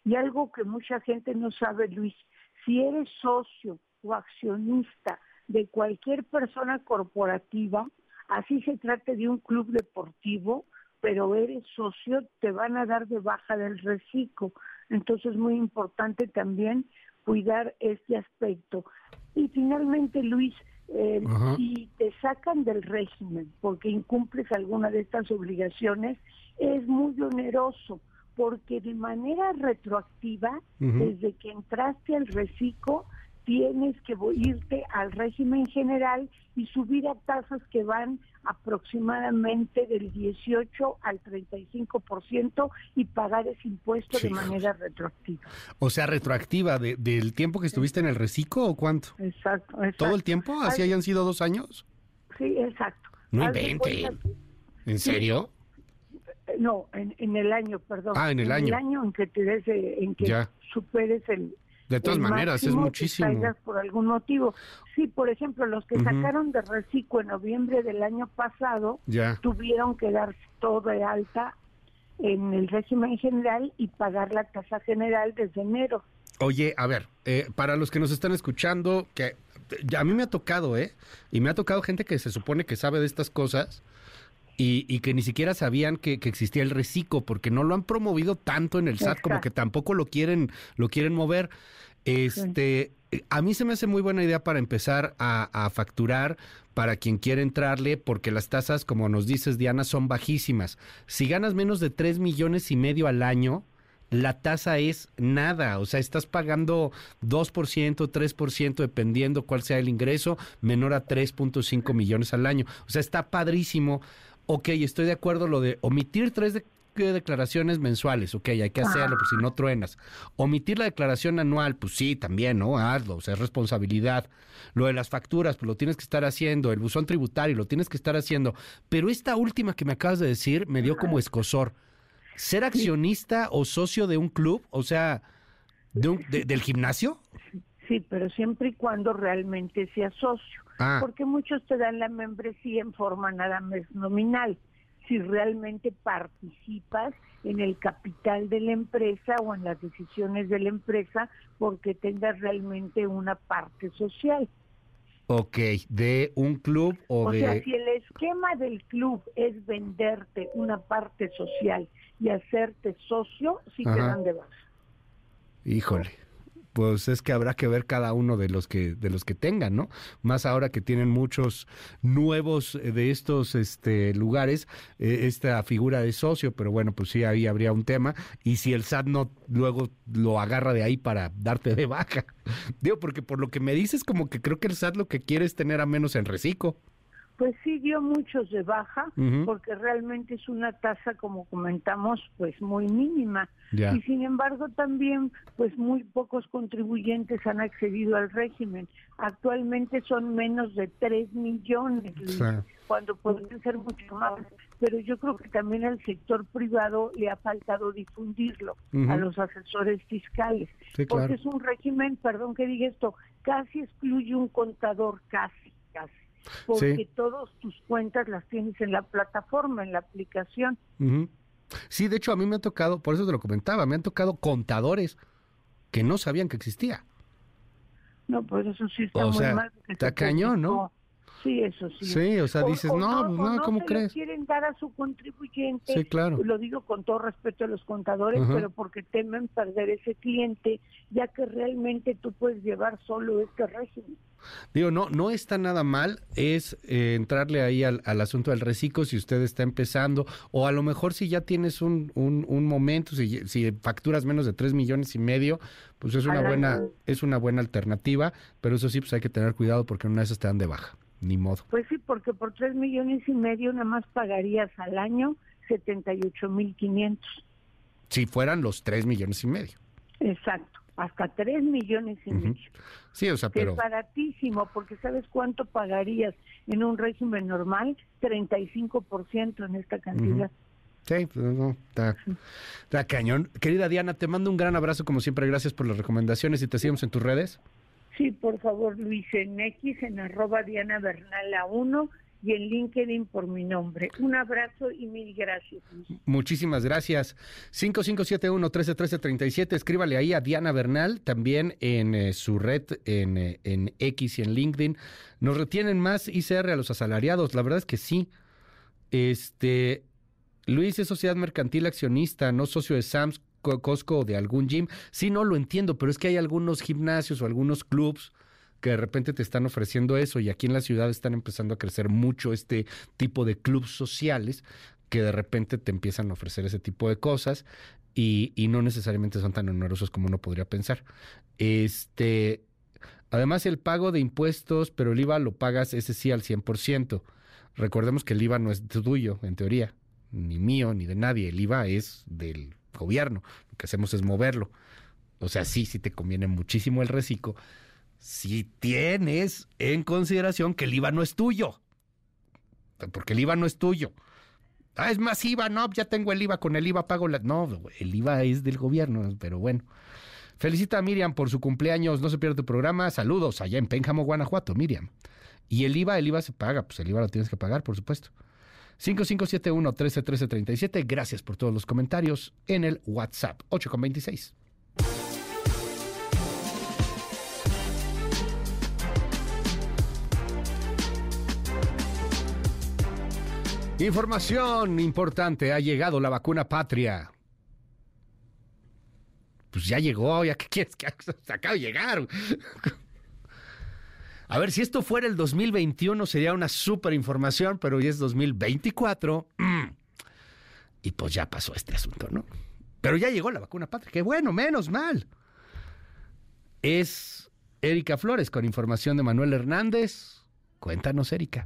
S33: y algo que mucha gente no sabe, Luis, si eres socio o accionista de cualquier persona corporativa, así se trate de un club deportivo, pero eres socio, te van a dar de baja del reciclo. Entonces es muy importante también cuidar este aspecto. Y finalmente, Luis, eh, si te sacan del régimen porque incumples alguna de estas obligaciones, es muy oneroso porque de manera retroactiva, desde que entraste al reciclo, tienes que irte al régimen general y subir a tasas que van aproximadamente del 18 al 35% y pagar ese impuesto de manera retroactiva.
S2: O sea, retroactiva, ¿del tiempo que estuviste en el reciclo o cuánto?
S33: Exacto,
S2: ¿Todo el tiempo? ¿Así hayan sido dos años?
S33: Sí, exacto.
S2: No invente. ¿En serio?
S33: No, en, el año, perdón.
S2: Ah, en el año.
S33: En el año en que, te en que superes el,
S2: de todas maneras, es muchísimo.
S33: por algún motivo. Sí, por ejemplo, los que sacaron de reciclo en noviembre del año pasado tuvieron que dar todo de alta en el régimen general y pagar la tasa general desde enero.
S2: Oye, a ver, eh, para los que nos están escuchando, que a mí me ha tocado, ¿eh? Y me ha tocado gente que se supone que sabe de estas cosas y, que ni siquiera sabían que, existía el reciclo porque no lo han promovido tanto en el SAT como que tampoco lo quieren, lo quieren mover. Este, a mí se me hace muy buena idea para empezar a, facturar para quien quiere entrarle, porque las tasas, como nos dices, Diana, son bajísimas. Si ganas menos de 3 millones y medio al año, la tasa es nada, o sea, estás pagando 2%, 3%, dependiendo cuál sea el ingreso, menor a 3.5 millones al año. O sea, está padrísimo. Ok, estoy de acuerdo lo de omitir tres de declaraciones mensuales, ok, hay que hacerlo, pues si no truenas. Omitir la declaración anual, pues sí, también, ¿no? Hazlo, o sea, es responsabilidad. Lo de las facturas, pues lo tienes que estar haciendo. El buzón tributario, lo tienes que estar haciendo. Pero esta última que me acabas de decir me dio como escosor. ¿Ser accionista o socio de un club, o sea, de del gimnasio?
S33: Sí, pero siempre y cuando realmente sea socio. Ah. Porque muchos te dan la membresía en forma nada más nominal si realmente participas en el capital de la empresa o en las decisiones de la empresa porque tengas realmente una parte social.
S2: Ok, de un club o, de...
S33: O sea, si el esquema del club es venderte una parte social y hacerte socio, sí te dan de baja.
S2: Híjole pues es que habrá que ver cada uno de los que de los que tengan, ¿no? Más ahora que tienen muchos nuevos eh, de estos este lugares eh, esta figura de socio, pero bueno, pues sí ahí habría un tema y si el SAT no luego lo agarra de ahí para darte de baja. Digo, porque por lo que me dices como que creo que el SAT lo que quiere es tener a menos en reciclo
S33: pues sí dio muchos de baja, porque realmente es una tasa, como comentamos, pues muy mínima. Y sin embargo también, pues muy pocos contribuyentes han accedido al régimen. Actualmente son menos de 3 millones, cuando podrían ser mucho más. Pero yo creo que también al sector privado le ha faltado difundirlo a los asesores fiscales, porque es un régimen, perdón que diga esto, casi excluye un contador, casi, casi porque todas tus cuentas las tienes en la plataforma, en la aplicación.
S2: Sí, de hecho a mí me ha tocado, por eso te lo comentaba, me han tocado contadores que no sabían que existía.
S33: No, pues eso sí está muy mal.
S2: Está cañón, ¿no?
S33: Sí, eso sí.
S2: Sí, o sea, dices, no, pues no, ¿cómo
S33: se
S2: crees?
S33: Quieren dar a su contribuyente.
S2: Sí, claro.
S33: Lo digo con todo respeto a los contadores,
S2: Ajá.
S33: pero porque temen perder ese cliente, ya que realmente tú puedes llevar solo este régimen.
S2: Digo, no, no está nada mal, es eh, entrarle ahí al, al asunto del reciclo si usted está empezando, o a lo mejor si ya tienes un, un, un momento, si, si facturas menos de tres millones y medio, pues es una buena, es una buena alternativa, pero eso sí, pues hay que tener cuidado porque en una de esas te dan de baja, ni modo.
S33: Pues sí, porque por tres millones y medio nada más pagarías al año 78 mil 500.
S2: Si fueran los tres millones y medio.
S33: Exacto, hasta tres millones y medio.
S2: Sí, o sea, pero...
S33: es baratísimo, porque ¿sabes cuánto pagarías en un régimen normal? 35% en esta cantidad.
S2: Sí, pues no, está, está cañón. Querida Diana, te mando un gran abrazo como siempre, gracias por las recomendaciones y te seguimos en tus redes.
S33: Sí, por favor, Luis, en X, en arroba Diana Bernal a 1 y en LinkedIn por mi nombre. Un abrazo y mil gracias.
S2: Muchísimas gracias. 5571-131337, escríbale ahí a Diana Bernal, también en eh, su red, en, eh, en X y en LinkedIn. Nos retienen más ICR a los asalariados, la verdad es que sí. Este, Luis es sociedad mercantil accionista, no socio de Sams, Costco o de algún gym. Sí, no lo entiendo, pero es que hay algunos gimnasios o algunos clubs que de repente te están ofreciendo eso y aquí en la ciudad están empezando a crecer mucho este tipo de clubs sociales que de repente te empiezan a ofrecer ese tipo de cosas y, y no necesariamente son tan onerosos como uno podría pensar. Este, además el pago de impuestos, pero el IVA lo pagas ese sí al 100%. Recordemos que el IVA no es tuyo, en teoría, ni mío, ni de nadie. El IVA es del gobierno. Lo que hacemos es moverlo. O sea, sí, sí te conviene muchísimo el reciclo. Si tienes en consideración que el IVA no es tuyo. Porque el IVA no es tuyo. Ah, es más IVA, no, ya tengo el IVA, con el IVA pago la... No, el IVA es del gobierno, pero bueno. Felicita a Miriam por su cumpleaños, no se pierda tu programa. Saludos allá en Pénjamo, Guanajuato, Miriam. Y el IVA, el IVA se paga, pues el IVA lo tienes que pagar, por supuesto. 5571-131337, gracias por todos los comentarios en el WhatsApp, 8 con 26. Información importante, ha llegado la vacuna patria. Pues ya llegó, ya que quieres que acaba de llegar. A ver, si esto fuera el 2021 sería una super información, pero hoy es 2024. mm, Y pues ya pasó este asunto, ¿no? Pero ya llegó la vacuna patria. Qué bueno, menos mal. Es Erika Flores con información de Manuel Hernández. Cuéntanos, Erika.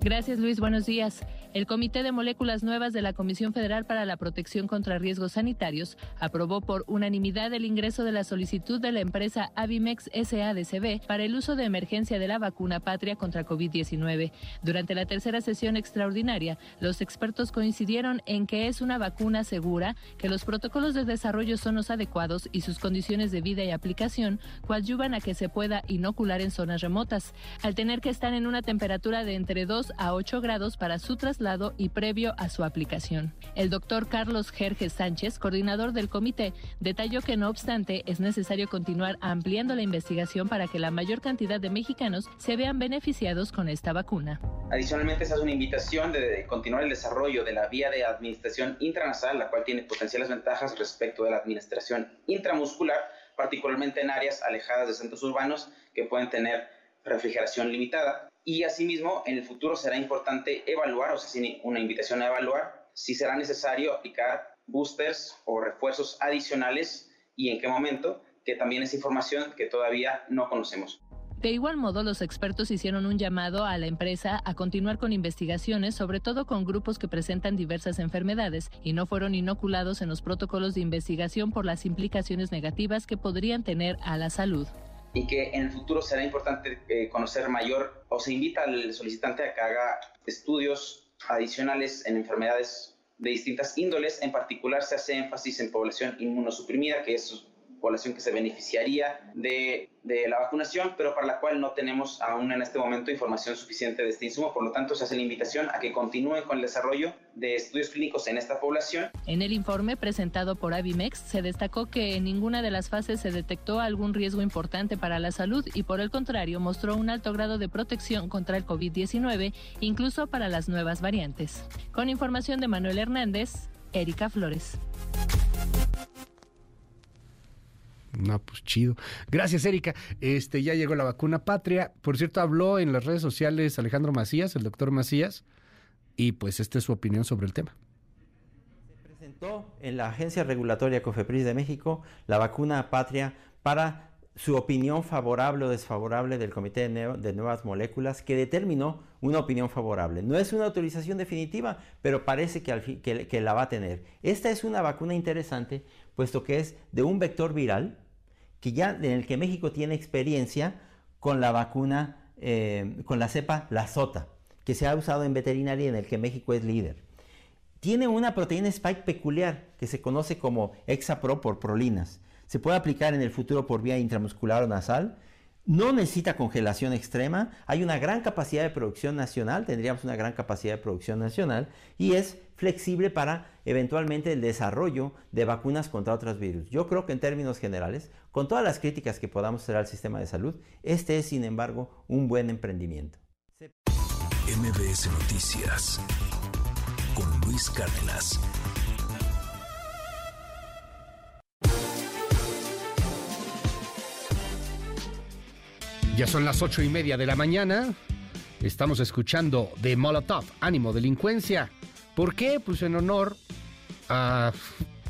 S14: Gracias Luis, buenos días. El Comité de Moléculas Nuevas de la Comisión Federal para la Protección contra Riesgos Sanitarios aprobó por unanimidad el ingreso de la solicitud de la empresa Avimex SADCB para el uso de emergencia de la vacuna patria contra COVID-19. Durante la tercera sesión extraordinaria, los expertos coincidieron en que es una vacuna segura, que los protocolos de desarrollo son los adecuados y sus condiciones de vida y aplicación coadyuvan a que se pueda inocular en zonas remotas, al tener que estar en una temperatura de entre 2 a 8 grados para su traslado y previo a su aplicación. El doctor Carlos Jerjes Sánchez, coordinador del comité, detalló que no obstante es necesario continuar ampliando la investigación para que la mayor cantidad de mexicanos se vean beneficiados con esta vacuna.
S34: Adicionalmente, se hace una invitación de continuar el desarrollo de la vía de administración intranasal, la cual tiene potenciales ventajas respecto de la administración intramuscular, particularmente en áreas alejadas de centros urbanos que pueden tener refrigeración limitada. Y asimismo, en el futuro será importante evaluar, o sea, una invitación a evaluar si será necesario aplicar boosters o refuerzos adicionales y en qué momento, que también es información que todavía no conocemos.
S14: De igual modo, los expertos hicieron un llamado a la empresa a continuar con investigaciones, sobre todo con grupos que presentan diversas enfermedades y no fueron inoculados en los protocolos de investigación por las implicaciones negativas que podrían tener a la salud
S34: y que en el futuro será importante eh, conocer mayor o se invita al solicitante a que haga estudios adicionales en enfermedades de distintas índoles. En particular se hace énfasis en población inmunosuprimida, que es población que se beneficiaría de, de, la vacunación, pero para la cual no tenemos aún en este momento información suficiente de este insumo. Por lo tanto, se hace la invitación a que continúen con el desarrollo de estudios clínicos en esta población.
S35: En el informe presentado por Avimex se destacó que en ninguna de las fases se detectó algún riesgo importante para la salud y por el contrario mostró un alto grado de protección contra el COVID-19, incluso para las nuevas variantes. Con información de Manuel Hernández, Erika Flores.
S2: No, pues chido. Gracias, Erika. Este, ya llegó la vacuna patria. Por cierto, habló en las redes sociales Alejandro Macías, el doctor Macías, y pues esta es su opinión sobre el tema.
S36: Se presentó en la Agencia Regulatoria COFEPRIS de México la vacuna patria para su opinión favorable o desfavorable del Comité de, Nuevas Moléculas, que determinó una opinión favorable. No es una autorización definitiva, pero parece que, la va a tener. Esta es una vacuna interesante, puesto que es de un vector viral, que ya en el que México tiene experiencia con la vacuna, eh, con la cepa la sota, que se ha usado en veterinaria y en el que México es líder. Tiene una proteína spike peculiar que se conoce como hexapro por prolinas se puede aplicar en el futuro por vía intramuscular o nasal. No necesita congelación extrema, hay una gran capacidad de producción nacional, tendríamos una gran capacidad de producción nacional y es flexible para eventualmente el desarrollo de vacunas contra otros virus. Yo creo que en términos generales, con todas las críticas que podamos hacer al sistema de salud, este es sin embargo un buen emprendimiento.
S1: MBS Noticias con Luis Cárdenas.
S2: Ya son las ocho y media de la mañana. Estamos escuchando de Molotov, Ánimo, Delincuencia. ¿Por qué? Pues en honor a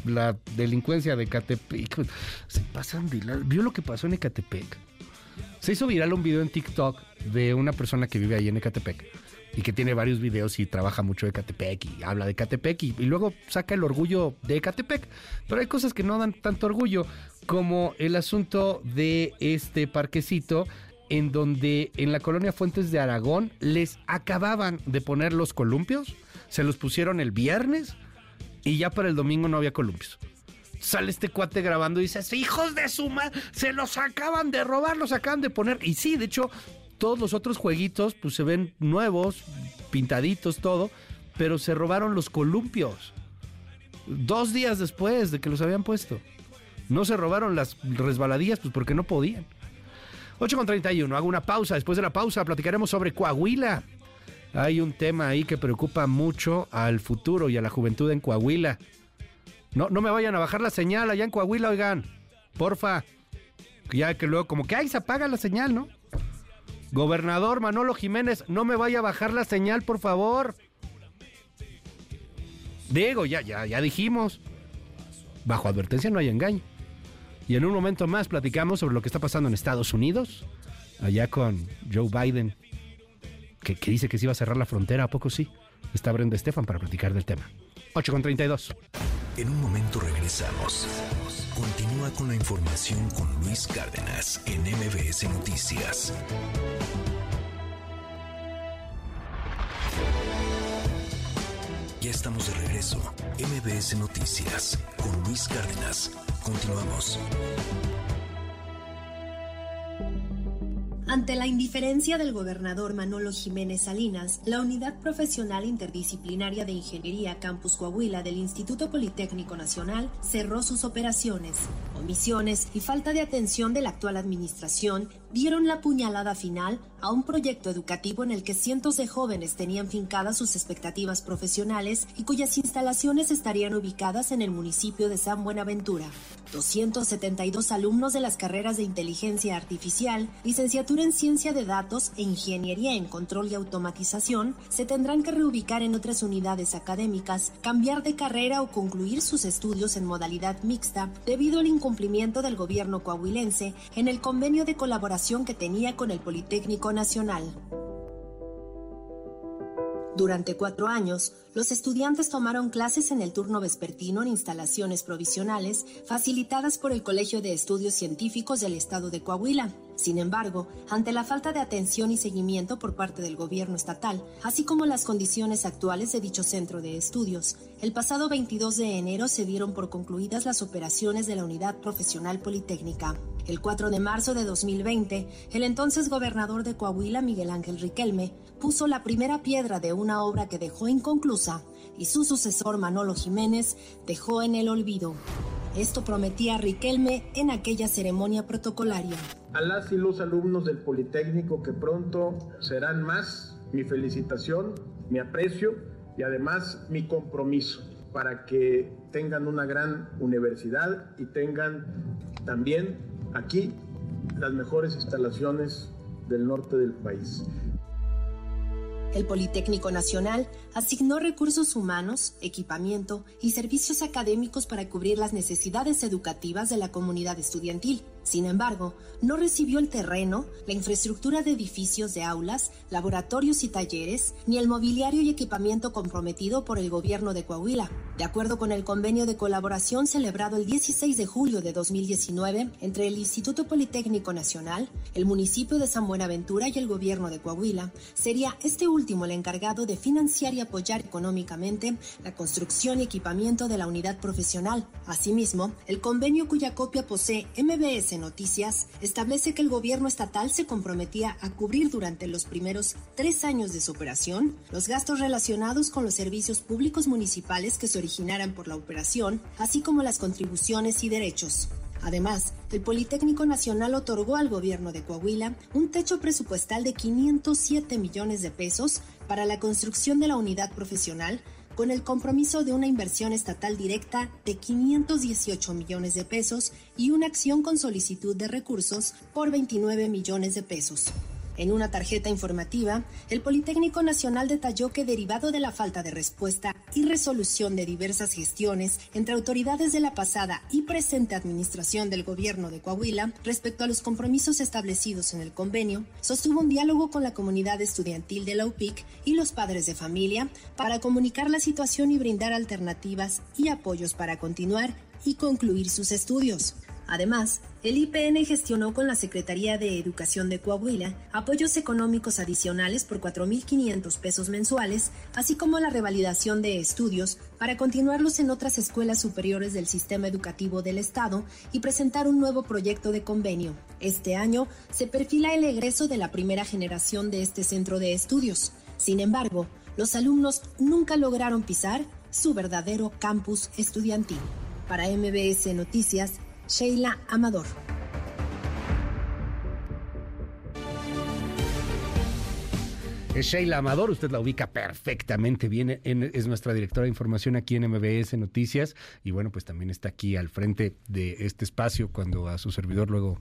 S2: la delincuencia de Ecatepec. Se pasan ¿Vio lo que pasó en Ecatepec? Se hizo viral un video en TikTok de una persona que vive ahí en Ecatepec y que tiene varios videos y trabaja mucho de Ecatepec y habla de Ecatepec y, y, luego saca el orgullo de Ecatepec. Pero hay cosas que no dan tanto orgullo como el asunto de este parquecito en donde en la colonia Fuentes de Aragón les acababan de poner los columpios, se los pusieron el viernes y ya para el domingo no había columpios. Sale este cuate grabando y dice, hijos de suma, se los acaban de robar, los acaban de poner. Y sí, de hecho, todos los otros jueguitos pues se ven nuevos, pintaditos, todo, pero se robaron los columpios. Dos días después de que los habían puesto. No se robaron las resbaladillas pues porque no podían. 8 con 31, hago una pausa. Después de la pausa platicaremos sobre Coahuila. Hay un tema ahí que preocupa mucho al futuro y a la juventud en Coahuila. No, no me vayan a bajar la señal allá en Coahuila, oigan. Porfa. Ya que luego, como que ahí se apaga la señal, ¿no? Gobernador Manolo Jiménez, no me vaya a bajar la señal, por favor. Diego, ya, ya, ya dijimos. Bajo advertencia no hay engaño. Y en un momento más platicamos sobre lo que está pasando en Estados Unidos, allá con Joe Biden, que, dice que se iba a cerrar la frontera, ¿a poco sí? Está Brenda Estefan para platicar del tema. 8 con 32.
S1: En un momento regresamos. Continúa con la información con Luis Cárdenas en MBS Noticias. Estamos de regreso. MBS Noticias con Luis Cárdenas. Continuamos.
S37: Ante la indiferencia del gobernador Manolo Jiménez Salinas, la Unidad Profesional Interdisciplinaria de Ingeniería Campus Coahuila del Instituto Politécnico Nacional cerró sus operaciones. Omisiones y falta de atención de la actual administración dieron la puñalada final a un proyecto educativo en el que cientos de jóvenes tenían fincadas sus expectativas profesionales y cuyas instalaciones estarían ubicadas en el municipio de San Buenaventura. 272 alumnos de las carreras de inteligencia artificial, licenciatura en ciencia de datos e ingeniería en control y automatización se tendrán que reubicar en otras unidades académicas, cambiar de carrera o concluir sus estudios en modalidad mixta debido al incumplimiento del gobierno coahuilense en el convenio de colaboración que tenía con el Politécnico Nacional. Durante cuatro años, los estudiantes tomaron clases en el turno vespertino en instalaciones provisionales facilitadas por el Colegio de Estudios Científicos del Estado de Coahuila. Sin embargo, ante la falta de atención y seguimiento por parte del gobierno estatal, así como las condiciones actuales de dicho centro de estudios, el pasado 22 de enero se dieron por concluidas las operaciones de la Unidad Profesional Politécnica. El 4 de marzo de 2020, el entonces gobernador de Coahuila, Miguel Ángel Riquelme, puso la primera piedra de una obra que dejó inconclusa y su sucesor Manolo Jiménez dejó en el olvido. Esto prometía Riquelme en aquella ceremonia protocolaria.
S38: A las y los alumnos del Politécnico que pronto serán más, mi felicitación, mi aprecio y además mi compromiso para que tengan una gran universidad y tengan también aquí las mejores instalaciones del norte del país.
S37: El Politécnico Nacional asignó recursos humanos, equipamiento y servicios académicos para cubrir las necesidades educativas de la comunidad estudiantil. Sin embargo, no recibió el terreno, la infraestructura de edificios de aulas, laboratorios y talleres, ni el mobiliario y equipamiento comprometido por el gobierno de Coahuila. De acuerdo con el convenio de colaboración celebrado el 16 de julio de 2019 entre el Instituto Politécnico Nacional, el municipio de San Buenaventura y el gobierno de Coahuila, sería este último el encargado de financiar y apoyar económicamente la construcción y equipamiento de la unidad profesional. Asimismo, el convenio cuya copia posee MBS Noticias establece que el gobierno estatal se comprometía a cubrir durante los primeros tres años de su operación los gastos relacionados con los servicios públicos municipales que se originaran por la operación, así como las contribuciones y derechos. Además, el Politécnico Nacional otorgó al gobierno de Coahuila un techo presupuestal de 507 millones de pesos para la construcción de la unidad profesional con el compromiso de una inversión estatal directa de 518 millones de pesos y una acción con solicitud de recursos por 29 millones de pesos. En una tarjeta informativa, el Politécnico Nacional detalló que derivado de la falta de respuesta y resolución de diversas gestiones entre autoridades de la pasada y presente administración del gobierno de Coahuila respecto a los compromisos establecidos en el convenio, sostuvo un diálogo con la comunidad estudiantil de la UPIC y los padres de familia para comunicar la situación y brindar alternativas y apoyos para continuar y concluir sus estudios. Además, el IPN gestionó con la Secretaría de Educación de Coahuila apoyos económicos adicionales por 4.500 pesos mensuales, así como la revalidación de estudios para continuarlos en otras escuelas superiores del sistema educativo del Estado y presentar un nuevo proyecto de convenio. Este año se perfila el egreso de la primera generación de este centro de estudios. Sin embargo, los alumnos nunca lograron pisar su verdadero campus estudiantil. Para MBS Noticias, Sheila Amador.
S2: Es Sheila Amador, usted la ubica perfectamente bien, es nuestra directora de información aquí en MBS Noticias y bueno, pues también está aquí al frente de este espacio cuando a su servidor luego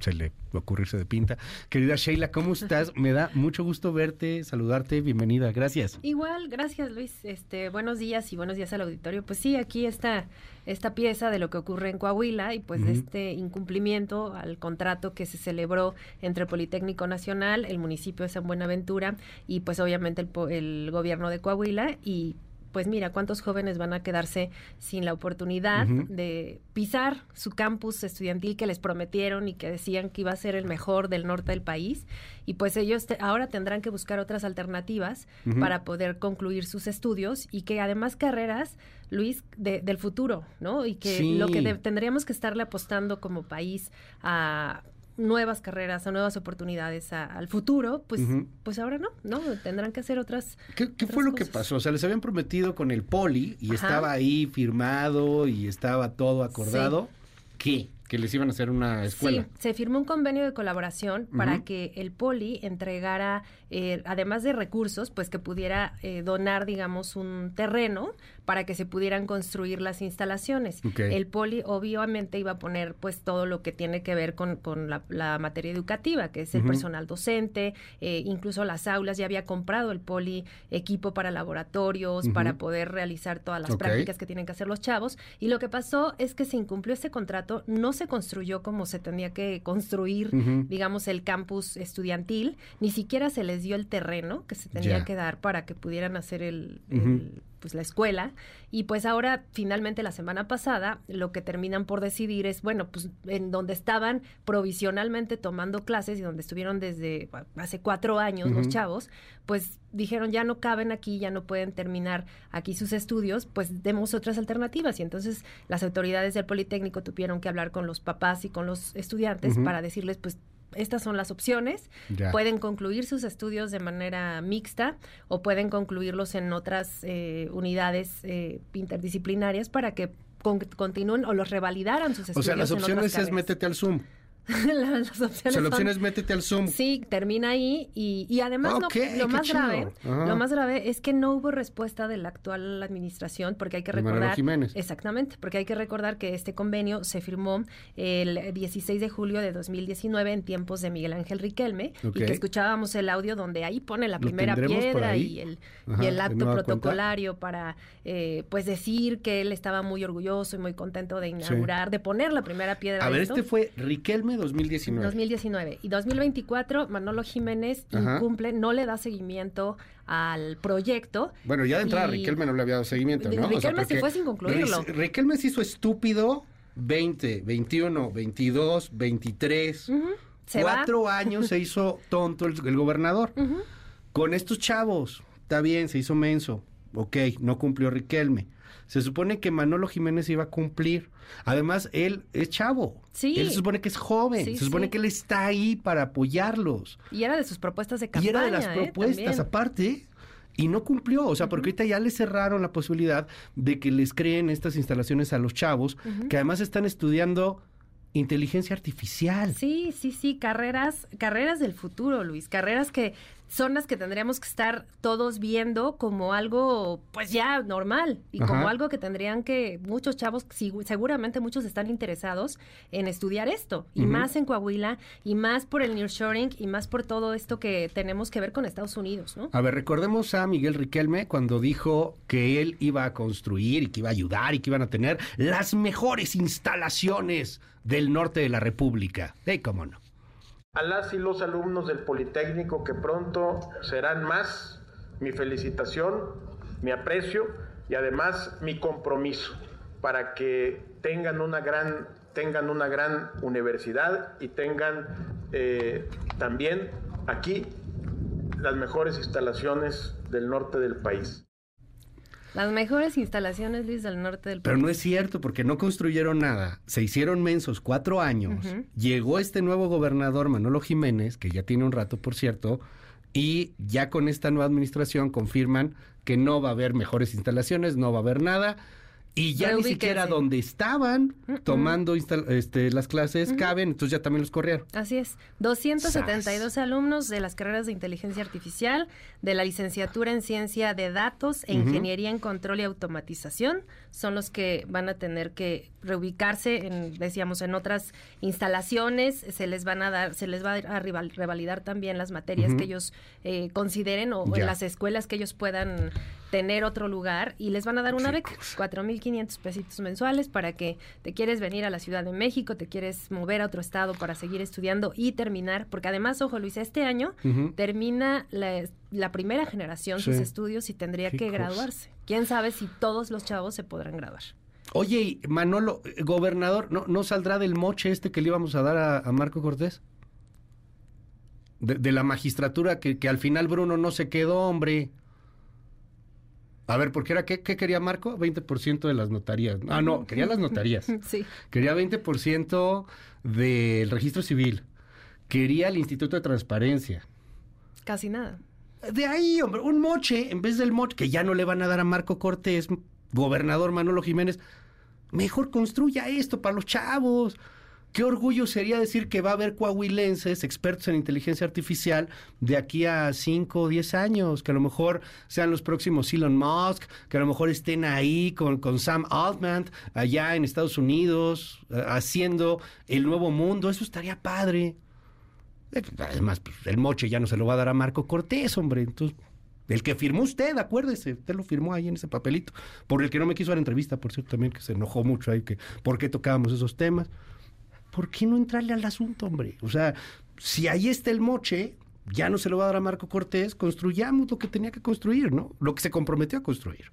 S2: se le ocurrirse de pinta. Querida Sheila, ¿cómo estás? Me da mucho gusto verte, saludarte, bienvenida, gracias.
S27: Igual, gracias Luis. Este, buenos días y buenos días al auditorio. Pues sí, aquí está esta pieza de lo que ocurre en Coahuila y pues de este incumplimiento al contrato que se celebró entre Politécnico Nacional, el municipio de San Buenaventura y pues obviamente el, el gobierno de Coahuila y pues mira, cuántos jóvenes van a quedarse sin la oportunidad de pisar su campus estudiantil que les prometieron y que decían que iba a ser el mejor del norte del país. Y pues ellos ahora tendrán que buscar otras alternativas para poder concluir sus estudios y que además carreras, Luis, del futuro, ¿no? Y que lo que tendríamos que estarle apostando como país a nuevas carreras, a nuevas oportunidades al futuro, pues, pues ahora no, ¿no? Tendrán que hacer otras.
S2: ¿Qué, fue lo que pasó? O sea, les habían prometido con el poli y estaba ahí firmado y estaba todo acordado. ¿Qué? que les iban a hacer una escuela.
S27: Sí, se firmó un convenio de colaboración para que el poli entregara, eh, además de recursos, pues que pudiera eh, donar, digamos, un terreno para que se pudieran construir las instalaciones. El poli obviamente iba a poner pues todo lo que tiene que ver con, la, materia educativa, que es el personal docente, eh, incluso las aulas, ya había comprado el poli equipo para laboratorios, para poder realizar todas las prácticas que tienen que hacer los chavos. Y lo que pasó es que se incumplió ese contrato, no se construyó como se tenía que construir, digamos, el campus estudiantil, ni siquiera se les les dio el terreno que se tenía
S2: Ya.
S27: que dar para que pudieran hacer el, el- pues la escuela y pues ahora finalmente la semana pasada lo que terminan por decidir es bueno pues en donde estaban provisionalmente tomando clases y donde estuvieron desde hace cuatro años los
S39: Ujú.
S27: chavos pues dijeron ya no caben aquí ya no pueden terminar aquí sus estudios pues demos otras alternativas y entonces las autoridades del Politécnico tuvieron que hablar con los papás y con los estudiantes
S39: Ujú.
S27: para decirles pues estas son las opciones.
S39: Ya.
S27: Pueden concluir sus estudios de manera mixta o pueden concluirlos en otras eh, unidades eh, interdisciplinarias para que con- continúen o los revalidaran sus
S2: O
S27: estudios.
S2: sea, las
S27: en otras
S2: opciones es métete al Zoom.
S27: las opciones
S2: O sea, la opción
S27: son-
S2: es métete al Zoom.
S27: Sí, termina ahí y, y además no- lo más
S2: chido.
S27: grave,
S2: Ajá.
S27: lo más grave es que no hubo respuesta de la actual administración porque hay que recordar
S2: Jiménez.
S27: exactamente, porque hay que recordar que este convenio se firmó el 16 de julio de 2019 en tiempos de Miguel Ángel Riquelme y que escuchábamos el audio donde ahí pone la
S2: ¿Lo
S27: primera piedra y el
S2: Ajá,
S27: y el acto
S2: cuenta.
S27: protocolario para eh, pues decir que él estaba muy orgulloso y muy contento de inaugurar, de poner la primera piedra.
S2: A ver,
S27: esto.
S2: este fue Riquelme 2019.
S27: 2019 y 2024 Manolo Jiménez incumple, no le da seguimiento al proyecto.
S2: Bueno, ya de entrada
S27: y-
S2: Riquelme no le había dado seguimiento, ¿no?
S27: Riquelme se fue sin concluirlo.
S2: Ri- Riquelme se hizo estúpido 20, 21, 22, 23.
S27: se va.
S2: Cuatro años se hizo tonto el, el gobernador. Con estos chavos, está bien, se hizo menso. Ok, no cumplió Riquelme. Se supone que Manolo Jiménez iba a cumplir. Además, él es chavo.
S27: Sí.
S2: Él se supone que es joven.
S27: Sí,
S2: se supone
S27: sí.
S2: que él está ahí para apoyarlos.
S27: Y era de sus propuestas de campaña.
S2: Y era de las
S27: ¿eh?
S2: propuestas,
S27: También.
S2: aparte, y no cumplió. O sea, porque ahorita ya le cerraron la posibilidad de que les creen estas instalaciones a los chavos, que además están estudiando inteligencia artificial.
S27: Sí, sí, sí, carreras, carreras del futuro, Luis, carreras que son las que tendríamos que estar todos viendo como algo, pues ya normal y como algo que tendrían que muchos chavos, seguramente muchos están interesados en estudiar esto y más en Coahuila y más por el nearshoring y más por todo esto que tenemos que ver con Estados Unidos, ¿no?
S2: A ver, recordemos a Miguel Riquelme cuando dijo que él iba a construir y que iba a ayudar y que iban a tener las mejores instalaciones del norte de la República. Eh, cómo no.
S38: A las y los alumnos del Politécnico que pronto serán más, mi felicitación, mi aprecio y además mi compromiso para que tengan una gran, tengan una gran universidad y tengan eh, también aquí las mejores instalaciones del norte del país.
S27: Las mejores instalaciones, Luis, del norte del
S2: Pero
S27: país.
S2: no es cierto, porque no construyeron nada. Se hicieron mensos cuatro años. Llegó este nuevo gobernador, Manolo Jiménez, que ya tiene un rato, por cierto, y ya con esta nueva administración confirman que no va a haber mejores instalaciones, no va a haber nada. Y ya ni siquiera donde estaban tomando instal- este, las clases caben, entonces ya también los corrieron.
S27: Así es. 272 alumnos de las carreras de inteligencia artificial, de la licenciatura en ciencia de datos e ingeniería en control y automatización son los que van a tener que reubicarse en, decíamos, en otras instalaciones. Se les van a dar, se les va a rival- revalidar también las materias que ellos eh, consideren o, en las escuelas que ellos puedan tener otro lugar y les van a dar una beca, 4.500 pesitos mensuales para que te quieres venir a la Ciudad de México, te quieres mover a otro estado para seguir estudiando y terminar, porque además, ojo Luis, este año termina la, la primera generación sus estudios y tendría
S2: Qué
S27: que
S2: cosa.
S27: graduarse. ¿Quién sabe si todos los chavos se podrán graduar?
S2: Oye, Manolo, eh, gobernador, ¿no, ¿no saldrá del moche este que le íbamos a dar a, a Marco Cortés? De, de la magistratura que, que al final Bruno no se quedó, hombre. A ver, ¿por qué era qué, qué quería Marco? 20% de las notarías. Ah, no, quería las notarías.
S27: Sí.
S2: Quería 20% del registro civil. Quería el Instituto de Transparencia.
S27: Casi nada.
S2: De ahí, hombre, un moche, en vez del moche, que ya no le van a dar a Marco Cortés, gobernador Manolo Jiménez, mejor construya esto para los chavos. Qué orgullo sería decir que va a haber coahuilenses expertos en inteligencia artificial de aquí a 5 o 10 años, que a lo mejor sean los próximos Elon Musk, que a lo mejor estén ahí con, con Sam Altman allá en Estados Unidos, eh, haciendo el nuevo mundo. Eso estaría padre. Además, pues, el moche ya no se lo va a dar a Marco Cortés, hombre. Entonces, el que firmó usted, acuérdese, usted lo firmó ahí en ese papelito. Por el que no me quiso dar entrevista, por cierto, también que se enojó mucho ahí, que por qué tocábamos esos temas. ¿Por qué no entrarle al asunto, hombre? O sea, si ahí está el moche, ya no se lo va a dar a Marco Cortés, construyamos lo que tenía que construir, ¿no? Lo que se comprometió a construir.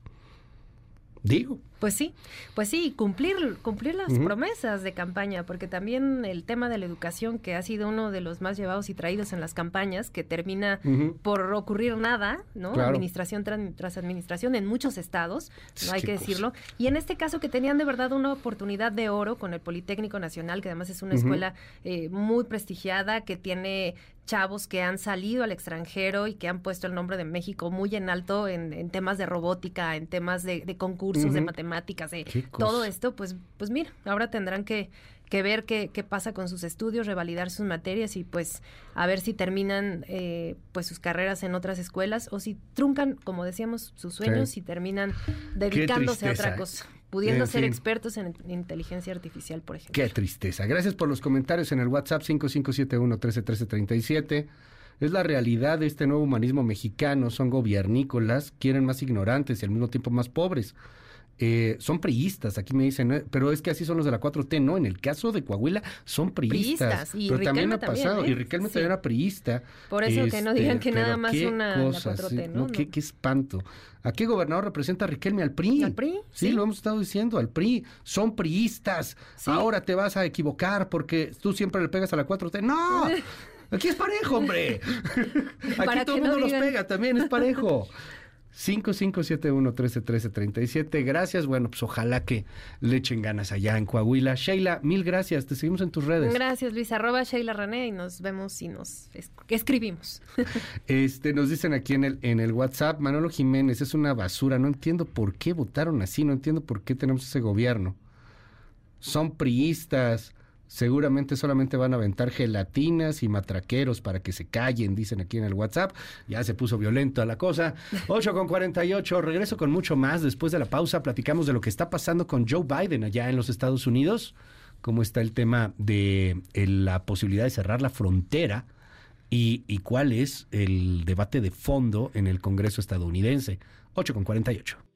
S2: Digo.
S27: Pues sí, pues sí, cumplir, cumplir las promesas de campaña, porque también el tema de la educación, que ha sido uno de los más llevados y traídos en las campañas, que termina por ocurrir nada, ¿no? Administración tras, administración en muchos estados, no hay que decirlo. Y en este caso que tenían de verdad una oportunidad de oro con el Politécnico Nacional, que además es una escuela eh, muy prestigiada, que tiene chavos que han salido al extranjero y que han puesto el nombre de México muy en alto en, temas de robótica, en temas de, concursos, de matemáticas matemáticas, de todo esto, pues, pues mira, ahora tendrán que, que ver qué, qué, pasa con sus estudios, revalidar sus materias y pues a ver si terminan eh, pues sus carreras en otras escuelas o si truncan, como decíamos, sus sueños y terminan dedicándose a otra cosa. Pudiendo ser expertos en inteligencia artificial, por ejemplo.
S2: Qué tristeza. Gracias por los comentarios en el WhatsApp 5571 131337. Es la realidad de este nuevo humanismo mexicano. Son gobiernícolas, quieren más ignorantes y al mismo tiempo más pobres. Eh, son priistas, aquí me dicen, ¿eh? pero es que así son los de la 4T, no, en el caso de Coahuila son priistas,
S27: y
S2: pero también ha
S27: pasado,
S2: y ¿eh? Riquelme también era priista.
S27: Por eso que no digan que este, nada más una la 4T, ¿no?
S2: Qué, espanto. ¿A qué gobernador representa a Riquelme? Al PRI.
S27: ¿Al PRI?
S2: Sí, lo hemos estado diciendo, al PRI. Son priistas. Ahora te vas a equivocar porque tú siempre le pegas a la 4T. ¡No! Aquí es parejo, hombre. Aquí todo el mundo los pega, también es parejo. 5571-131337. Gracias. Bueno, pues ojalá que le echen ganas allá en Coahuila. Sheila, mil gracias. Te seguimos en tus redes.
S27: Gracias, Luis. Arroba Sheila René y nos vemos y nos escribimos.
S2: Este, nos dicen aquí en el, en el WhatsApp, Manolo Jiménez, es una basura. No entiendo por qué votaron así. No entiendo por qué tenemos ese gobierno. Son priistas Seguramente solamente van a aventar gelatinas y matraqueros para que se callen, dicen aquí en el WhatsApp. Ya se puso violento la cosa. 8 con 48. Regreso con mucho más. Después de la pausa platicamos de lo que está pasando con Joe Biden allá en los Estados Unidos. Cómo está el tema de la posibilidad de cerrar la frontera y, y cuál es el debate de fondo en el Congreso estadounidense. 8 con 48.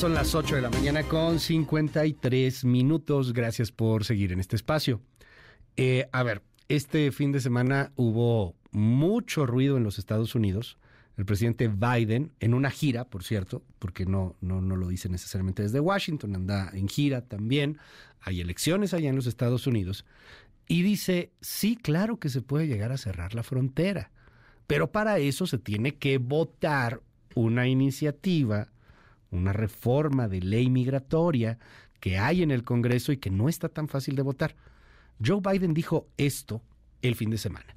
S2: Son las 8 de la mañana con 53 minutos. Gracias por seguir en este espacio. Eh, a ver, este fin de semana hubo mucho ruido en los Estados Unidos. El presidente Biden, en una gira, por cierto, porque no, no, no lo dice necesariamente desde Washington, anda en gira también. Hay elecciones allá en los Estados Unidos. Y dice, sí, claro que se puede llegar a cerrar la frontera, pero para eso se tiene que votar una iniciativa una reforma de ley migratoria que hay en el Congreso y que no está tan fácil de votar. Joe Biden dijo esto el fin de semana.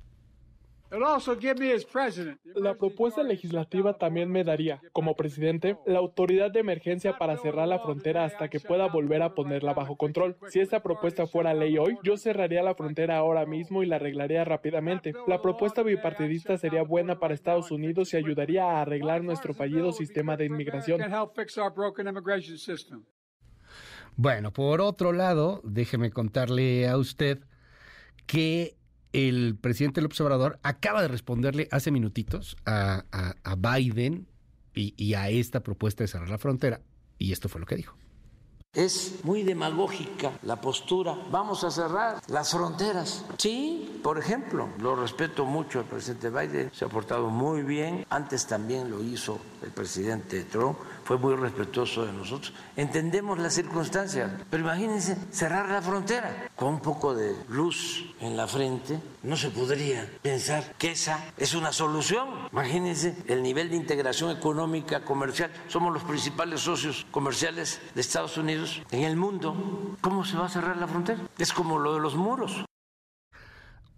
S39: La propuesta legislativa también me daría, como presidente, la autoridad de emergencia para cerrar la frontera hasta que pueda volver a ponerla bajo control. Si esta propuesta fuera ley hoy, yo cerraría la frontera ahora mismo y la arreglaría rápidamente. La propuesta bipartidista sería buena para Estados Unidos y ayudaría a arreglar nuestro fallido sistema de inmigración.
S2: Bueno, por otro lado, déjeme contarle a usted que el presidente López Obrador acaba de responderle hace minutitos a, Biden y, y a esta propuesta de cerrar la frontera. Y esto fue lo que dijo.
S40: Es muy demagógica la postura. Vamos a cerrar las fronteras. Sí, por ejemplo, lo respeto mucho al presidente Biden, se ha portado muy bien. Antes también lo hizo el presidente Trump fue muy respetuoso de nosotros. Entendemos las circunstancias, pero imagínense cerrar la frontera con un poco de luz en la frente. No se podría pensar que esa es una solución. Imagínense el nivel de integración económica, comercial. Somos los principales socios comerciales de Estados Unidos en el mundo. ¿Cómo se va a cerrar la frontera? Es como lo de los muros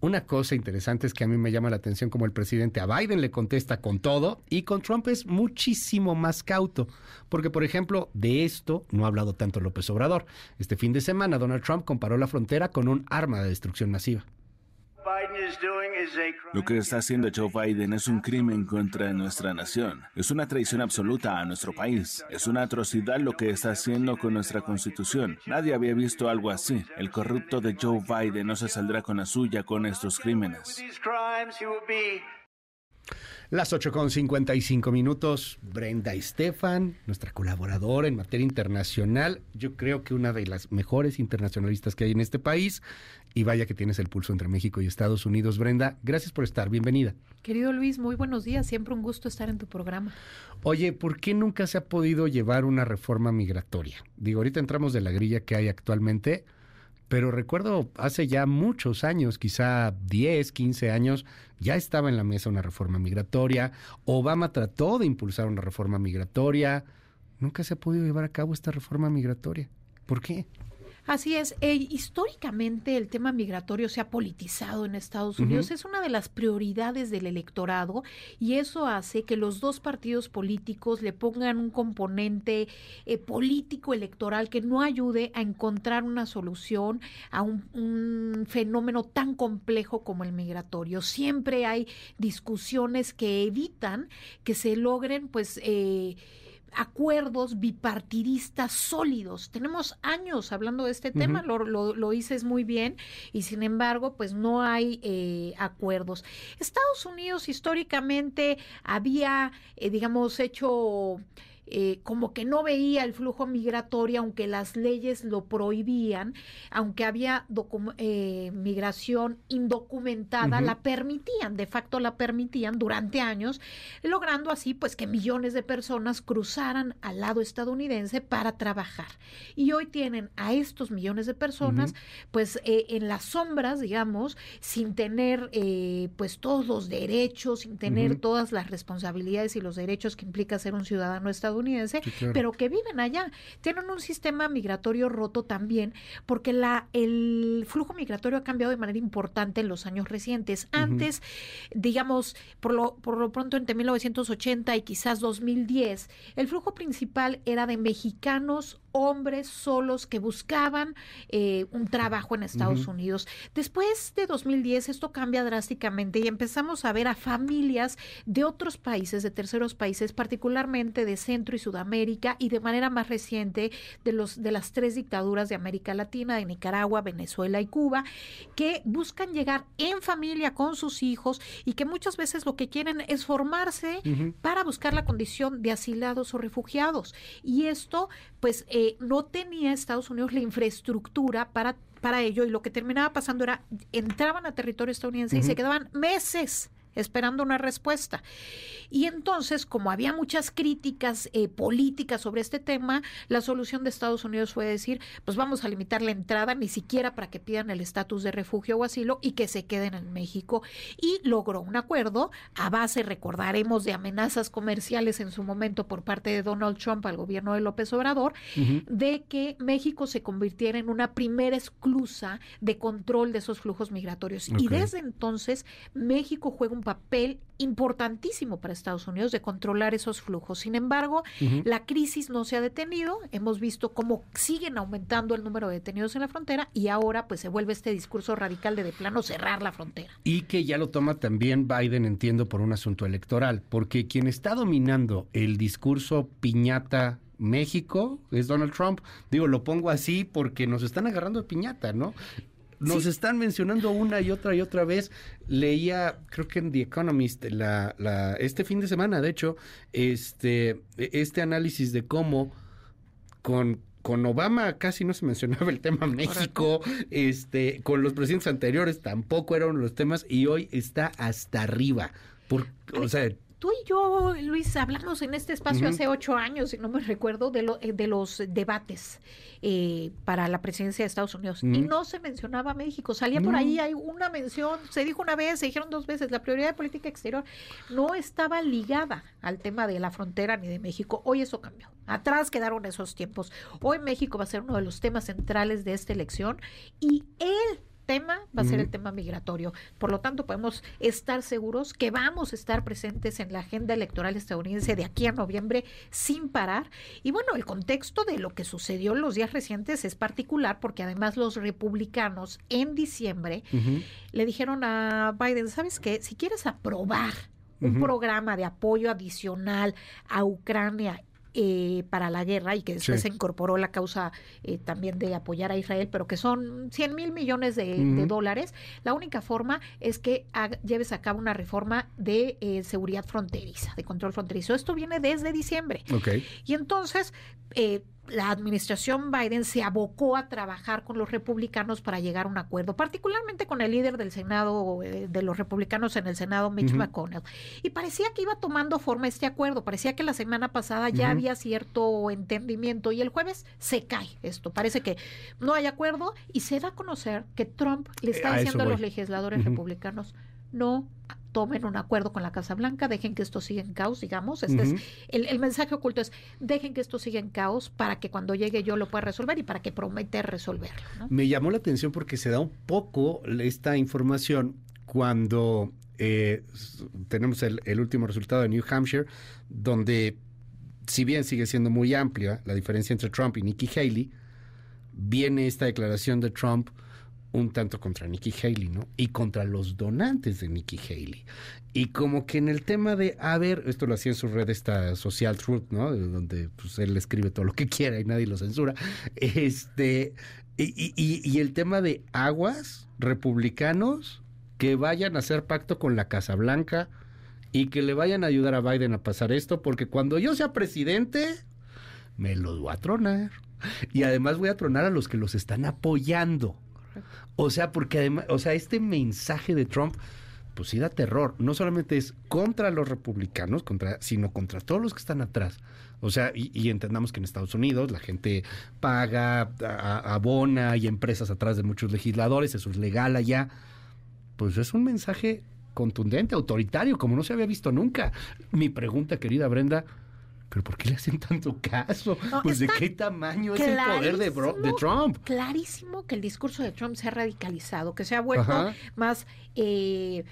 S2: Una cosa interesante es que a mí me llama la atención como el presidente a Biden le contesta con todo y con Trump es muchísimo más cauto, porque por ejemplo de esto no ha hablado tanto López Obrador. Este fin de semana Donald Trump comparó la frontera con un arma de destrucción masiva.
S16: Lo que está haciendo Joe Biden es un crimen contra nuestra nación. Es una traición absoluta a nuestro país. Es una atrocidad lo que está haciendo con nuestra constitución. Nadie había visto algo así. El corrupto de Joe Biden no se saldrá con la suya con estos crímenes.
S2: Las 8 con 55 minutos, Brenda Estefan, nuestra colaboradora en materia internacional, yo creo que una de las mejores internacionalistas que hay en este país, y vaya que tienes el pulso entre México y Estados Unidos, Brenda, gracias por estar, bienvenida.
S41: Querido Luis, muy buenos días, siempre un gusto estar en tu programa.
S2: Oye, ¿por qué nunca se ha podido llevar una reforma migratoria? Digo, ahorita entramos de la grilla que hay actualmente, pero recuerdo hace ya muchos años, quizá 10, 15 años, ya estaba en la mesa una reforma migratoria. Obama trató de impulsar una reforma migratoria. Nunca se ha podido llevar a cabo esta reforma migratoria. ¿Por qué?
S41: Así es, eh, históricamente el tema migratorio se ha politizado en Estados Unidos, es una de las prioridades del electorado y eso hace que los dos partidos políticos le pongan un componente eh, político electoral que no ayude a encontrar una solución a un, un, fenómeno tan complejo como el migratorio. Siempre hay discusiones que evitan que se logren, pues, eh, acuerdos bipartidistas sólidos. Tenemos años hablando de este tema, lo, lo, dices muy bien, y sin embargo, pues no hay eh, acuerdos. Estados Unidos históricamente había, eh, digamos, hecho eh, como que no veía el flujo migratorio, aunque las leyes lo prohibían, aunque había eh, migración indocumentada, la permitían, de facto la permitían durante años, logrando así pues que millones de personas cruzaran al lado estadounidense para trabajar. Y hoy tienen a estos millones de personas pues eh, en las sombras, digamos, sin tener pues todos los derechos, sin tener todas las responsabilidades y los derechos que implica ser un ciudadano estadounidense estadounidense, pero que viven allá. Tienen un sistema migratorio roto también, porque la, el flujo migratorio ha cambiado de manera importante en los años recientes. Antes, digamos, por lo, por lo pronto entre 1980 y quizás 2010, el flujo principal era de mexicanos hombres solos que buscaban eh, un trabajo en Estados Unidos. Después de 2010 esto cambia drásticamente y empezamos a ver a familias de otros países, de terceros países, particularmente de Centro y Sudamérica y de manera más reciente de, los, de las tres dictaduras de América Latina, de Nicaragua, Venezuela y Cuba, que buscan llegar en familia con sus hijos y que muchas veces lo que quieren es formarse para buscar la condición de asilados o refugiados. Y esto, pues, eh, no tenía Estados Unidos la infraestructura para, para ello y lo que terminaba pasando era, entraban a territorio estadounidense y se quedaban meses esperando una respuesta. Y entonces, como había muchas críticas eh, políticas sobre este tema, la solución de Estados Unidos fue decir, pues vamos a limitar la entrada, ni siquiera para que pidan el estatus de refugio o asilo y que se queden en México. Y logró un acuerdo a base, recordaremos, de amenazas comerciales en su momento por parte de Donald Trump al gobierno de López Obrador, de que México se convirtiera en una primera esclusa de control de esos flujos migratorios. Y desde entonces, México juega un papel importantísimo para Estados Unidos de controlar esos flujos. Sin embargo, la crisis no se ha detenido. Hemos visto cómo siguen aumentando el número de detenidos en la frontera y ahora pues se vuelve este discurso radical de de plano cerrar la frontera.
S2: Y que ya lo toma también Biden, entiendo, por un asunto electoral, porque quien está dominando el discurso piñata México es Donald Trump. Digo, lo pongo así porque nos están agarrando de piñata, ¿no? Nos están mencionando una y otra y otra vez. Leía, creo que en The Economist, la, la, este fin de semana, de hecho, este, este análisis de cómo con con Obama casi no se mencionaba el tema México, este, con los presidentes anteriores tampoco eran los temas y hoy está hasta arriba. Por, o sea,
S41: tú y yo, Luis, hablamos en este espacio hace ocho años, si no me recuerdo, de, lo, eh, de los debates eh, para la presidencia de Estados Unidos. Y no se mencionaba México. Salía por ahí, hay una mención, se dijo una vez, se dijeron dos veces, la prioridad de política exterior no estaba ligada al tema de la frontera ni de México. Hoy eso cambió. Atrás quedaron esos tiempos. Hoy México va a ser uno de los temas centrales de esta elección y él tema va a ser el tema migratorio. Por lo tanto, podemos estar seguros que vamos a estar presentes en la agenda electoral estadounidense de aquí a noviembre sin parar. Y bueno, el contexto de lo que sucedió en los días recientes es particular porque además los republicanos en diciembre le dijeron a Biden, ¿sabes qué? Si quieres aprobar un programa de apoyo adicional a Ucrania eh, para la guerra y que después se incorporó la causa eh, también de apoyar a Israel, pero que son 100 mil millones de, dólares, la única forma es que lleves a cabo una reforma de eh, seguridad fronteriza, de control fronterizo. Esto viene desde diciembre. Y entonces, la administración Biden se abocó a trabajar con los republicanos para llegar a un acuerdo, particularmente con el líder del Senado, eh, de los republicanos en el Senado, Mitch McConnell. Y parecía que iba tomando forma este acuerdo, parecía que la semana pasada ya había cierto entendimiento y el jueves se cae esto. Parece que no hay acuerdo y se da a conocer que Trump le está diciendo a los legisladores republicanos, no tomen un acuerdo con la Casa Blanca, dejen que esto siga en caos, digamos. Este es el, mensaje oculto es, dejen que esto siga en caos para que cuando llegue yo lo pueda resolver y para que promete resolverlo.
S2: Me llamó la atención porque se da un poco esta información cuando eh, tenemos el, el, último resultado de New Hampshire, donde si bien sigue siendo muy amplia la diferencia entre Trump y Nikki Haley, viene esta declaración de Trump un tanto contra Nikki Haley, ¿no? Y contra los donantes de Nikki Haley. Y como que en el tema de, a ver, esto lo hacía en su red esta Social Truth, ¿no? Donde pues, él escribe todo lo que quiera y nadie lo censura. Este, y, y el tema de aguas republicanos que vayan a hacer pacto con la Casa Blanca y que le vayan a ayudar a Biden a pasar esto, porque cuando yo sea presidente, me los voy a tronar. Y además voy a tronar a los que los están apoyando. O sea, porque además, o sea, este mensaje de Trump, pues sí da terror. No solamente es contra los republicanos, contra, sino contra todos los que están atrás. O sea, y, entendamos que en Estados Unidos la gente paga, abona, hay empresas atrás de muchos legisladores, eso es legal allá. Pues es un mensaje contundente, autoritario, como no se había visto nunca. Mi pregunta, querida Brenda, pero ¿por qué le hacen tanto caso? pues de qué tamaño es el poder de, de, Trump.
S41: Clarísimo que el discurso de Trump se ha radicalizado, que se ha vuelto más eh,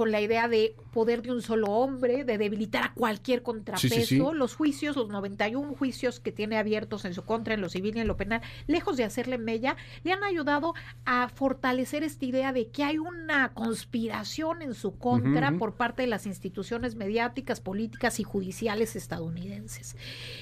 S41: con la idea de poder de un solo hombre, de debilitar a cualquier contrapeso. Los juicios, los 91 juicios que tiene abiertos en su contra, en lo civil y en lo penal, lejos de hacerle mella, le han ayudado a fortalecer esta idea de que hay una conspiración en su contra por parte de las instituciones mediáticas, políticas y judiciales estadounidenses.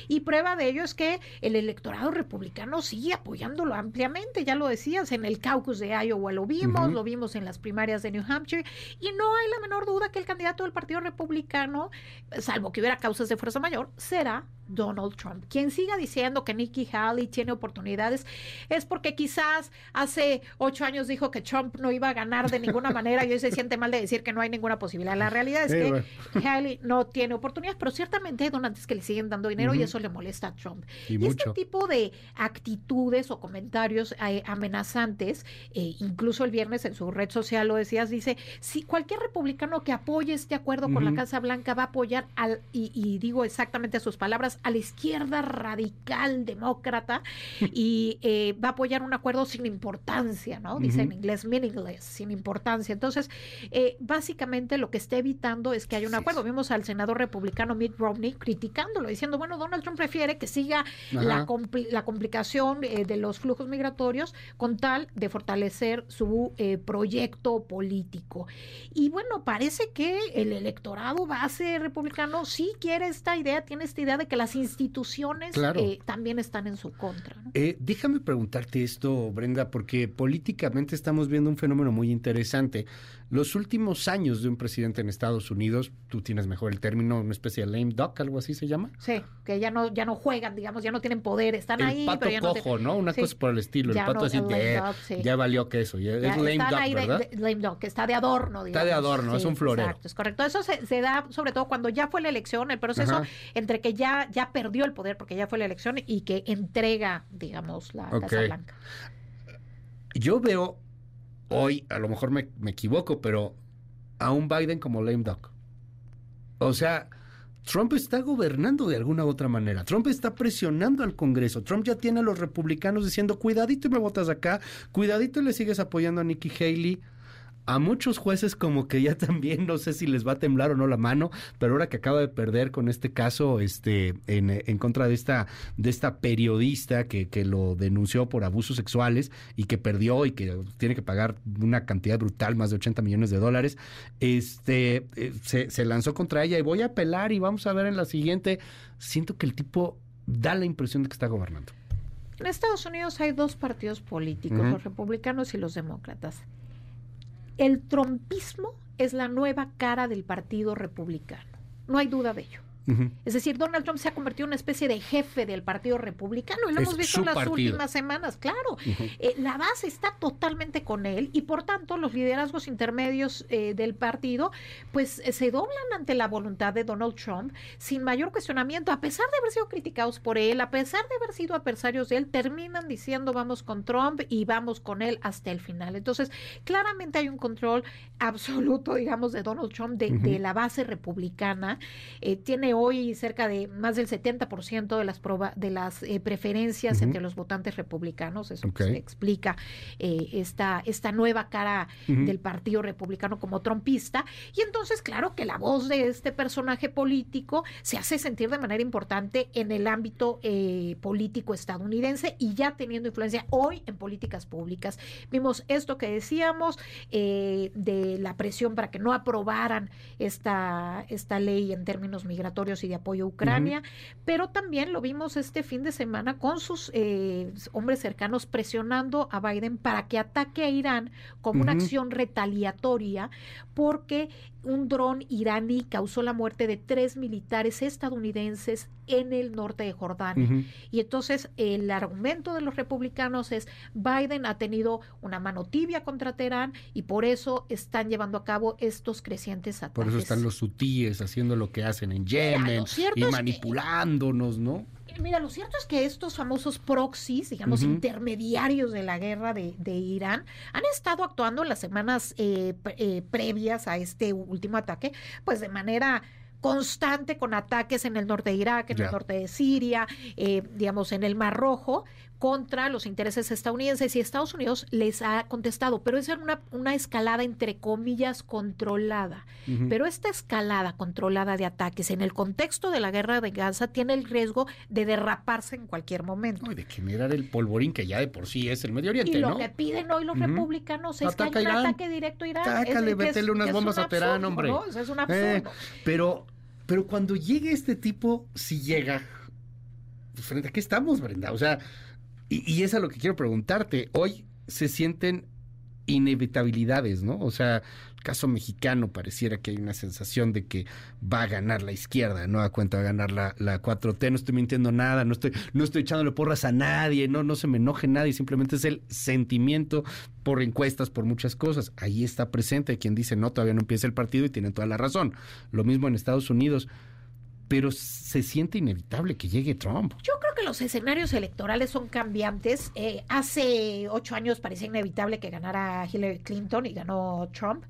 S41: Y prueba de ello es que el electorado republicano sigue apoyándolo ampliamente, ya lo decías, en el caucus de Iowa lo vimos, lo vimos en las primarias de New Hampshire, y no hay la menor duda que el candidato del Partido Republicano, salvo que hubiera causas de fuerza mayor, será Donald Trump. Quien siga diciendo que Nikki Haley tiene oportunidades es porque quizás hace ocho años dijo que Trump no iba a ganar de ninguna manera y hoy se siente mal de decir que no hay ninguna posibilidad. La realidad es que Haley no tiene oportunidades, pero ciertamente hay donantes que le siguen dando dinero y eso le molesta a Trump. Y, este tipo de actitudes o comentarios eh, amenazantes, eh, incluso el viernes en su red social lo decías, dice, si cualquier republicano que apoye este acuerdo con la Casa Blanca va a apoyar al, y digo exactamente sus palabras, a la izquierda radical demócrata y eh, va a apoyar un acuerdo sin importancia, ¿no? Dice en inglés meaningless, sin importancia. Entonces, eh, básicamente lo que está evitando es que haya un acuerdo. Vimos al senador republicano Mitt Romney criticándolo, diciendo, bueno, Donald Trump prefiere que siga la, la, complicación eh, de los flujos migratorios con tal de fortalecer su proyecto político. Y bueno, parece que el electorado base republicano sí quiere esta idea, tiene esta idea de que las instituciones eh, también están en su contra.
S2: Eh, déjame preguntarte esto, Brenda, porque políticamente estamos viendo un fenómeno muy interesante. Los últimos años de un presidente en Estados Unidos, tú tienes mejor el término, una especie de lame duck, algo así se llama.
S41: Sí, que ya no, ya no juegan, digamos, ya no tienen poder, están ahí.
S2: Pato pero ya cojo, ¿no? Una cosa por el estilo. el pato así, ya, valió queso. Ya, es lame duck, ¿verdad?
S41: lame duck, que está de adorno,
S2: digamos. Está de adorno, es un florero. Exacto,
S41: es correcto. Eso se, da sobre todo cuando ya fue la elección, el proceso entre que ya, ya perdió el poder porque ya fue la elección y que entrega, digamos, la Casa Blanca.
S2: Yo veo hoy, a lo mejor me, equivoco, pero a un Biden como lame duck. O sea, Trump está gobernando de alguna u otra manera. Trump está presionando al Congreso. Trump ya tiene a los republicanos diciendo, cuidadito y me votas acá, cuidadito y le sigues apoyando a Nikki Haley a muchos jueces como que ya también no sé si les va a temblar o no la mano, pero ahora que acaba de perder con este caso este en, en contra de esta de esta periodista que, que, lo denunció por abusos sexuales y que perdió y que tiene que pagar una cantidad brutal, más de 80 millones de dólares, este eh, se, se lanzó contra ella y voy a apelar y vamos a ver en la siguiente. Siento que el tipo da la impresión de que está gobernando.
S41: En Estados Unidos hay dos partidos políticos, uh -huh. los republicanos y los demócratas el trompismo es la nueva cara del Partido Republicano. No hay duda de ello. Uh -huh. Es decir, Donald Trump se ha convertido en una especie de jefe del Partido Republicano y lo es hemos visto en las partido. últimas semanas, claro. Uh -huh. eh, la base está totalmente con él y por tanto los liderazgos intermedios eh, del partido pues eh, se doblan ante la voluntad de Donald Trump sin mayor cuestionamiento, a pesar de haber sido criticados por él, a pesar de haber sido adversarios de él, terminan diciendo vamos con Trump y vamos con él hasta el final. Entonces, claramente hay un control absoluto, digamos, de Donald Trump de, uh -huh. de la base republicana. Tiene hoy cerca de más del 70% de las, proba de las eh, preferencias uh -huh. entre los votantes republicanos. Eso okay. explica eh, esta, esta nueva cara uh -huh. del Partido Republicano como trompista. Y entonces, claro que la voz de este personaje político se hace sentir de manera importante en el ámbito eh, político estadounidense y ya teniendo influencia hoy en políticas públicas. Vimos esto que decíamos de la presión para que no aprobaran esta, esta ley en términos migratorios y de apoyo a Ucrania, uh -huh. pero también lo vimos este fin de semana con sus eh, hombres cercanos presionando a Biden para que ataque a Irán como uh -huh. una acción retaliatoria porque un dron iraní causó la muerte de tres militares estadounidenses en el norte de Jordania. Uh -huh. Y entonces el argumento de los republicanos es Biden ha tenido una mano tibia contra Teherán y por eso están llevando a cabo estos crecientes ataques.
S2: Por eso están los hutíes haciendo lo que hacen en Yemen y manipulándonos,
S41: que,
S2: ¿no?
S41: Mira, lo cierto es que estos famosos proxies, digamos, uh -huh. intermediarios de la guerra de, de, Irán, han estado actuando en las semanas eh, eh, previas a este último ataque, pues de manera constante con ataques en el norte de Irak, en yeah. el norte de Siria, eh, digamos, en el Mar Rojo, contra los intereses estadounidenses y Estados Unidos les ha contestado, pero es una, una escalada entre comillas controlada. Uh -huh. Pero esta escalada controlada de ataques en el contexto de la guerra de Gaza tiene el riesgo de derraparse en cualquier momento.
S2: No, y de generar el polvorín que ya de por sí es el Medio Oriente,
S41: Y lo
S2: ¿no?
S41: que piden hoy los uh -huh. republicanos es Ataca que haya un ataque directo a Irán.
S2: Tácale, vétele unas bombas a Teherán, hombre.
S41: ¿no? Eso es un absurdo.
S2: Eh, pero, pero cuando llegue este tipo, si llega, pues, ¿frente a qué estamos, Brenda? O sea, y, y es a lo que quiero preguntarte. Hoy se sienten inevitabilidades, ¿no? O sea, el caso mexicano pareciera que hay una sensación de que va a ganar la izquierda, ¿no? A cuenta a ganar la, la 4T, no estoy mintiendo nada, no estoy, no estoy echándole porras a nadie, no, no se me enoje nadie, simplemente es el sentimiento por encuestas, por muchas cosas. Ahí está presente quien dice, no, todavía no empieza el partido y tienen toda la razón. Lo mismo en Estados Unidos pero se siente inevitable que llegue Trump.
S41: Yo creo los escenarios electorales son cambiantes. Eh, hace ocho años parecía inevitable que ganara Hillary Clinton y ganó Trump.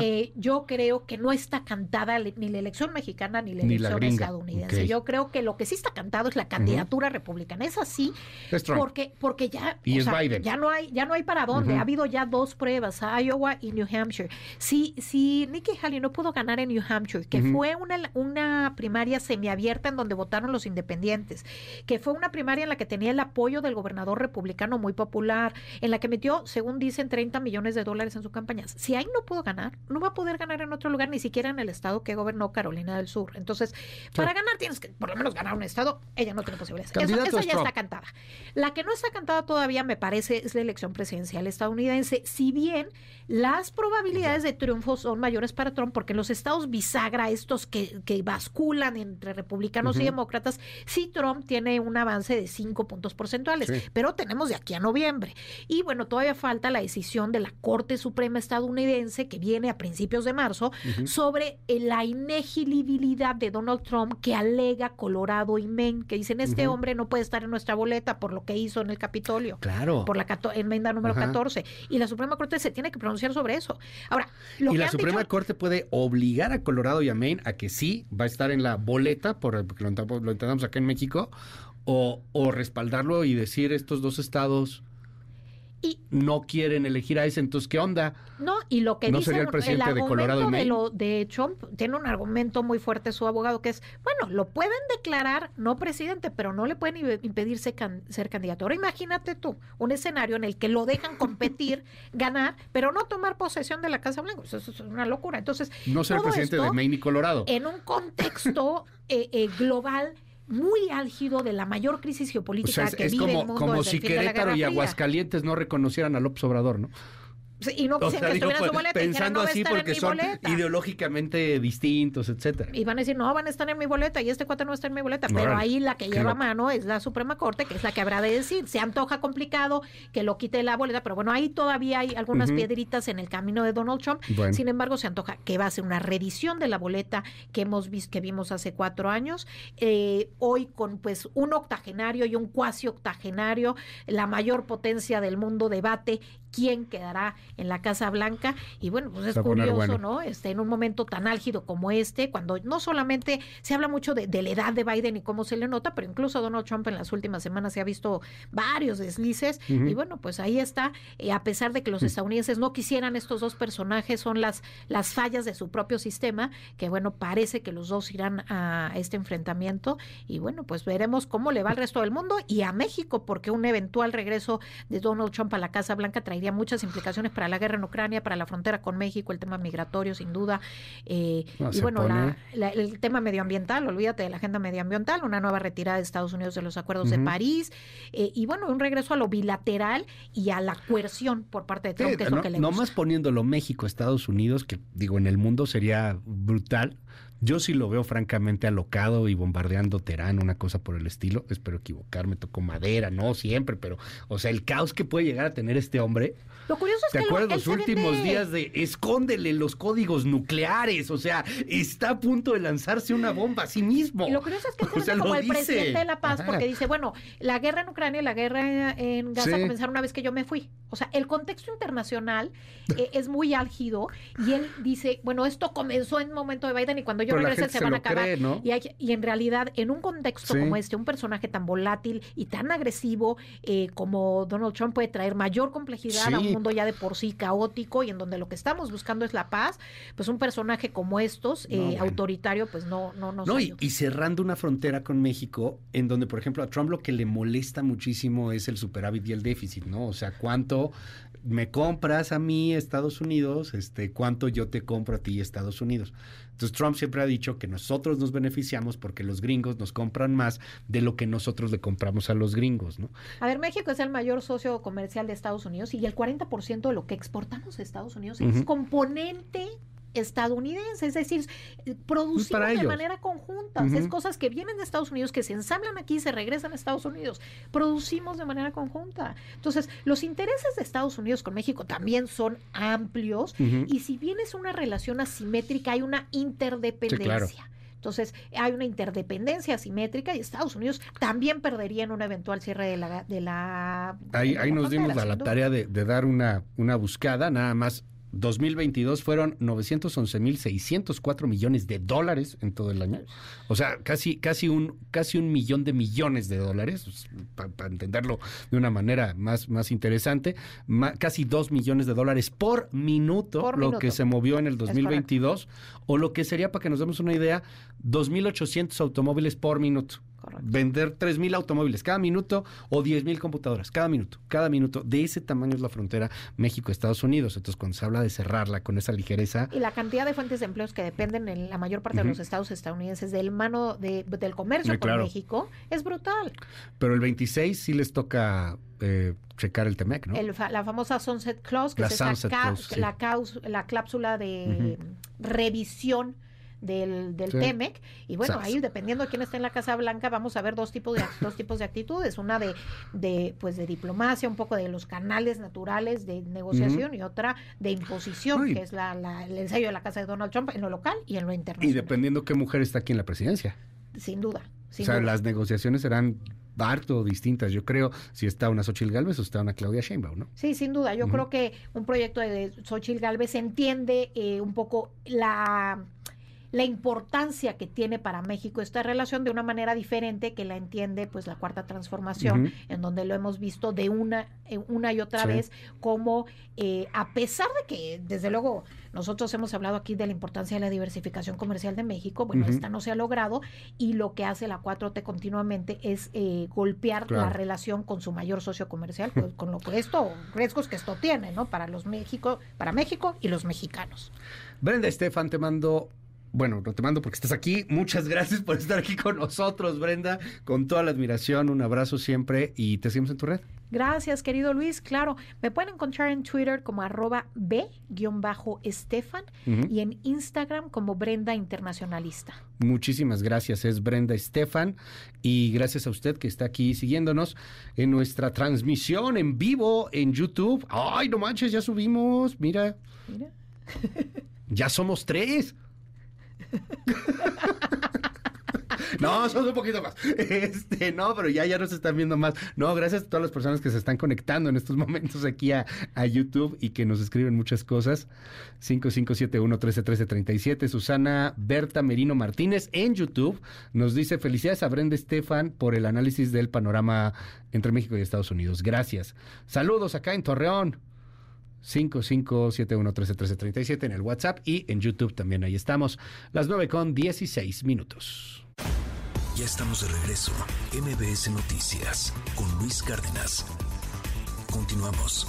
S41: Eh, yo creo que no está cantada ni la elección mexicana ni la
S2: ni
S41: elección
S2: la
S41: estadounidense.
S2: Okay.
S41: Yo creo que lo que sí está cantado es la candidatura uh -huh. republicana. Es así
S2: es
S41: porque porque ya
S2: y es sea, Biden.
S41: ya no hay ya no hay para dónde. Uh -huh. Ha habido ya dos pruebas, Iowa y New Hampshire. Si si Nikki Haley no pudo ganar en New Hampshire, que uh -huh. fue una una primaria semiabierta en donde votaron los independientes, que fue una primaria en la que tenía el apoyo del gobernador republicano muy popular, en la que metió, según dicen, 30 millones de dólares en su campaña. Si ahí no pudo ganar, no va a poder ganar en otro lugar, ni siquiera en el estado que gobernó Carolina del Sur. Entonces, sí. para ganar tienes que por lo menos ganar un estado, ella no tiene posibilidades. Eso, esa ya está cantada. La que no está cantada todavía, me parece, es la elección presidencial estadounidense, si bien las probabilidades de triunfo son mayores para Trump, porque los estados bisagra, estos que, que basculan entre republicanos uh -huh. y demócratas, sí Trump tiene una avance de 5 puntos porcentuales, pero tenemos de aquí a noviembre. Y bueno, todavía falta la decisión de la Corte Suprema estadounidense que viene a principios de marzo sobre la inegibilidad de Donald Trump que alega Colorado y Maine, que dicen este hombre no puede estar en nuestra boleta por lo que hizo en el Capitolio.
S2: Claro.
S41: Por la enmienda número 14. Y la Suprema Corte se tiene que pronunciar sobre eso. Ahora, lo
S2: y
S41: que
S2: la
S41: han
S2: Suprema
S41: dicho-
S2: Corte puede obligar a Colorado y a Maine a que sí va a estar en la boleta, por lo, lo entendamos acá en México, o, o respaldarlo y decir estos dos estados no quieren elegir a ese, entonces ¿qué onda?
S41: No, y lo que
S2: ¿No
S41: dice
S2: sería el presidente de
S41: argumento
S2: Colorado
S41: de, lo, de Trump tiene un argumento muy fuerte su abogado que es, bueno, lo pueden declarar no presidente, pero no le pueden impe- impedir ser, can- ser candidato. Ahora imagínate tú un escenario en el que lo dejan competir, ganar, pero no tomar posesión de la Casa Blanca. Eso, eso es una locura. Entonces,
S2: No ser el presidente de Maine y Colorado.
S41: en un contexto eh, eh, global muy álgido de la mayor crisis
S2: O
S41: geopolítica
S2: sea, es,
S41: que
S2: es
S41: vive el mundo
S2: como si Querétaro y. Aguascalientes no reconocieran a López Obrador, ¿no?
S41: Sí, Y no quisieran
S2: sea,
S41: que
S2: digo,
S41: estuviera en su
S2: pues,
S41: dijeran,
S2: pensando
S41: no a
S2: así porque son
S41: boleta.
S2: ideológicamente distintos, etcétera.
S41: Y van a decir, no, van a estar en mi boleta y este cuate no está en mi boleta. Pero
S2: Órale,
S41: ahí la que lleva
S2: loco.
S41: mano es la Suprema Corte, que es la que habrá de decir. Se antoja complicado que lo quite de la boleta, pero bueno, ahí todavía hay algunas piedritas en el camino de Donald Trump.
S2: Bueno.
S41: Sin embargo, se antoja que va a ser una reedición de la boleta que hemos visto, que vimos hace cuatro años. Eh, hoy con pues un octogenario y un cuasi octogenario, la mayor potencia del mundo debate quién quedará en la Casa Blanca. Y bueno, pues es curioso,
S2: bueno.
S41: ¿no? Este, en un momento tan álgido como este, cuando no solamente se habla mucho de, de la edad de Biden y cómo se le nota, pero incluso Donald Trump en las últimas semanas se ha visto varios deslices. Y bueno, pues ahí está. Eh, a pesar de que los estadounidenses no quisieran estos dos personajes, son las, las fallas de su propio sistema, que bueno, parece que los dos irán a este enfrentamiento. Y bueno, pues veremos cómo le va al resto del mundo y a México, porque un eventual regreso de Donald Trump a la Casa Blanca traería muchas implicaciones para la guerra en Ucrania, para la frontera con México, el tema migratorio, sin duda. Eh,
S2: No,
S41: y bueno, la- el tema medioambiental, olvídate de la agenda medioambiental, una nueva retirada de Estados Unidos de los acuerdos de. París, eh, y bueno, un regreso a lo bilateral y a la coerción por parte de Trump,
S2: Sí,
S41: que es
S2: no,
S41: lo que le gusta.
S2: poniéndolo México, Estados Unidos, que digo, en el mundo sería brutal. Yo sí lo veo francamente alocado y bombardeando Teherán, una cosa por el estilo. Espero equivocarme, tocó madera, no siempre, pero, o sea, el caos que puede llegar a tener este hombre.
S41: Lo curioso es
S2: ¿Te
S41: que
S2: acuerdas los últimos
S41: vende-
S2: días de escóndele los códigos nucleares? O sea, está a punto de lanzarse una bomba a sí mismo.
S41: Y lo curioso es que se
S2: O sea,
S41: como el
S2: dice.
S41: presidente de la paz,
S2: Ajá.
S41: porque dice, bueno, la guerra en Ucrania y la guerra en Gaza
S2: Sí.
S41: comenzaron una vez que yo me fui. O sea, el contexto internacional eh, es muy álgido y él dice, bueno, esto comenzó en un momento de Biden y cuando yo
S2: Pero la
S41: regrese
S2: gente
S41: se van a acabar.
S2: cree, ¿no?
S41: y, hay- y en realidad, en un contexto
S2: Sí.
S41: como este, un personaje tan volátil y tan agresivo eh, como Donald Trump puede traer mayor complejidad a un
S2: Sí.
S41: mundo ya de por sí caótico y en donde lo que estamos buscando es la paz, pues un personaje como estos, eh,
S2: No, bueno.
S41: autoritario, pues no, no nos
S2: No, y, y cerrando una frontera con México, en donde, por ejemplo, a Trump lo que le molesta muchísimo es el superávit y el déficit, ¿no? O sea, cuánto me compras a mí, Estados Unidos, este, cuánto yo te compro a ti, Estados Unidos. Entonces, Trump siempre ha dicho que nosotros nos beneficiamos porque los gringos nos compran más de lo que nosotros le compramos a los gringos, ¿no?
S41: A ver, México es el mayor socio comercial de Estados Unidos y el 40% de lo que exportamos a Estados Unidos es componente estadounidense, es decir, eh, producimos de
S2: ellos.
S41: manera conjunta, es cosas que vienen de Estados Unidos, que se ensamblan aquí y se regresan a Estados Unidos, producimos de manera conjunta. Entonces, los intereses de Estados Unidos con México también son amplios y si bien es una relación asimétrica, hay una interdependencia. Entonces, hay una interdependencia asimétrica y Estados Unidos también perdería en un eventual cierre de la... De la
S2: Ahí,
S41: de
S2: ahí
S41: la
S2: nos dimos a la tarea de, de dar una, una buscada, nada más. 2022 fueron 911.604 millones de dólares en todo el año. O sea, casi, casi, un, casi un millón de millones de dólares, para entenderlo de una manera más, más interesante. Casi dos millones de dólares por minuto,
S41: Por
S2: lo
S41: minuto.
S2: que se movió en el
S41: correcto.
S2: 2022, o lo que sería, para que nos demos una idea, 2.800 automóviles por minuto. Vender 3.000 automóviles cada minuto o 10.000 computadoras cada minuto. Cada minuto. De ese tamaño es la frontera México-Estados Unidos. Entonces, cuando se habla de cerrarla con esa ligereza,
S41: Y la cantidad de fuentes de empleos que dependen en la mayor parte de los estados estadounidenses del mano de, del comercio
S2: Sí,
S41: con
S2: claro.
S41: México es brutal.
S2: pero el 26 sí les toca eh, checar el TEMEC, ¿no?
S41: El fa- la famosa Sunset Clause, que
S2: La
S41: es esa
S2: Sunset
S41: ca-
S2: Clause, sí.
S41: la, la cláusula de revisión del, del TEMEC. Y bueno, ahí dependiendo de quién esté en la Casa Blanca, vamos a ver dos tipos de, dos tipos de actitudes. Una de, de, pues, de diplomacia, un poco de los canales naturales de negociación y otra de imposición, que es la, el ensayo de la Casa de Donald Trump en lo local y en lo internacional.
S2: Y dependiendo qué mujer está aquí en la presidencia.
S41: Sin duda.
S2: o sea, las negociaciones serán harto distintas, yo creo, si está una Xochitl Galvez o está una Claudia Sheinbaum, ¿no?
S41: Sí, sin duda. Yo creo que un proyecto de Xochitl Galvez entiende eh, un poco la la importancia que tiene para México esta relación de una manera diferente que la entiende pues la cuarta transformación, en donde lo hemos visto de una, eh, una y otra vez, como eh, a pesar de que desde luego nosotros hemos hablado aquí de la importancia de la diversificación comercial de México, bueno, esta no se ha logrado y lo que hace la 4T continuamente es eh, golpear la relación con su mayor socio comercial, pues, con lo que esto, riesgos que esto tiene, ¿no? Para los México, para México y los mexicanos.
S2: Brenda Estefan, te mando bueno, no te mando porque estás aquí. Muchas gracias por estar aquí con nosotros, Brenda. Con toda la admiración, un abrazo siempre y te seguimos en tu red.
S41: Gracias, querido Luis. Claro, me pueden encontrar en Twitter como arroba b-estefan y en Instagram como Brenda Internacionalista.
S2: Muchísimas gracias, es Brenda Estefan y gracias a usted que está aquí siguiéndonos en nuestra transmisión en vivo en YouTube. Ay, no manches, ya subimos, mira. Mira. ya somos tres. No, somos un poquito más. Este, no, pero ya, ya nos están viendo más. No, gracias a todas las personas que se están conectando en estos momentos aquí a, YouTube y que nos escriben muchas cosas. 5571-131337. Susana Berta Merino Martínez en YouTube nos dice: Felicidades a Brenda Estefan por el análisis del panorama entre México y Estados Unidos. Gracias. Saludos acá en Torreón. 5571131337 en el WhatsApp y en YouTube también ahí estamos. Las 9 con 16 minutos.
S1: Ya estamos de regreso. MBS Noticias con Luis Cárdenas. Continuamos.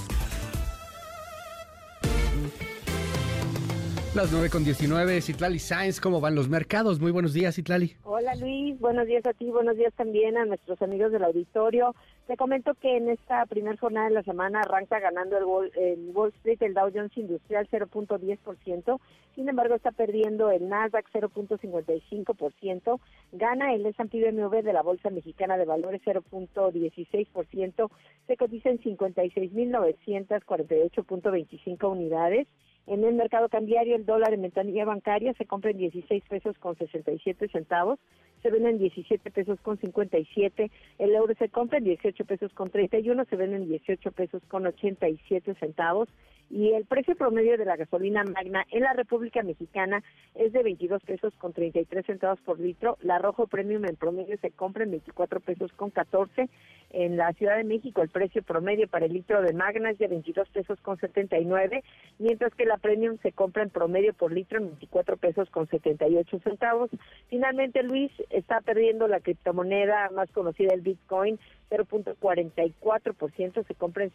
S2: Las 9 con 19, Citlali Sainz, ¿cómo van los mercados? Muy buenos días, Citlali.
S42: Hola Luis, buenos días a ti, buenos días también a nuestros amigos del auditorio. Te comento que en esta primera jornada de la semana arranca ganando el Wall, Wall Street el Dow Jones Industrial 0.10%, sin embargo está perdiendo el Nasdaq 0.55%, gana el S&P BMW de la Bolsa Mexicana de Valores 0.16%, se cotiza en 56.948.25 unidades. En el mercado cambiario, el dólar en ventanilla bancaria se compra en 16 pesos con 67 centavos, se vende en 17 pesos con 57, el euro se compra en 18 pesos con 31, se vende en 18 pesos con 87 centavos y el precio promedio de la gasolina magna en la República Mexicana es de 22 pesos con 33 centavos por litro, la rojo premium en promedio se compra en 24 pesos con 14, en la Ciudad de México el precio promedio para el litro de magna es de 22 pesos con 79, mientras que la premium se compra en promedio por litro en 24 pesos con 78 centavos. Finalmente, Luis, está perdiendo la criptomoneda más conocida, el Bitcoin, 0.44%, se compra en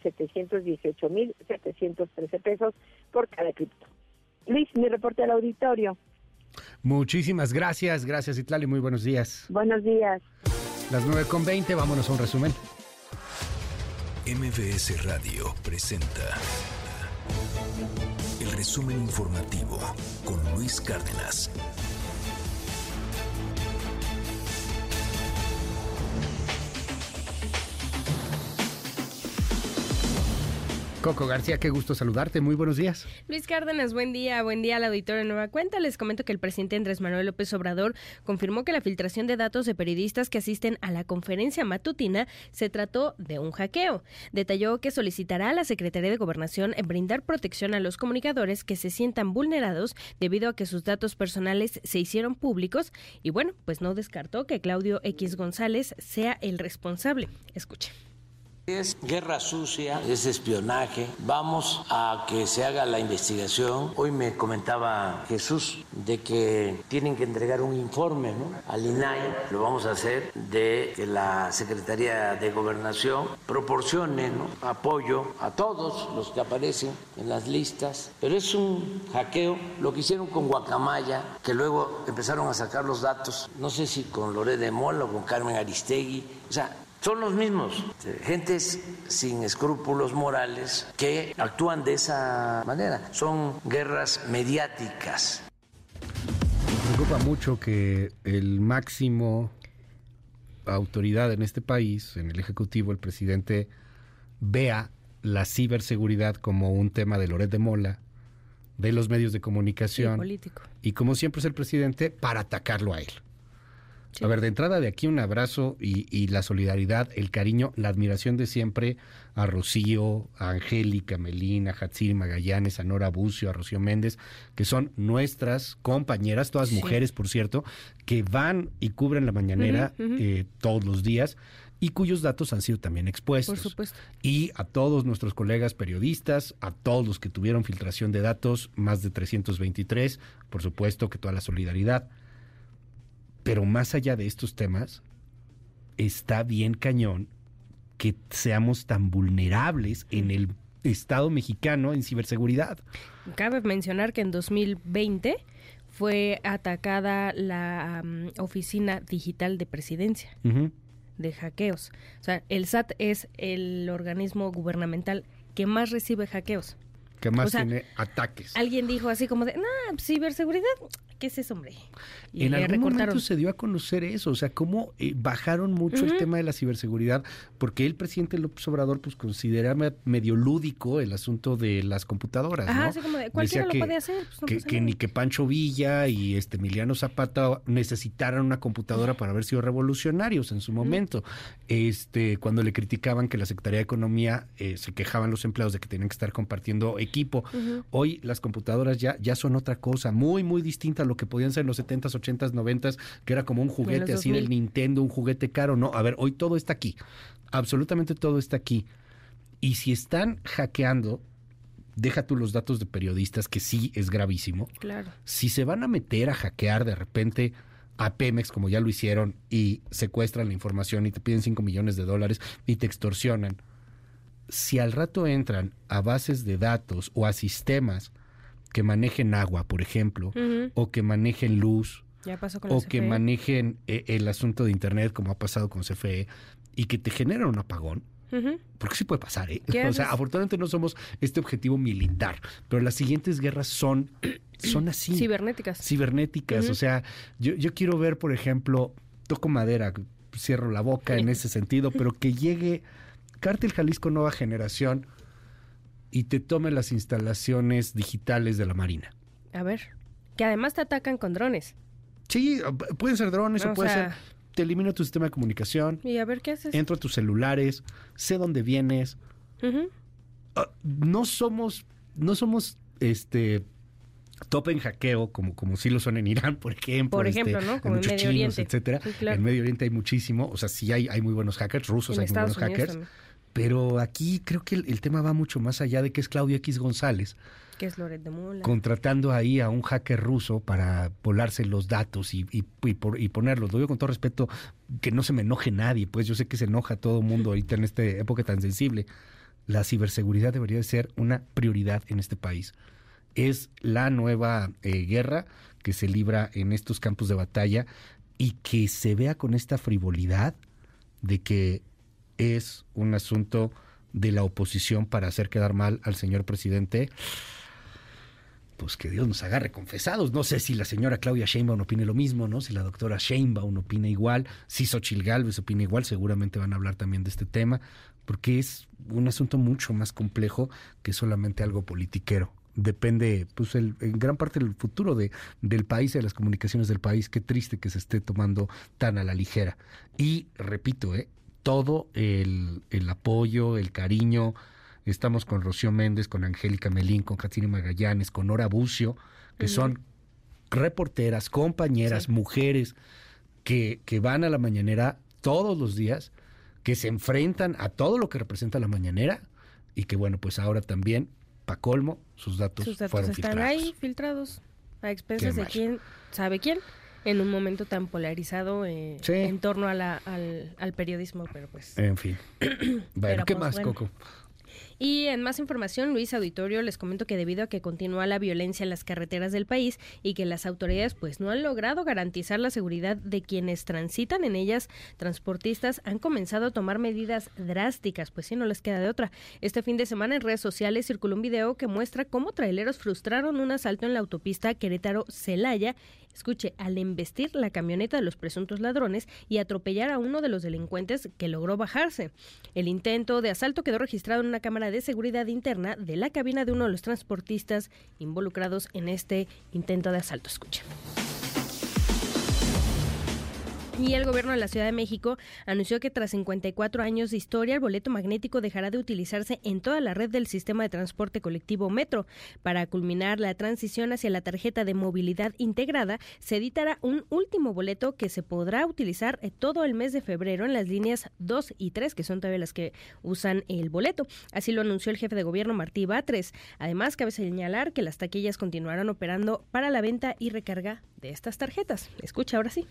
S42: 718.713 pesos por cada cripto. Luis, mi reporte al auditorio.
S2: Muchísimas gracias, gracias Itlali, muy buenos días.
S42: Buenos días.
S2: Las 9.20, vámonos a un resumen.
S1: MBS Radio presenta el resumen informativo con Luis Cárdenas.
S2: Coco García, qué gusto saludarte. Muy buenos días.
S27: Luis Cárdenas, buen día. Buen día al auditorio de Nueva Cuenta. Les comento que el presidente Andrés Manuel López Obrador confirmó que la filtración de datos de periodistas que asisten a la conferencia matutina se trató de un hackeo. Detalló que solicitará a la Secretaría de Gobernación brindar protección a los comunicadores que se sientan vulnerados debido a que sus datos personales se hicieron públicos y bueno, pues no descartó que Claudio X González sea el responsable. Escuche.
S40: Es guerra sucia, es espionaje. Vamos a que se haga la investigación. Hoy me comentaba Jesús de que tienen que entregar un informe ¿no? al INAI. Lo vamos a hacer de que la Secretaría de Gobernación proporcione apoyo a todos los que aparecen en las listas. Pero es un hackeo. Lo que hicieron con Guacamaya, que luego empezaron a sacar los datos, no sé si con Loré de Mola o con Carmen Aristegui. O sea, son los mismos, gentes sin escrúpulos morales que actúan de esa manera. Son guerras mediáticas
S2: preocupa mucho que el máximo autoridad en este país, en el Ejecutivo, el presidente, vea la ciberseguridad como un tema de Loret de Mola, de los medios de comunicación.
S27: político.
S2: Y como siempre es el presidente, para atacarlo a él. A ver, de entrada de aquí un abrazo y, y, la solidaridad, el cariño, la admiración de siempre a Rocío, a Angélica, Melina, a Hatsiri Magallanes, a Nora Bucio, a Rocío Méndez, que son nuestras compañeras, todas
S27: Sí.
S2: mujeres, por cierto, que van y cubren la mañanera eh, todos los días y cuyos datos han sido también expuestos.
S27: Por supuesto.
S2: Y a todos nuestros colegas periodistas, a todos los que tuvieron filtración de datos, más de 323, por supuesto que toda la solidaridad. Pero más allá de estos temas, está bien cañón que seamos tan vulnerables en el Estado mexicano en ciberseguridad.
S27: Cabe mencionar que en 2020 fue atacada la oficina digital de presidencia de hackeos. O sea, el SAT es el organismo gubernamental que más recibe hackeos.
S2: Que más
S27: O sea,
S2: tiene ataques.
S27: Alguien dijo así como de, nah, ciberseguridad, ¿qué es eso, hombre? Y
S2: en algún
S27: recortaron.
S2: momento se dio a conocer eso, o sea, cómo eh, bajaron mucho el tema de la ciberseguridad, porque el presidente López Obrador pues consideraba medio lúdico el asunto de las computadoras,
S27: Ajá,
S2: ¿no?
S27: así como de, cualquiera
S2: Decía
S27: lo puede hacer, pues no
S2: que, que ni que Pancho Villa y este Emiliano Zapata necesitaran una computadora para haber sido revolucionarios en su momento. Este, cuando le criticaban que la Secretaría de Economía eh, se quejaban los empleados de que tenían que estar compartiendo equipo. Hoy las computadoras ya, ya son otra cosa, muy, muy distinta a lo que podían ser en los 70s, 80s, 90s, que era como un juguete así del
S43: 2000.
S2: Nintendo, un juguete caro. No, a ver, hoy todo está aquí. Absolutamente todo está aquí. Y si están hackeando, deja tú los datos de periodistas, que sí es gravísimo.
S27: Claro.
S2: Si se van a meter a hackear de repente a Pemex, como ya lo hicieron, y secuestran la información y te piden 5 millones de dólares y te extorsionan, si al rato entran a bases de datos o a sistemas que manejen agua, por ejemplo, o que manejen luz,
S27: Ya pasó con la
S2: o que
S27: CFE.
S2: manejen eh, el asunto de Internet, como ha pasado con CFE, y que te generan un apagón, porque sí puede pasar, ¿eh?
S27: ¿Qué
S2: O sea,
S27: haces?
S2: afortunadamente no somos este objetivo militar, pero las siguientes guerras son, son así.
S27: Cibernéticas.
S2: Cibernéticas. O sea, yo, yo quiero ver, por ejemplo, toco madera, cierro la boca en ese sentido, pero que llegue Cártel Jalisco Nueva Generación y te tome las instalaciones digitales de la Marina.
S27: A ver. Que además te atacan con drones.
S2: Sí, pueden ser drones
S27: O
S2: puede
S27: sea-
S2: ser. Te elimino tu sistema de comunicación,
S27: Y a ver qué haces.
S2: entro a tus celulares, sé dónde vienes. Ah, no somos, no somos este top en hackeo, como, como sí lo son en Irán, por ejemplo.
S27: Por
S2: este,
S27: ejemplo, ¿no? Como en
S2: muchos
S27: Medio
S2: chinos,
S27: Oriente.
S2: etcétera.
S27: Sí, claro.
S2: En Medio Oriente hay muchísimo, o sea, sí hay, hay muy buenos hackers, rusos
S27: En
S2: hay muy buenos
S27: Unidos
S2: hackers.
S27: también.
S2: Pero aquí creo que el, el tema va mucho más allá de que es Claudio X González
S27: Que es Loret de Mola.
S2: contratando ahí a un hacker ruso para volarse los datos y, y, y por- y ponerlos. Lo digo con todo respeto, que no se me enoje nadie, pues yo sé que se enoja todo el mundo ahorita en esta época tan sensible. La ciberseguridad debería de ser una prioridad en este país. Es la nueva eh, guerra que se libra en estos campos de batalla y que se vea con esta frivolidad de que es un asunto de la oposición para hacer quedar mal al señor presidente pues que Dios nos agarre confesados. No sé si la señora Claudia Sheinbaum opine lo mismo, ¿no? Si la doctora Sheinbaum opina igual, si Xochil Gálvez opina igual, seguramente van a hablar también de este tema, porque es un asunto mucho más complejo que solamente algo politiquero. Depende, pues, el- en gran parte del futuro de, del país, de las comunicaciones del país. Qué triste que se esté tomando tan a la ligera. Y repito, ¿eh? Todo el, el apoyo, el cariño, Estamos con Rocío Méndez, con Angélica Melín, con Katina Magallanes, con Nora Bucio, que son reporteras, compañeras, mujeres que, que van a la mañanera todos los días, que se enfrentan a todo lo que representa la mañanera y que bueno, pues ahora también, pa' colmo, sus datos,
S27: Sus datos
S2: fueron
S27: están
S2: filtrados.
S27: ahí filtrados a expensas de quién sabe quién en un momento tan polarizado eh,
S2: Sí.
S27: en torno a la- al, al periodismo, pero pues...
S2: En fin. Bueno,
S27: Pero,
S2: ¿qué
S27: pues,
S2: más,
S27: bueno.
S2: Coco?
S27: Y en más información, Luis Auditorio, les comento que debido a que continúa la violencia en las carreteras del país y que las autoridades pues no han logrado garantizar la seguridad de quienes transitan en ellas, transportistas han comenzado a tomar medidas drásticas, pues si no les queda de otra. Este fin de semana en redes sociales circuló un video que muestra cómo traileros frustraron un asalto en la autopista Querétaro-Celaya escuche, al embestir la camioneta de los presuntos ladrones y atropellar a uno de los delincuentes que logró bajarse. El intento de asalto quedó registrado en una cámara de seguridad interna de la cabina de uno de los transportistas involucrados en este intento de asalto. Escuche. Y el gobierno de la Ciudad de México anunció que tras 54 años de historia, el boleto magnético dejará de utilizarse en toda la red del sistema de transporte colectivo Metro. Para culminar la transición hacia la tarjeta de movilidad integrada, se editará un último boleto que se podrá utilizar eh, todo el mes de febrero en las líneas 2 y 3, que son todavía las que usan el boleto. Así lo anunció el jefe de gobierno Martí Batres. Además, cabe señalar que las taquillas continuarán operando para la venta y recarga de estas tarjetas. Escucha ahora sí.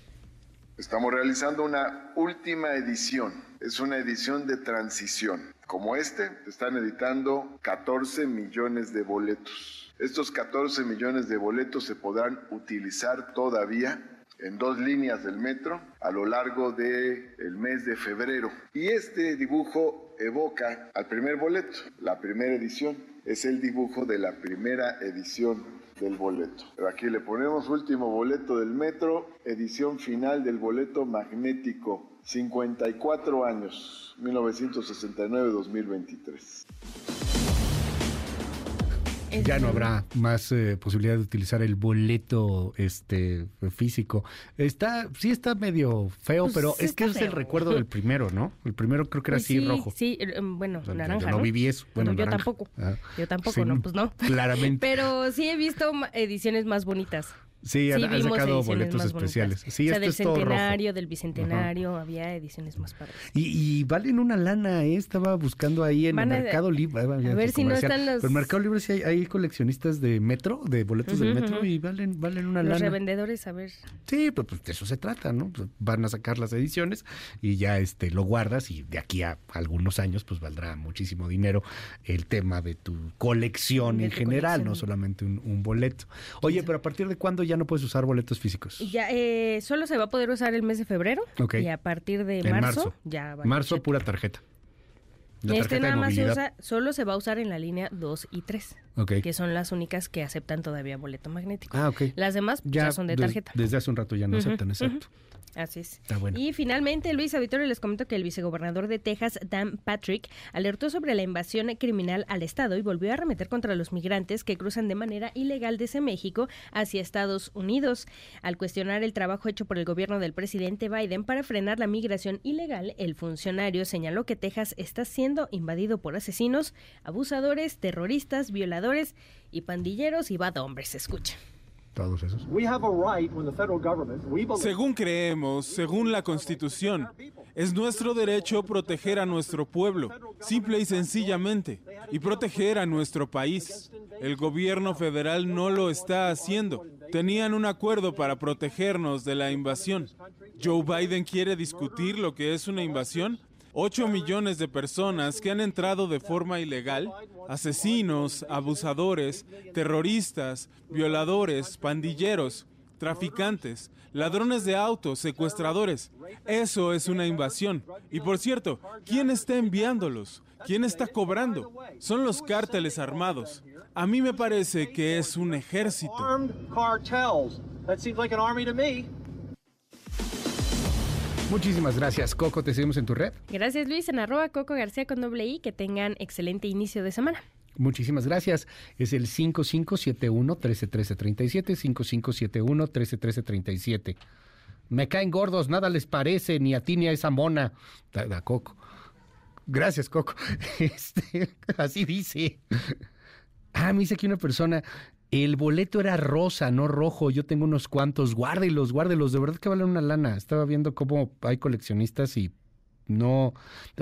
S43: Estamos realizando una última edición. Es una edición de transición. Como este, están editando 14 millones de boletos. Estos 14 millones de boletos se podrán utilizar todavía en dos líneas del metro a lo largo del el mes de febrero. Y este dibujo evoca al primer boleto. La primera edición es el dibujo de la primera edición del boleto. Aquí le ponemos último boleto del metro, edición final del boleto magnético, 54 años, 1969-2023
S2: ya no habrá más eh, posibilidad de utilizar el boleto este físico. Está, sí está medio feo, pues pero es que es el recuerdo del primero, ¿no? El primero creo que era pues así rojo.
S27: Sí, eh, em, bueno, naranja.
S2: Yo no, viví eso. Bueno,
S27: yo tampoco. Ah, yo tampoco, no, pues no.
S2: Claramente.
S27: pero sí he visto ediciones más bonitas.
S2: Sí, han, sacado boletos especiales. Sí,
S27: o sea, del centenario, del bicentenario, había ediciones más padres.
S2: Y, valen una lana, ¿eh? Estaba buscando ahí en el Mercado Libre.
S27: A ver si no están los...
S2: Pero en Mercado Libre sí hay, coleccionistas de metro, de boletos del metro, y valen, valen una lana.
S27: Los revendedores, a ver.
S2: Sí, pues, pues, de eso se trata, ¿no? Pues, van a sacar las ediciones y ya este lo guardas y de aquí a algunos años pues valdrá muchísimo dinero el tema de tu colección en general, no solamente un, un boleto. Oye, pero a partir de cuándo ya ya no puedes usar boletos físicos.
S27: Ya, eh, solo se va a poder usar el mes de febrero. Y a partir de marzo, ya
S2: va Marzo, pura tarjeta.
S27: este nada más se usa, solo se va a usar en la línea 2 y 3, que son las únicas que aceptan todavía boleto magnético.
S2: Ah,
S27: Las demás ya, son de tarjeta.
S2: desde hace un rato ya no aceptan, exacto.
S27: Así es. Y finalmente, Luis Auditorio, les comento que el vicegobernador de Texas, Dan Patrick, alertó sobre la invasión criminal al Estado y volvió a arremeter contra los migrantes que cruzan de manera ilegal desde México hacia Estados Unidos. Al cuestionar el trabajo hecho por el gobierno del presidente Biden para frenar la migración ilegal, el funcionario señaló que Texas está siendo invadido por asesinos, abusadores, terroristas, violadores y pandilleros y bad hombres. Escucha
S2: todos esos.
S31: Según creemos, según la Constitución, es nuestro derecho proteger a nuestro pueblo, simple y sencillamente, y proteger a nuestro país. El gobierno federal no lo está haciendo. Tenían un acuerdo para protegernos de la invasión. ¿Joe Biden quiere discutir lo que es una invasión? 8 millones de personas que han entrado de forma ilegal, asesinos, abusadores, terroristas, violadores, pandilleros, traficantes, ladrones de autos, secuestradores. Eso es una invasión. Y por cierto, ¿quién está enviándolos? ¿Quién está cobrando? Son los cárteles armados. A mí me parece que es un ejército.
S2: Muchísimas gracias, Coco. Te seguimos en tu red.
S27: Gracias, Luis. En arroba Coco García con doble I. Que tengan excelente inicio de semana.
S2: Muchísimas gracias. Es el 5571-131337, 5571-131337. Me caen gordos, nada les parece, ni a ti ni a esa mona. Da, Coco. Gracias, Coco. Este, así dice. Ah, me dice aquí una persona, el boleto era rosa, no rojo. Yo tengo unos cuantos. Guárdelos, guárdelos. De verdad que valen una lana. Estaba viendo cómo hay coleccionistas y no,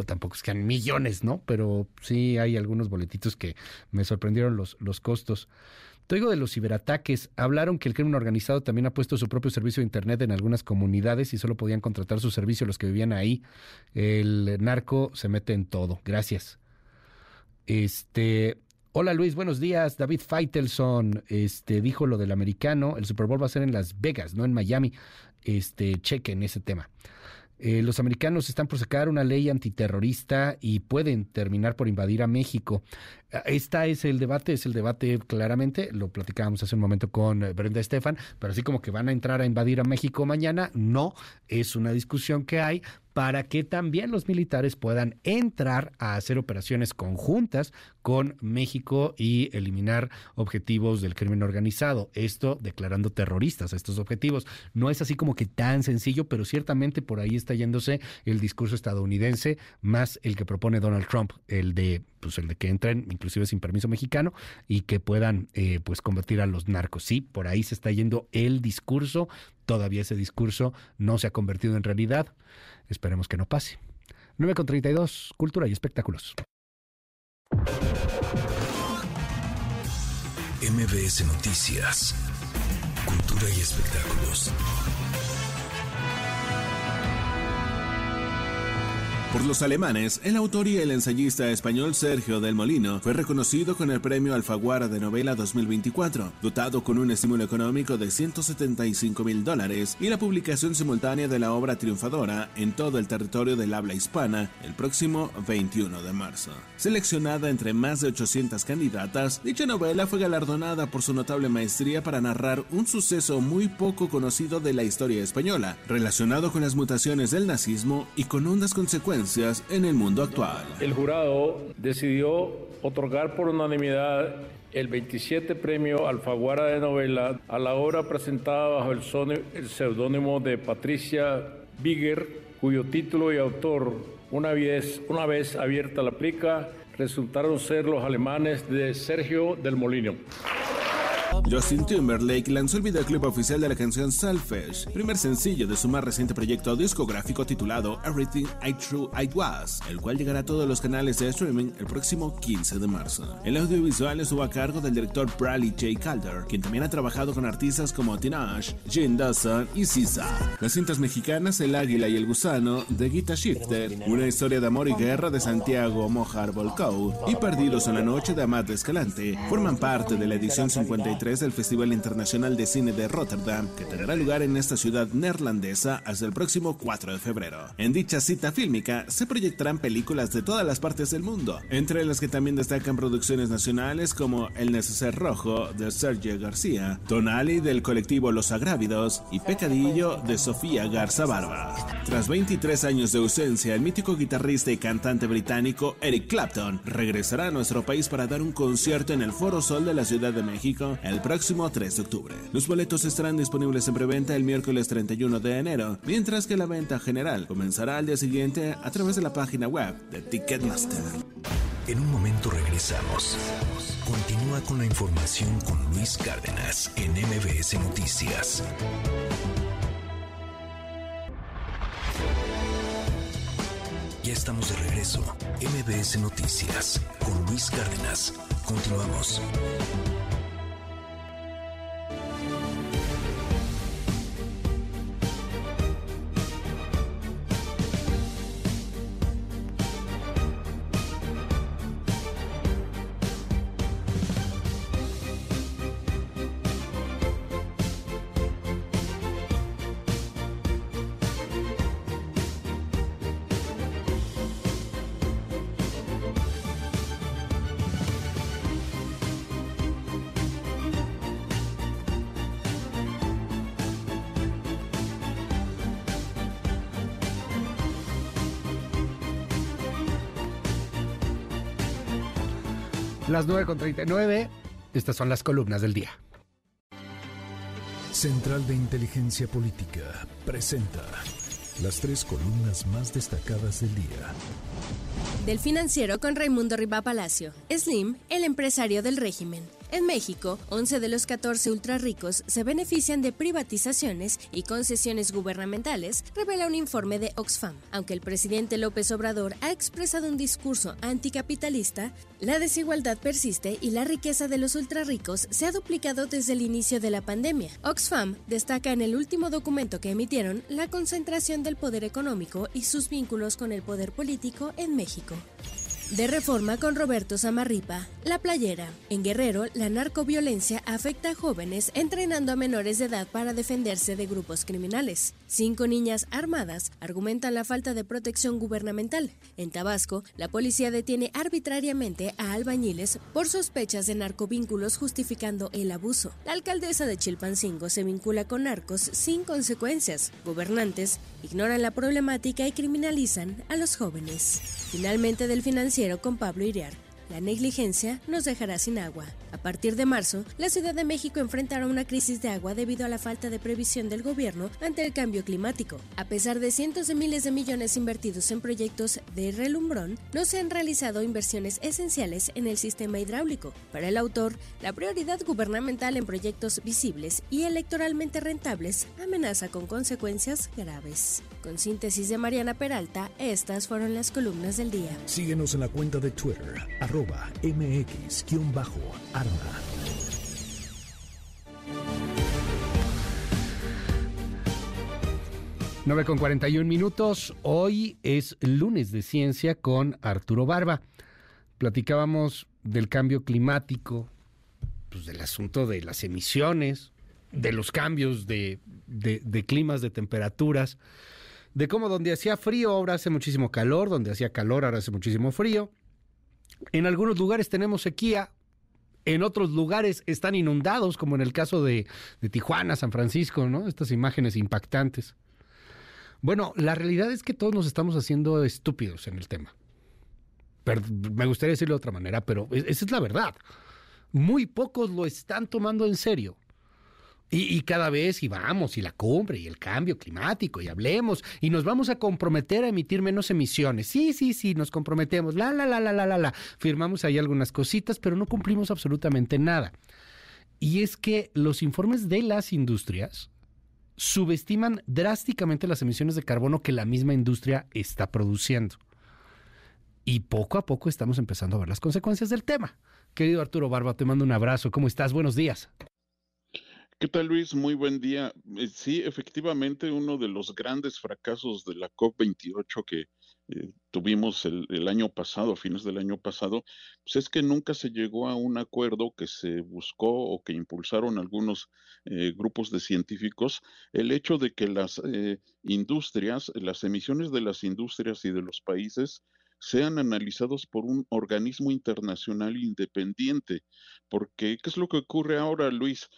S2: tampoco es que han millones, ¿no? Pero sí hay algunos boletitos que me sorprendieron los, los costos. Te digo de los ciberataques. Hablaron que el crimen organizado también ha puesto su propio servicio de Internet en algunas comunidades y solo podían contratar su servicio los que vivían ahí. El narco se mete en todo. Gracias. Este, hola Luis, buenos días. David Feitelson, este, dijo lo del americano. El Super Bowl va a ser en Las Vegas, no en Miami. Este, chequen ese tema. Eh, los americanos están por sacar una ley antiterrorista y pueden terminar por invadir a México. Esta es el debate, es el debate claramente, lo platicábamos hace un momento con eh, Brenda Estefan, pero así como que van a entrar a invadir a México mañana, no, es una discusión que hay para que también los militares puedan entrar a hacer operaciones conjuntas con México y eliminar objetivos del crimen organizado. Esto declarando terroristas a estos objetivos. No es así como que tan sencillo, pero ciertamente por ahí está yéndose el discurso estadounidense más el que propone Donald Trump, el de pues el de que entren inclusive sin permiso mexicano y que puedan eh, pues combatir a los narcos. Sí, por ahí se está yendo el discurso, todavía ese discurso no se ha convertido en realidad. Esperemos que no pase. 9 con 32, Cultura y Espectáculos.
S1: MBS Noticias, Cultura y Espectáculos.
S16: Por los alemanes, el autor y el ensayista español Sergio del Molino fue reconocido con el premio Alfaguara de Novela 2024, dotado con un estímulo económico de 175 mil dólares y la publicación simultánea de la obra triunfadora en todo el territorio del habla hispana el próximo 21 de marzo. Seleccionada entre más de 800 candidatas, dicha novela fue galardonada por su notable maestría para narrar un suceso muy poco conocido de la historia española, relacionado con las mutaciones del nazismo y con hondas consecuencias en el mundo actual.
S44: El jurado decidió otorgar por unanimidad el 27 premio Alfaguara de novela a la obra presentada bajo el seudónimo de Patricia Bigger, cuyo título y autor, una vez, una vez abierta la plica, resultaron ser los alemanes de Sergio del Molino.
S16: Justin Timberlake lanzó el videoclip oficial de la canción Selfish, primer sencillo de su más reciente proyecto discográfico titulado Everything I True I Was, el cual llegará a todos los canales de streaming el próximo 15 de marzo. El audiovisual estuvo a cargo del director Bradley J. Calder, quien también ha trabajado con artistas como Tinashe, Jane Dawson y Sisa. Las cintas mexicanas El Águila y el Gusano de Guita Shifter, una historia de amor y guerra de Santiago Mojar Volcou y Perdidos en la Noche de Amat Escalante forman parte de la edición 53 del Festival Internacional de Cine de Rotterdam, que tendrá lugar en esta ciudad neerlandesa hasta el próximo 4 de febrero. En dicha cita fílmica se proyectarán películas de todas las partes del mundo, entre las que también destacan producciones nacionales como El Neceser Rojo de Sergio García, Tonali del colectivo Los Agrávidos y Pecadillo de Sofía Garza Barba. Tras 23 años de ausencia, el mítico guitarrista y cantante británico Eric Clapton regresará a nuestro país para dar un concierto en el Foro Sol de la Ciudad de México el próximo 3 de octubre. Los boletos estarán disponibles en preventa el miércoles 31 de enero, mientras que la venta general comenzará al día siguiente a través de la página web de Ticketmaster.
S1: En un momento regresamos. Continúa con la información con Luis Cárdenas en MBS Noticias. Ya estamos de regreso. MBS Noticias con Luis Cárdenas. Continuamos.
S2: Las 9.39, estas son las columnas del día.
S1: Central de Inteligencia Política presenta las tres columnas más destacadas del día.
S15: Del financiero con Raimundo Riva Palacio. Slim, el empresario del régimen. En México, 11 de los 14 ultrarricos se benefician de privatizaciones y concesiones gubernamentales, revela un informe de Oxfam. Aunque el presidente López Obrador ha expresado un discurso anticapitalista, la desigualdad persiste y la riqueza de los ultrarricos se ha duplicado desde el inicio de la pandemia. Oxfam destaca en el último documento que emitieron la concentración del poder económico y sus vínculos con el poder político en México. De reforma con Roberto Zamarripa, La Playera. En Guerrero, la narcoviolencia afecta a jóvenes entrenando a menores de edad para defenderse de grupos criminales. Cinco niñas armadas argumentan la falta de protección gubernamental. En Tabasco, la policía detiene arbitrariamente a albañiles por sospechas de narcovínculos justificando el abuso. La alcaldesa de Chilpancingo se vincula con narcos sin consecuencias. Gobernantes ignoran la problemática y criminalizan a los jóvenes. Finalmente del financiero con Pablo Iriar. La negligencia nos dejará sin agua. A partir de marzo, la Ciudad de México enfrentará una crisis de agua debido a la falta de previsión del gobierno ante el cambio climático. A pesar de cientos de miles de millones invertidos en proyectos de relumbrón, no se han realizado inversiones esenciales en el sistema hidráulico. Para el autor, la prioridad gubernamental en proyectos visibles y electoralmente rentables amenaza con consecuencias graves. Con síntesis de Mariana Peralta, estas fueron las columnas del día.
S1: Síguenos en la cuenta de Twitter, mx-arma.
S2: 9 con 41 minutos. Hoy es lunes de ciencia con Arturo Barba. Platicábamos del cambio climático, pues del asunto de las emisiones, de los cambios de, de climas, de temperaturas, de cómo donde hacía frío ahora hace muchísimo calor, donde hacía calor ahora hace muchísimo frío. En algunos lugares tenemos sequía, en otros lugares están inundados, como en el caso de, Tijuana, San Francisco, ¿no? Estas imágenes impactantes. Bueno, la realidad es que todos nos estamos haciendo estúpidos en el tema. Pero me gustaría decirlo de otra manera, pero esa es la verdad. Muy pocos lo están tomando en serio. Y, cada vez, y vamos, y la cumbre, y el cambio climático, y hablemos, y nos vamos a comprometer a emitir menos emisiones. Sí, sí, sí, nos comprometemos, la, la, la, la, la, la, la. Firmamos ahí algunas cositas, pero no cumplimos absolutamente nada. Y es que los informes de las industrias subestiman drásticamente las emisiones de carbono que la misma industria está produciendo. Y poco a poco estamos empezando a ver las consecuencias del tema. Querido Arturo Barba, te mando un abrazo. ¿Cómo estás? Buenos días.
S45: ¿Qué tal Luis? Muy buen día. Eh, sí, efectivamente, uno de los grandes fracasos de la COP28 que eh, tuvimos el, año pasado, a fines del año pasado, pues es que nunca se llegó a un acuerdo que se buscó o que impulsaron algunos eh, grupos de científicos, el hecho de que las eh, industrias, las emisiones de las industrias y de los países, sean analizados por un organismo internacional independiente. Porque, ¿qué es lo que ocurre ahora, Luis?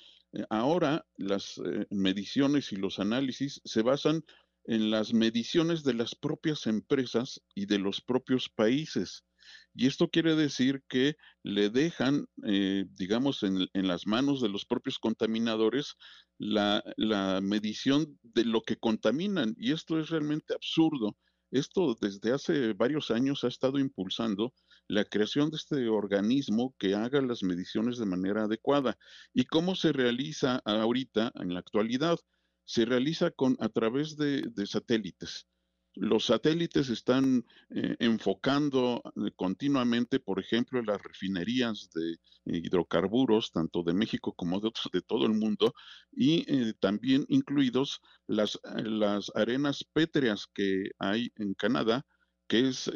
S45: Ahora las eh, mediciones y los análisis se basan en las mediciones de las propias empresas y de los propios países. Y esto quiere decir que le dejan, eh, digamos, en, en, las manos de los propios contaminadores la, la medición de lo que contaminan. Y esto es realmente absurdo. Esto desde hace varios años ha estado impulsando la creación de este organismo que haga las mediciones de manera adecuada. ¿Y cómo se realiza ahorita, en la actualidad? Se realiza con, a través de, satélites. Los satélites están eh, enfocando eh, continuamente, por ejemplo, las refinerías de hidrocarburos, tanto de México como de todo el mundo, y eh, también incluidos las, las arenas pétreas que hay en Canadá, que es,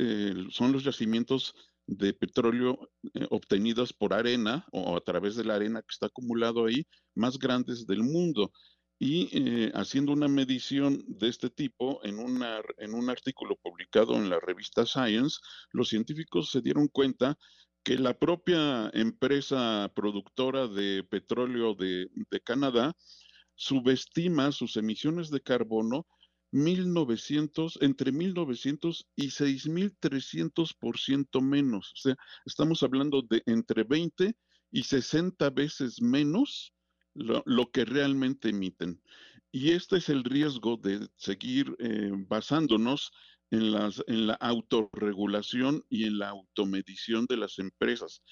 S45: son los yacimientos de petróleo eh, obtenidas por arena o a través de la arena que está acumulado ahí, más grandes del mundo. Y eh, haciendo una medición de este tipo en, en un artículo publicado en la revista Science, los científicos se dieron cuenta que la propia empresa productora de petróleo de, de Canadá subestima sus emisiones de carbono 1900, entre 1900 y 6300% menos. O sea, estamos hablando de entre 20 y 60 veces menos lo, que realmente emiten. Y este es el riesgo de seguir eh, basándonos en, las, en la autorregulación y en la automedición de las empresas.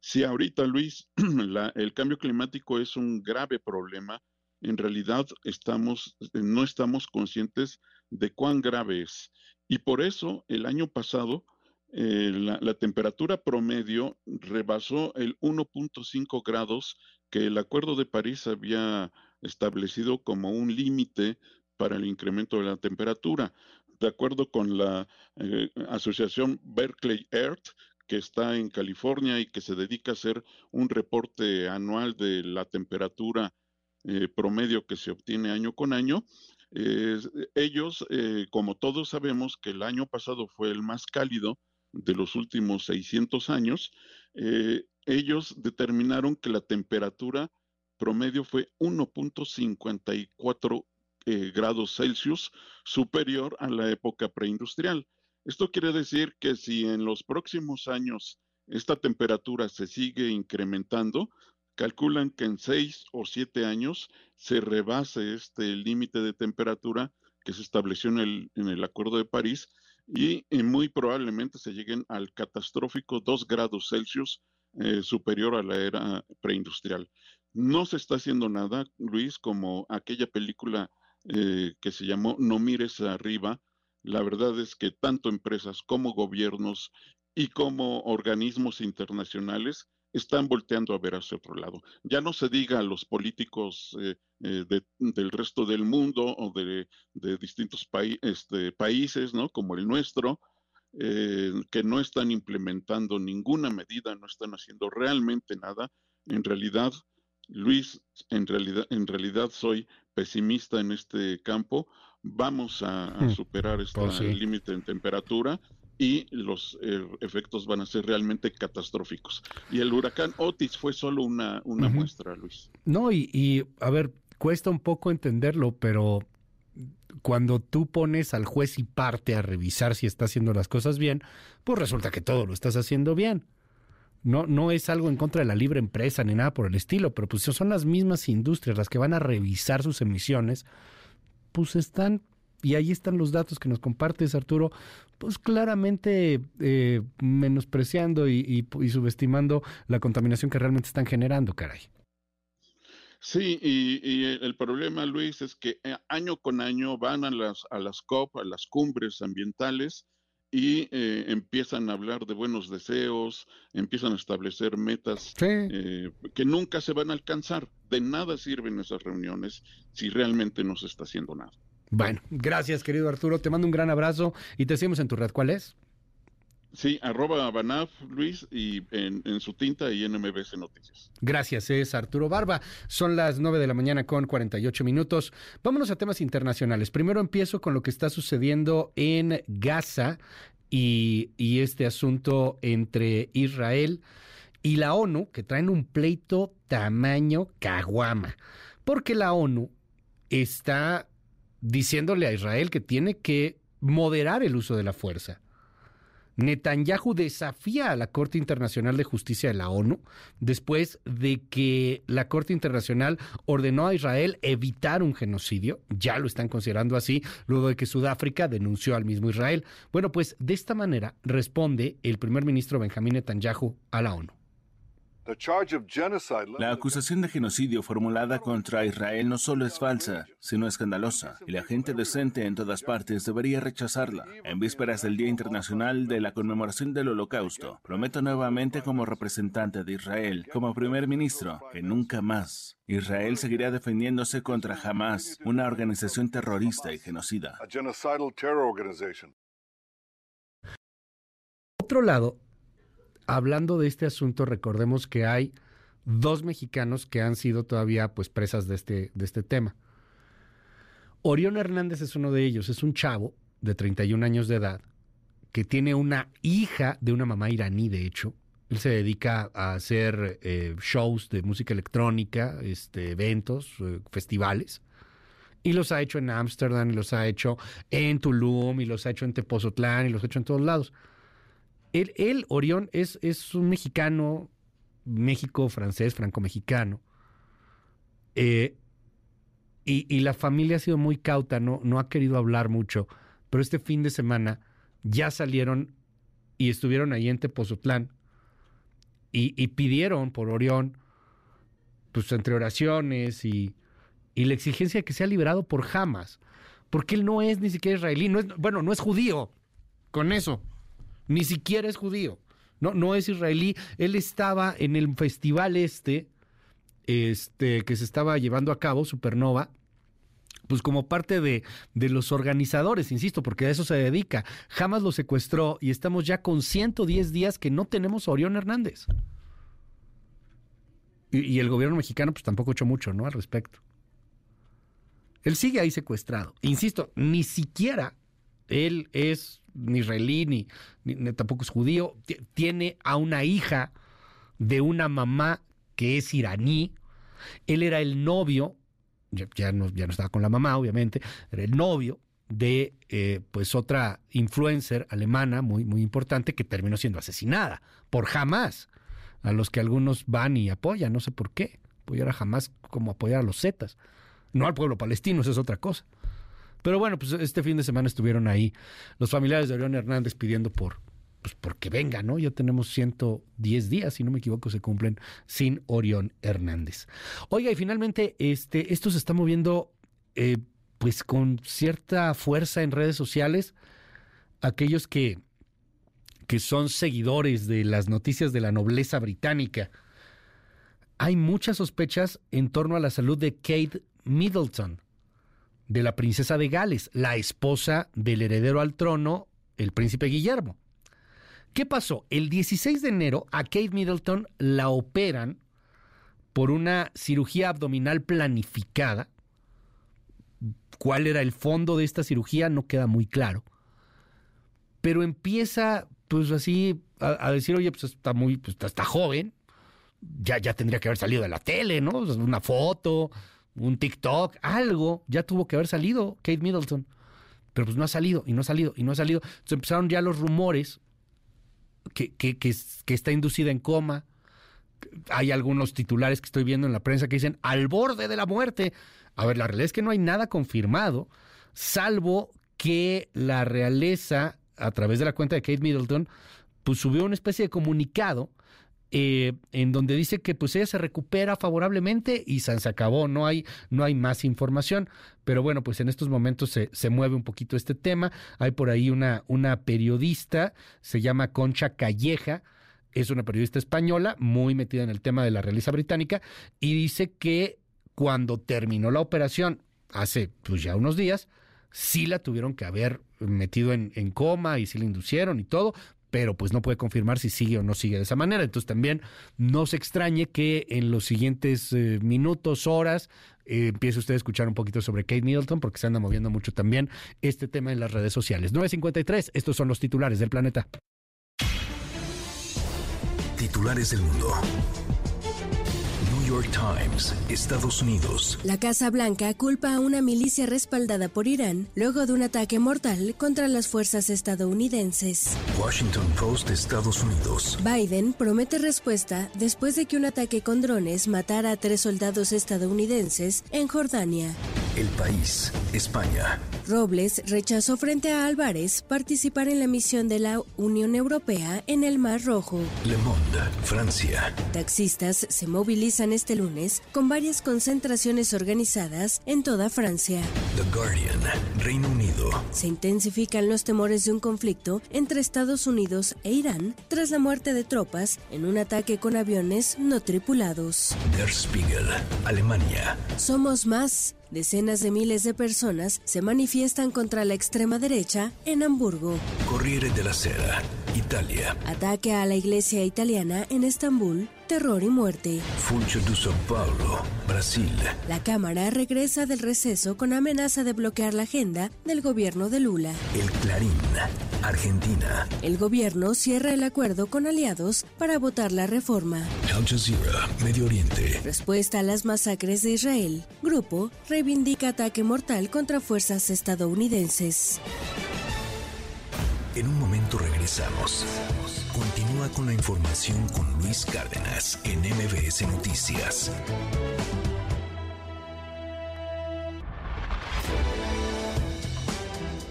S45: Si ahorita, Luis, la, el cambio climático es un grave problema, en realidad estamos, no estamos conscientes de cuán grave es. Y por eso el año pasado eh, la, la, temperatura promedio rebasó el 1.5 grados que el Acuerdo de París había establecido como un límite para el incremento de la temperatura. De acuerdo con la eh, asociación Berkeley Earth, que está en California y que se dedica a hacer un reporte anual de la temperatura eh, promedio que se obtiene año con año. ellos, eh, como todos sabemos que el año pasado fue el más cálido de los últimos 600 años, eh, ellos determinaron que la temperatura promedio fue 1.54 grados Celsius superior a la época preindustrial. Esto quiere decir que si en los próximos años esta temperatura se sigue incrementando, calculan que en seis o siete años se rebase este límite de temperatura que se estableció en el, en el Acuerdo de París y, muy probablemente se lleguen al catastrófico 2 grados Celsius eh, superior a la era preindustrial. No se está haciendo nada, Luis, como aquella película eh, que se llamó No mires arriba, la verdad es que tanto empresas como gobiernos y como organismos internacionales están volteando a ver hacia otro lado. Ya no se diga a los políticos eh, eh, del resto del mundo o de, distintos este, países, ¿no? Como el nuestro, eh, que no están implementando ninguna medida, no están haciendo realmente nada. En realidad, Luis, en realidad, en realidad soy pesimista en este campo vamos a, hmm. superar este pues límite en temperatura y los eh, efectos van a ser realmente catastróficos. Y el huracán Otis fue solo una, una muestra, Luis.
S2: No, y, y a ver, cuesta un poco entenderlo, pero cuando tú pones al juez y parte a revisar si está haciendo las cosas bien, pues resulta que todo lo estás haciendo bien. No, no es algo en contra de la libre empresa ni nada por el estilo, pero pues son las mismas industrias las que van a revisar sus emisiones pues están, y ahí están los datos que nos compartes, Arturo, pues claramente eh, menospreciando y, subestimando la contaminación que realmente están generando, caray.
S45: Sí, y, el problema, Luis, es que eh, año con año van a las, a las COP, a las cumbres ambientales, y eh, empiezan a hablar de buenos deseos, empiezan a establecer metas que nunca se van a alcanzar. De nada sirven esas reuniones si realmente no se está haciendo nada.
S2: Bueno, gracias querido Arturo, te mando un gran abrazo y te seguimos en tu red. ¿Cuál es?
S45: Sí, arroba Banaf, Luis, y en, su tinta y en MBS Noticias.
S2: Gracias, es Arturo Barba. Son las 9 de la mañana con 48 minutos. Vámonos a temas internacionales. Primero empiezo con lo que está sucediendo en Gaza y, y este asunto entre Israel y la ONU, que traen un pleito tamaño caguama. Porque la ONU está diciéndole a Israel que tiene que moderar el uso de la fuerza. Netanyahu desafía a la Corte Internacional de Justicia de la ONU después de que la Corte Internacional ordenó a Israel evitar un genocidio, ya lo están considerando así, luego de que Sudáfrica denunció al mismo Israel. Bueno, pues de esta manera responde el primer ministro Benjamín Netanyahu a la ONU.
S16: La acusación de genocidio formulada contra Israel no solo es falsa, sino escandalosa, y la gente decente en todas partes debería rechazarla. En vísperas del Día Internacional de la Conmemoración del Holocausto, prometo nuevamente como representante de Israel, como primer ministro, que nunca más Israel seguirá defendiéndose contra Hamas, una organización terrorista y genocida.
S2: Otro lado, hablando de este asunto, recordemos que hay dos mexicanos que han sido todavía pues presas de este, de este tema. Orión Hernández es uno de ellos, es un chavo de 31 años de edad que tiene una hija de una mamá iraní, de hecho. Él se dedica a hacer eh, shows de música electrónica, este, eventos, eh, festivales. Y los ha hecho en Ámsterdam, y los ha hecho en Tulum, y los ha hecho en Tepozotlán, y los ha hecho en todos lados. Él, Orión, es, es, un mexicano, México-francés, franco-mexicano. Eh, y, la familia ha sido muy cauta, no, no ha querido hablar mucho. Pero este fin de semana ya salieron y estuvieron ahí en Tepozotlán y, pidieron por Orión, pues entre oraciones y, y, la exigencia de que sea liberado por Hamas. Porque él no es ni siquiera israelí, no es, bueno, no es judío. Con eso ni siquiera es judío, no, no es israelí. Él estaba en el festival este, este, que se estaba llevando a cabo, Supernova, pues como parte de, de, los organizadores, insisto, porque a eso se dedica. Jamás lo secuestró y estamos ya con 110 días que no tenemos a Orión Hernández. Y, el gobierno mexicano pues tampoco ha hecho mucho, ¿no? Al respecto. Él sigue ahí secuestrado. Insisto, ni siquiera él es ni israelí, ni, ni, tampoco es judío. Tiene a una hija de una mamá que es iraní. Él era el novio, ya, no, ya no estaba con la mamá, obviamente, era el novio de eh, pues otra influencer alemana muy, muy importante que terminó siendo asesinada por jamás, a los que algunos van y apoyan, no sé por qué. Apoyar a jamás como apoyar a los zetas. No al pueblo palestino, eso es otra cosa. Pero bueno, pues este fin de semana estuvieron ahí los familiares de Orión Hernández pidiendo por, pues porque venga, ¿no? Ya tenemos 110 días, si no me equivoco, se cumplen sin Orión Hernández. Oiga, y finalmente, este, esto se está moviendo eh, pues con cierta fuerza en redes sociales. Aquellos que, que son seguidores de las noticias de la nobleza británica. Hay muchas sospechas en torno a la salud de Kate Middleton, de la princesa de Gales, la esposa del heredero al trono, el príncipe Guillermo. ¿Qué pasó? El 16 de enero a Kate Middleton la operan por una cirugía abdominal planificada. ¿Cuál era el fondo de esta cirugía? No queda muy claro. Pero empieza, pues así, a, decir, oye, pues está muy, pues está, joven, ya, ya tendría que haber salido de la tele, ¿no? Una foto, un TikTok, algo, ya tuvo que haber salido Kate Middleton. Pero pues no ha salido, y no ha salido, y no ha salido. Entonces empezaron ya los rumores que, que, que, está inducida en coma. Hay algunos titulares que estoy viendo en la prensa que dicen al borde de la muerte. A ver, la realidad es que no hay nada confirmado, salvo que la realeza, a través de la cuenta de Kate Middleton, pues subió una especie de comunicado eh, en donde dice que pues ella se recupera favorablemente y se acabó, no hay, no hay más información. Pero bueno, pues en estos momentos se, se mueve un poquito este tema. Hay por ahí una, una periodista, se llama Concha Calleja, es una periodista española, muy metida en el tema de la realeza británica, y dice que cuando terminó la operación, hace pues ya unos días, sí la tuvieron que haber metido en, en coma y sí la inducieron y todo, pero pues no puede confirmar si sigue o no sigue de esa manera. Entonces también no se extrañe que en los siguientes eh, minutos, horas, eh, empiece usted a escuchar un poquito sobre Kate Middleton, porque se anda moviendo mucho también este tema en las redes sociales. 953, estos son los titulares del planeta.
S1: Titulares del mundo. York Times, Estados Unidos.
S15: La Casa Blanca culpa a una milicia respaldada por Irán luego de un ataque mortal contra las fuerzas estadounidenses.
S1: Washington Post, Estados Unidos.
S15: Biden promete respuesta después de que un ataque con drones matara a tres soldados estadounidenses en Jordania.
S1: El país, España.
S15: Robles rechazó frente a Álvarez participar en la misión de la Unión Europea en el Mar Rojo.
S1: Le Monde, Francia.
S15: Taxistas se movilizan este lunes con varias concentraciones organizadas en toda Francia.
S1: The Guardian, Reino Unido.
S15: Se intensifican los temores de un conflicto entre Estados Unidos e Irán tras la muerte de tropas en un ataque con aviones no tripulados.
S1: Der Spiegel, Alemania.
S15: Somos más. Decenas de miles de personas se manifiestan contra la extrema derecha en Hamburgo.
S1: Corriere della Sera, Italia.
S15: Ataque a la iglesia italiana en Estambul, terror y muerte.
S1: Funcho de São Paulo, Brasil.
S15: La Cámara regresa del receso con amenaza de bloquear la agenda del gobierno de Lula.
S1: El Clarín, Argentina.
S15: El gobierno cierra el acuerdo con aliados para votar la reforma.
S1: Al Jazeera, Medio Oriente.
S15: Respuesta a las masacres de Israel. Grupo reivindica ataque mortal contra fuerzas estadounidenses.
S1: En un momento regresamos. Continúa con la información con Luis Cárdenas en MBS Noticias.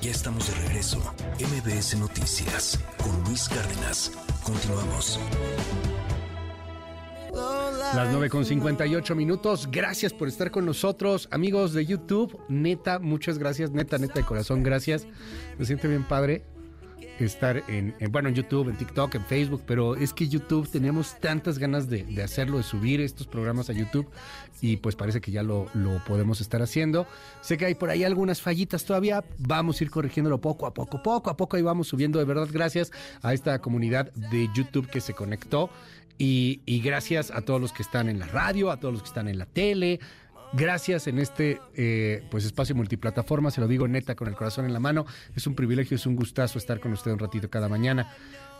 S1: Ya estamos de regreso. MBS Noticias con Luis Cárdenas. Continuamos.
S2: Las 9 con 58 minutos. Gracias por estar con nosotros, amigos de YouTube. Neta, muchas gracias. Neta, neta de corazón, gracias. Me siente bien padre estar en, bueno, en YouTube, en TikTok, en Facebook, pero es que YouTube tenemos tantas ganas de, hacerlo, de subir estos programas a YouTube y pues parece que ya lo, lo, podemos estar haciendo. Sé que hay por ahí algunas fallitas todavía, vamos a ir corrigiéndolo poco a poco, poco a poco y vamos subiendo de verdad gracias a esta comunidad de YouTube que se conectó y, y gracias a todos los que están en la radio, a todos los que están en la tele, Gracias en este eh, pues espacio multiplataforma, se lo digo neta con el corazón en la mano. Es un privilegio, es un gustazo estar con usted un ratito cada mañana.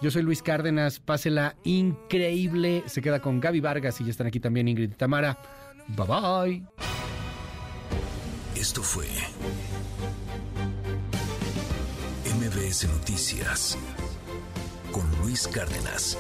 S2: Yo soy Luis Cárdenas, pásela increíble. Se queda con Gaby Vargas y ya están aquí también Ingrid y Tamara. Bye bye.
S1: Esto fue MBS Noticias con Luis Cárdenas.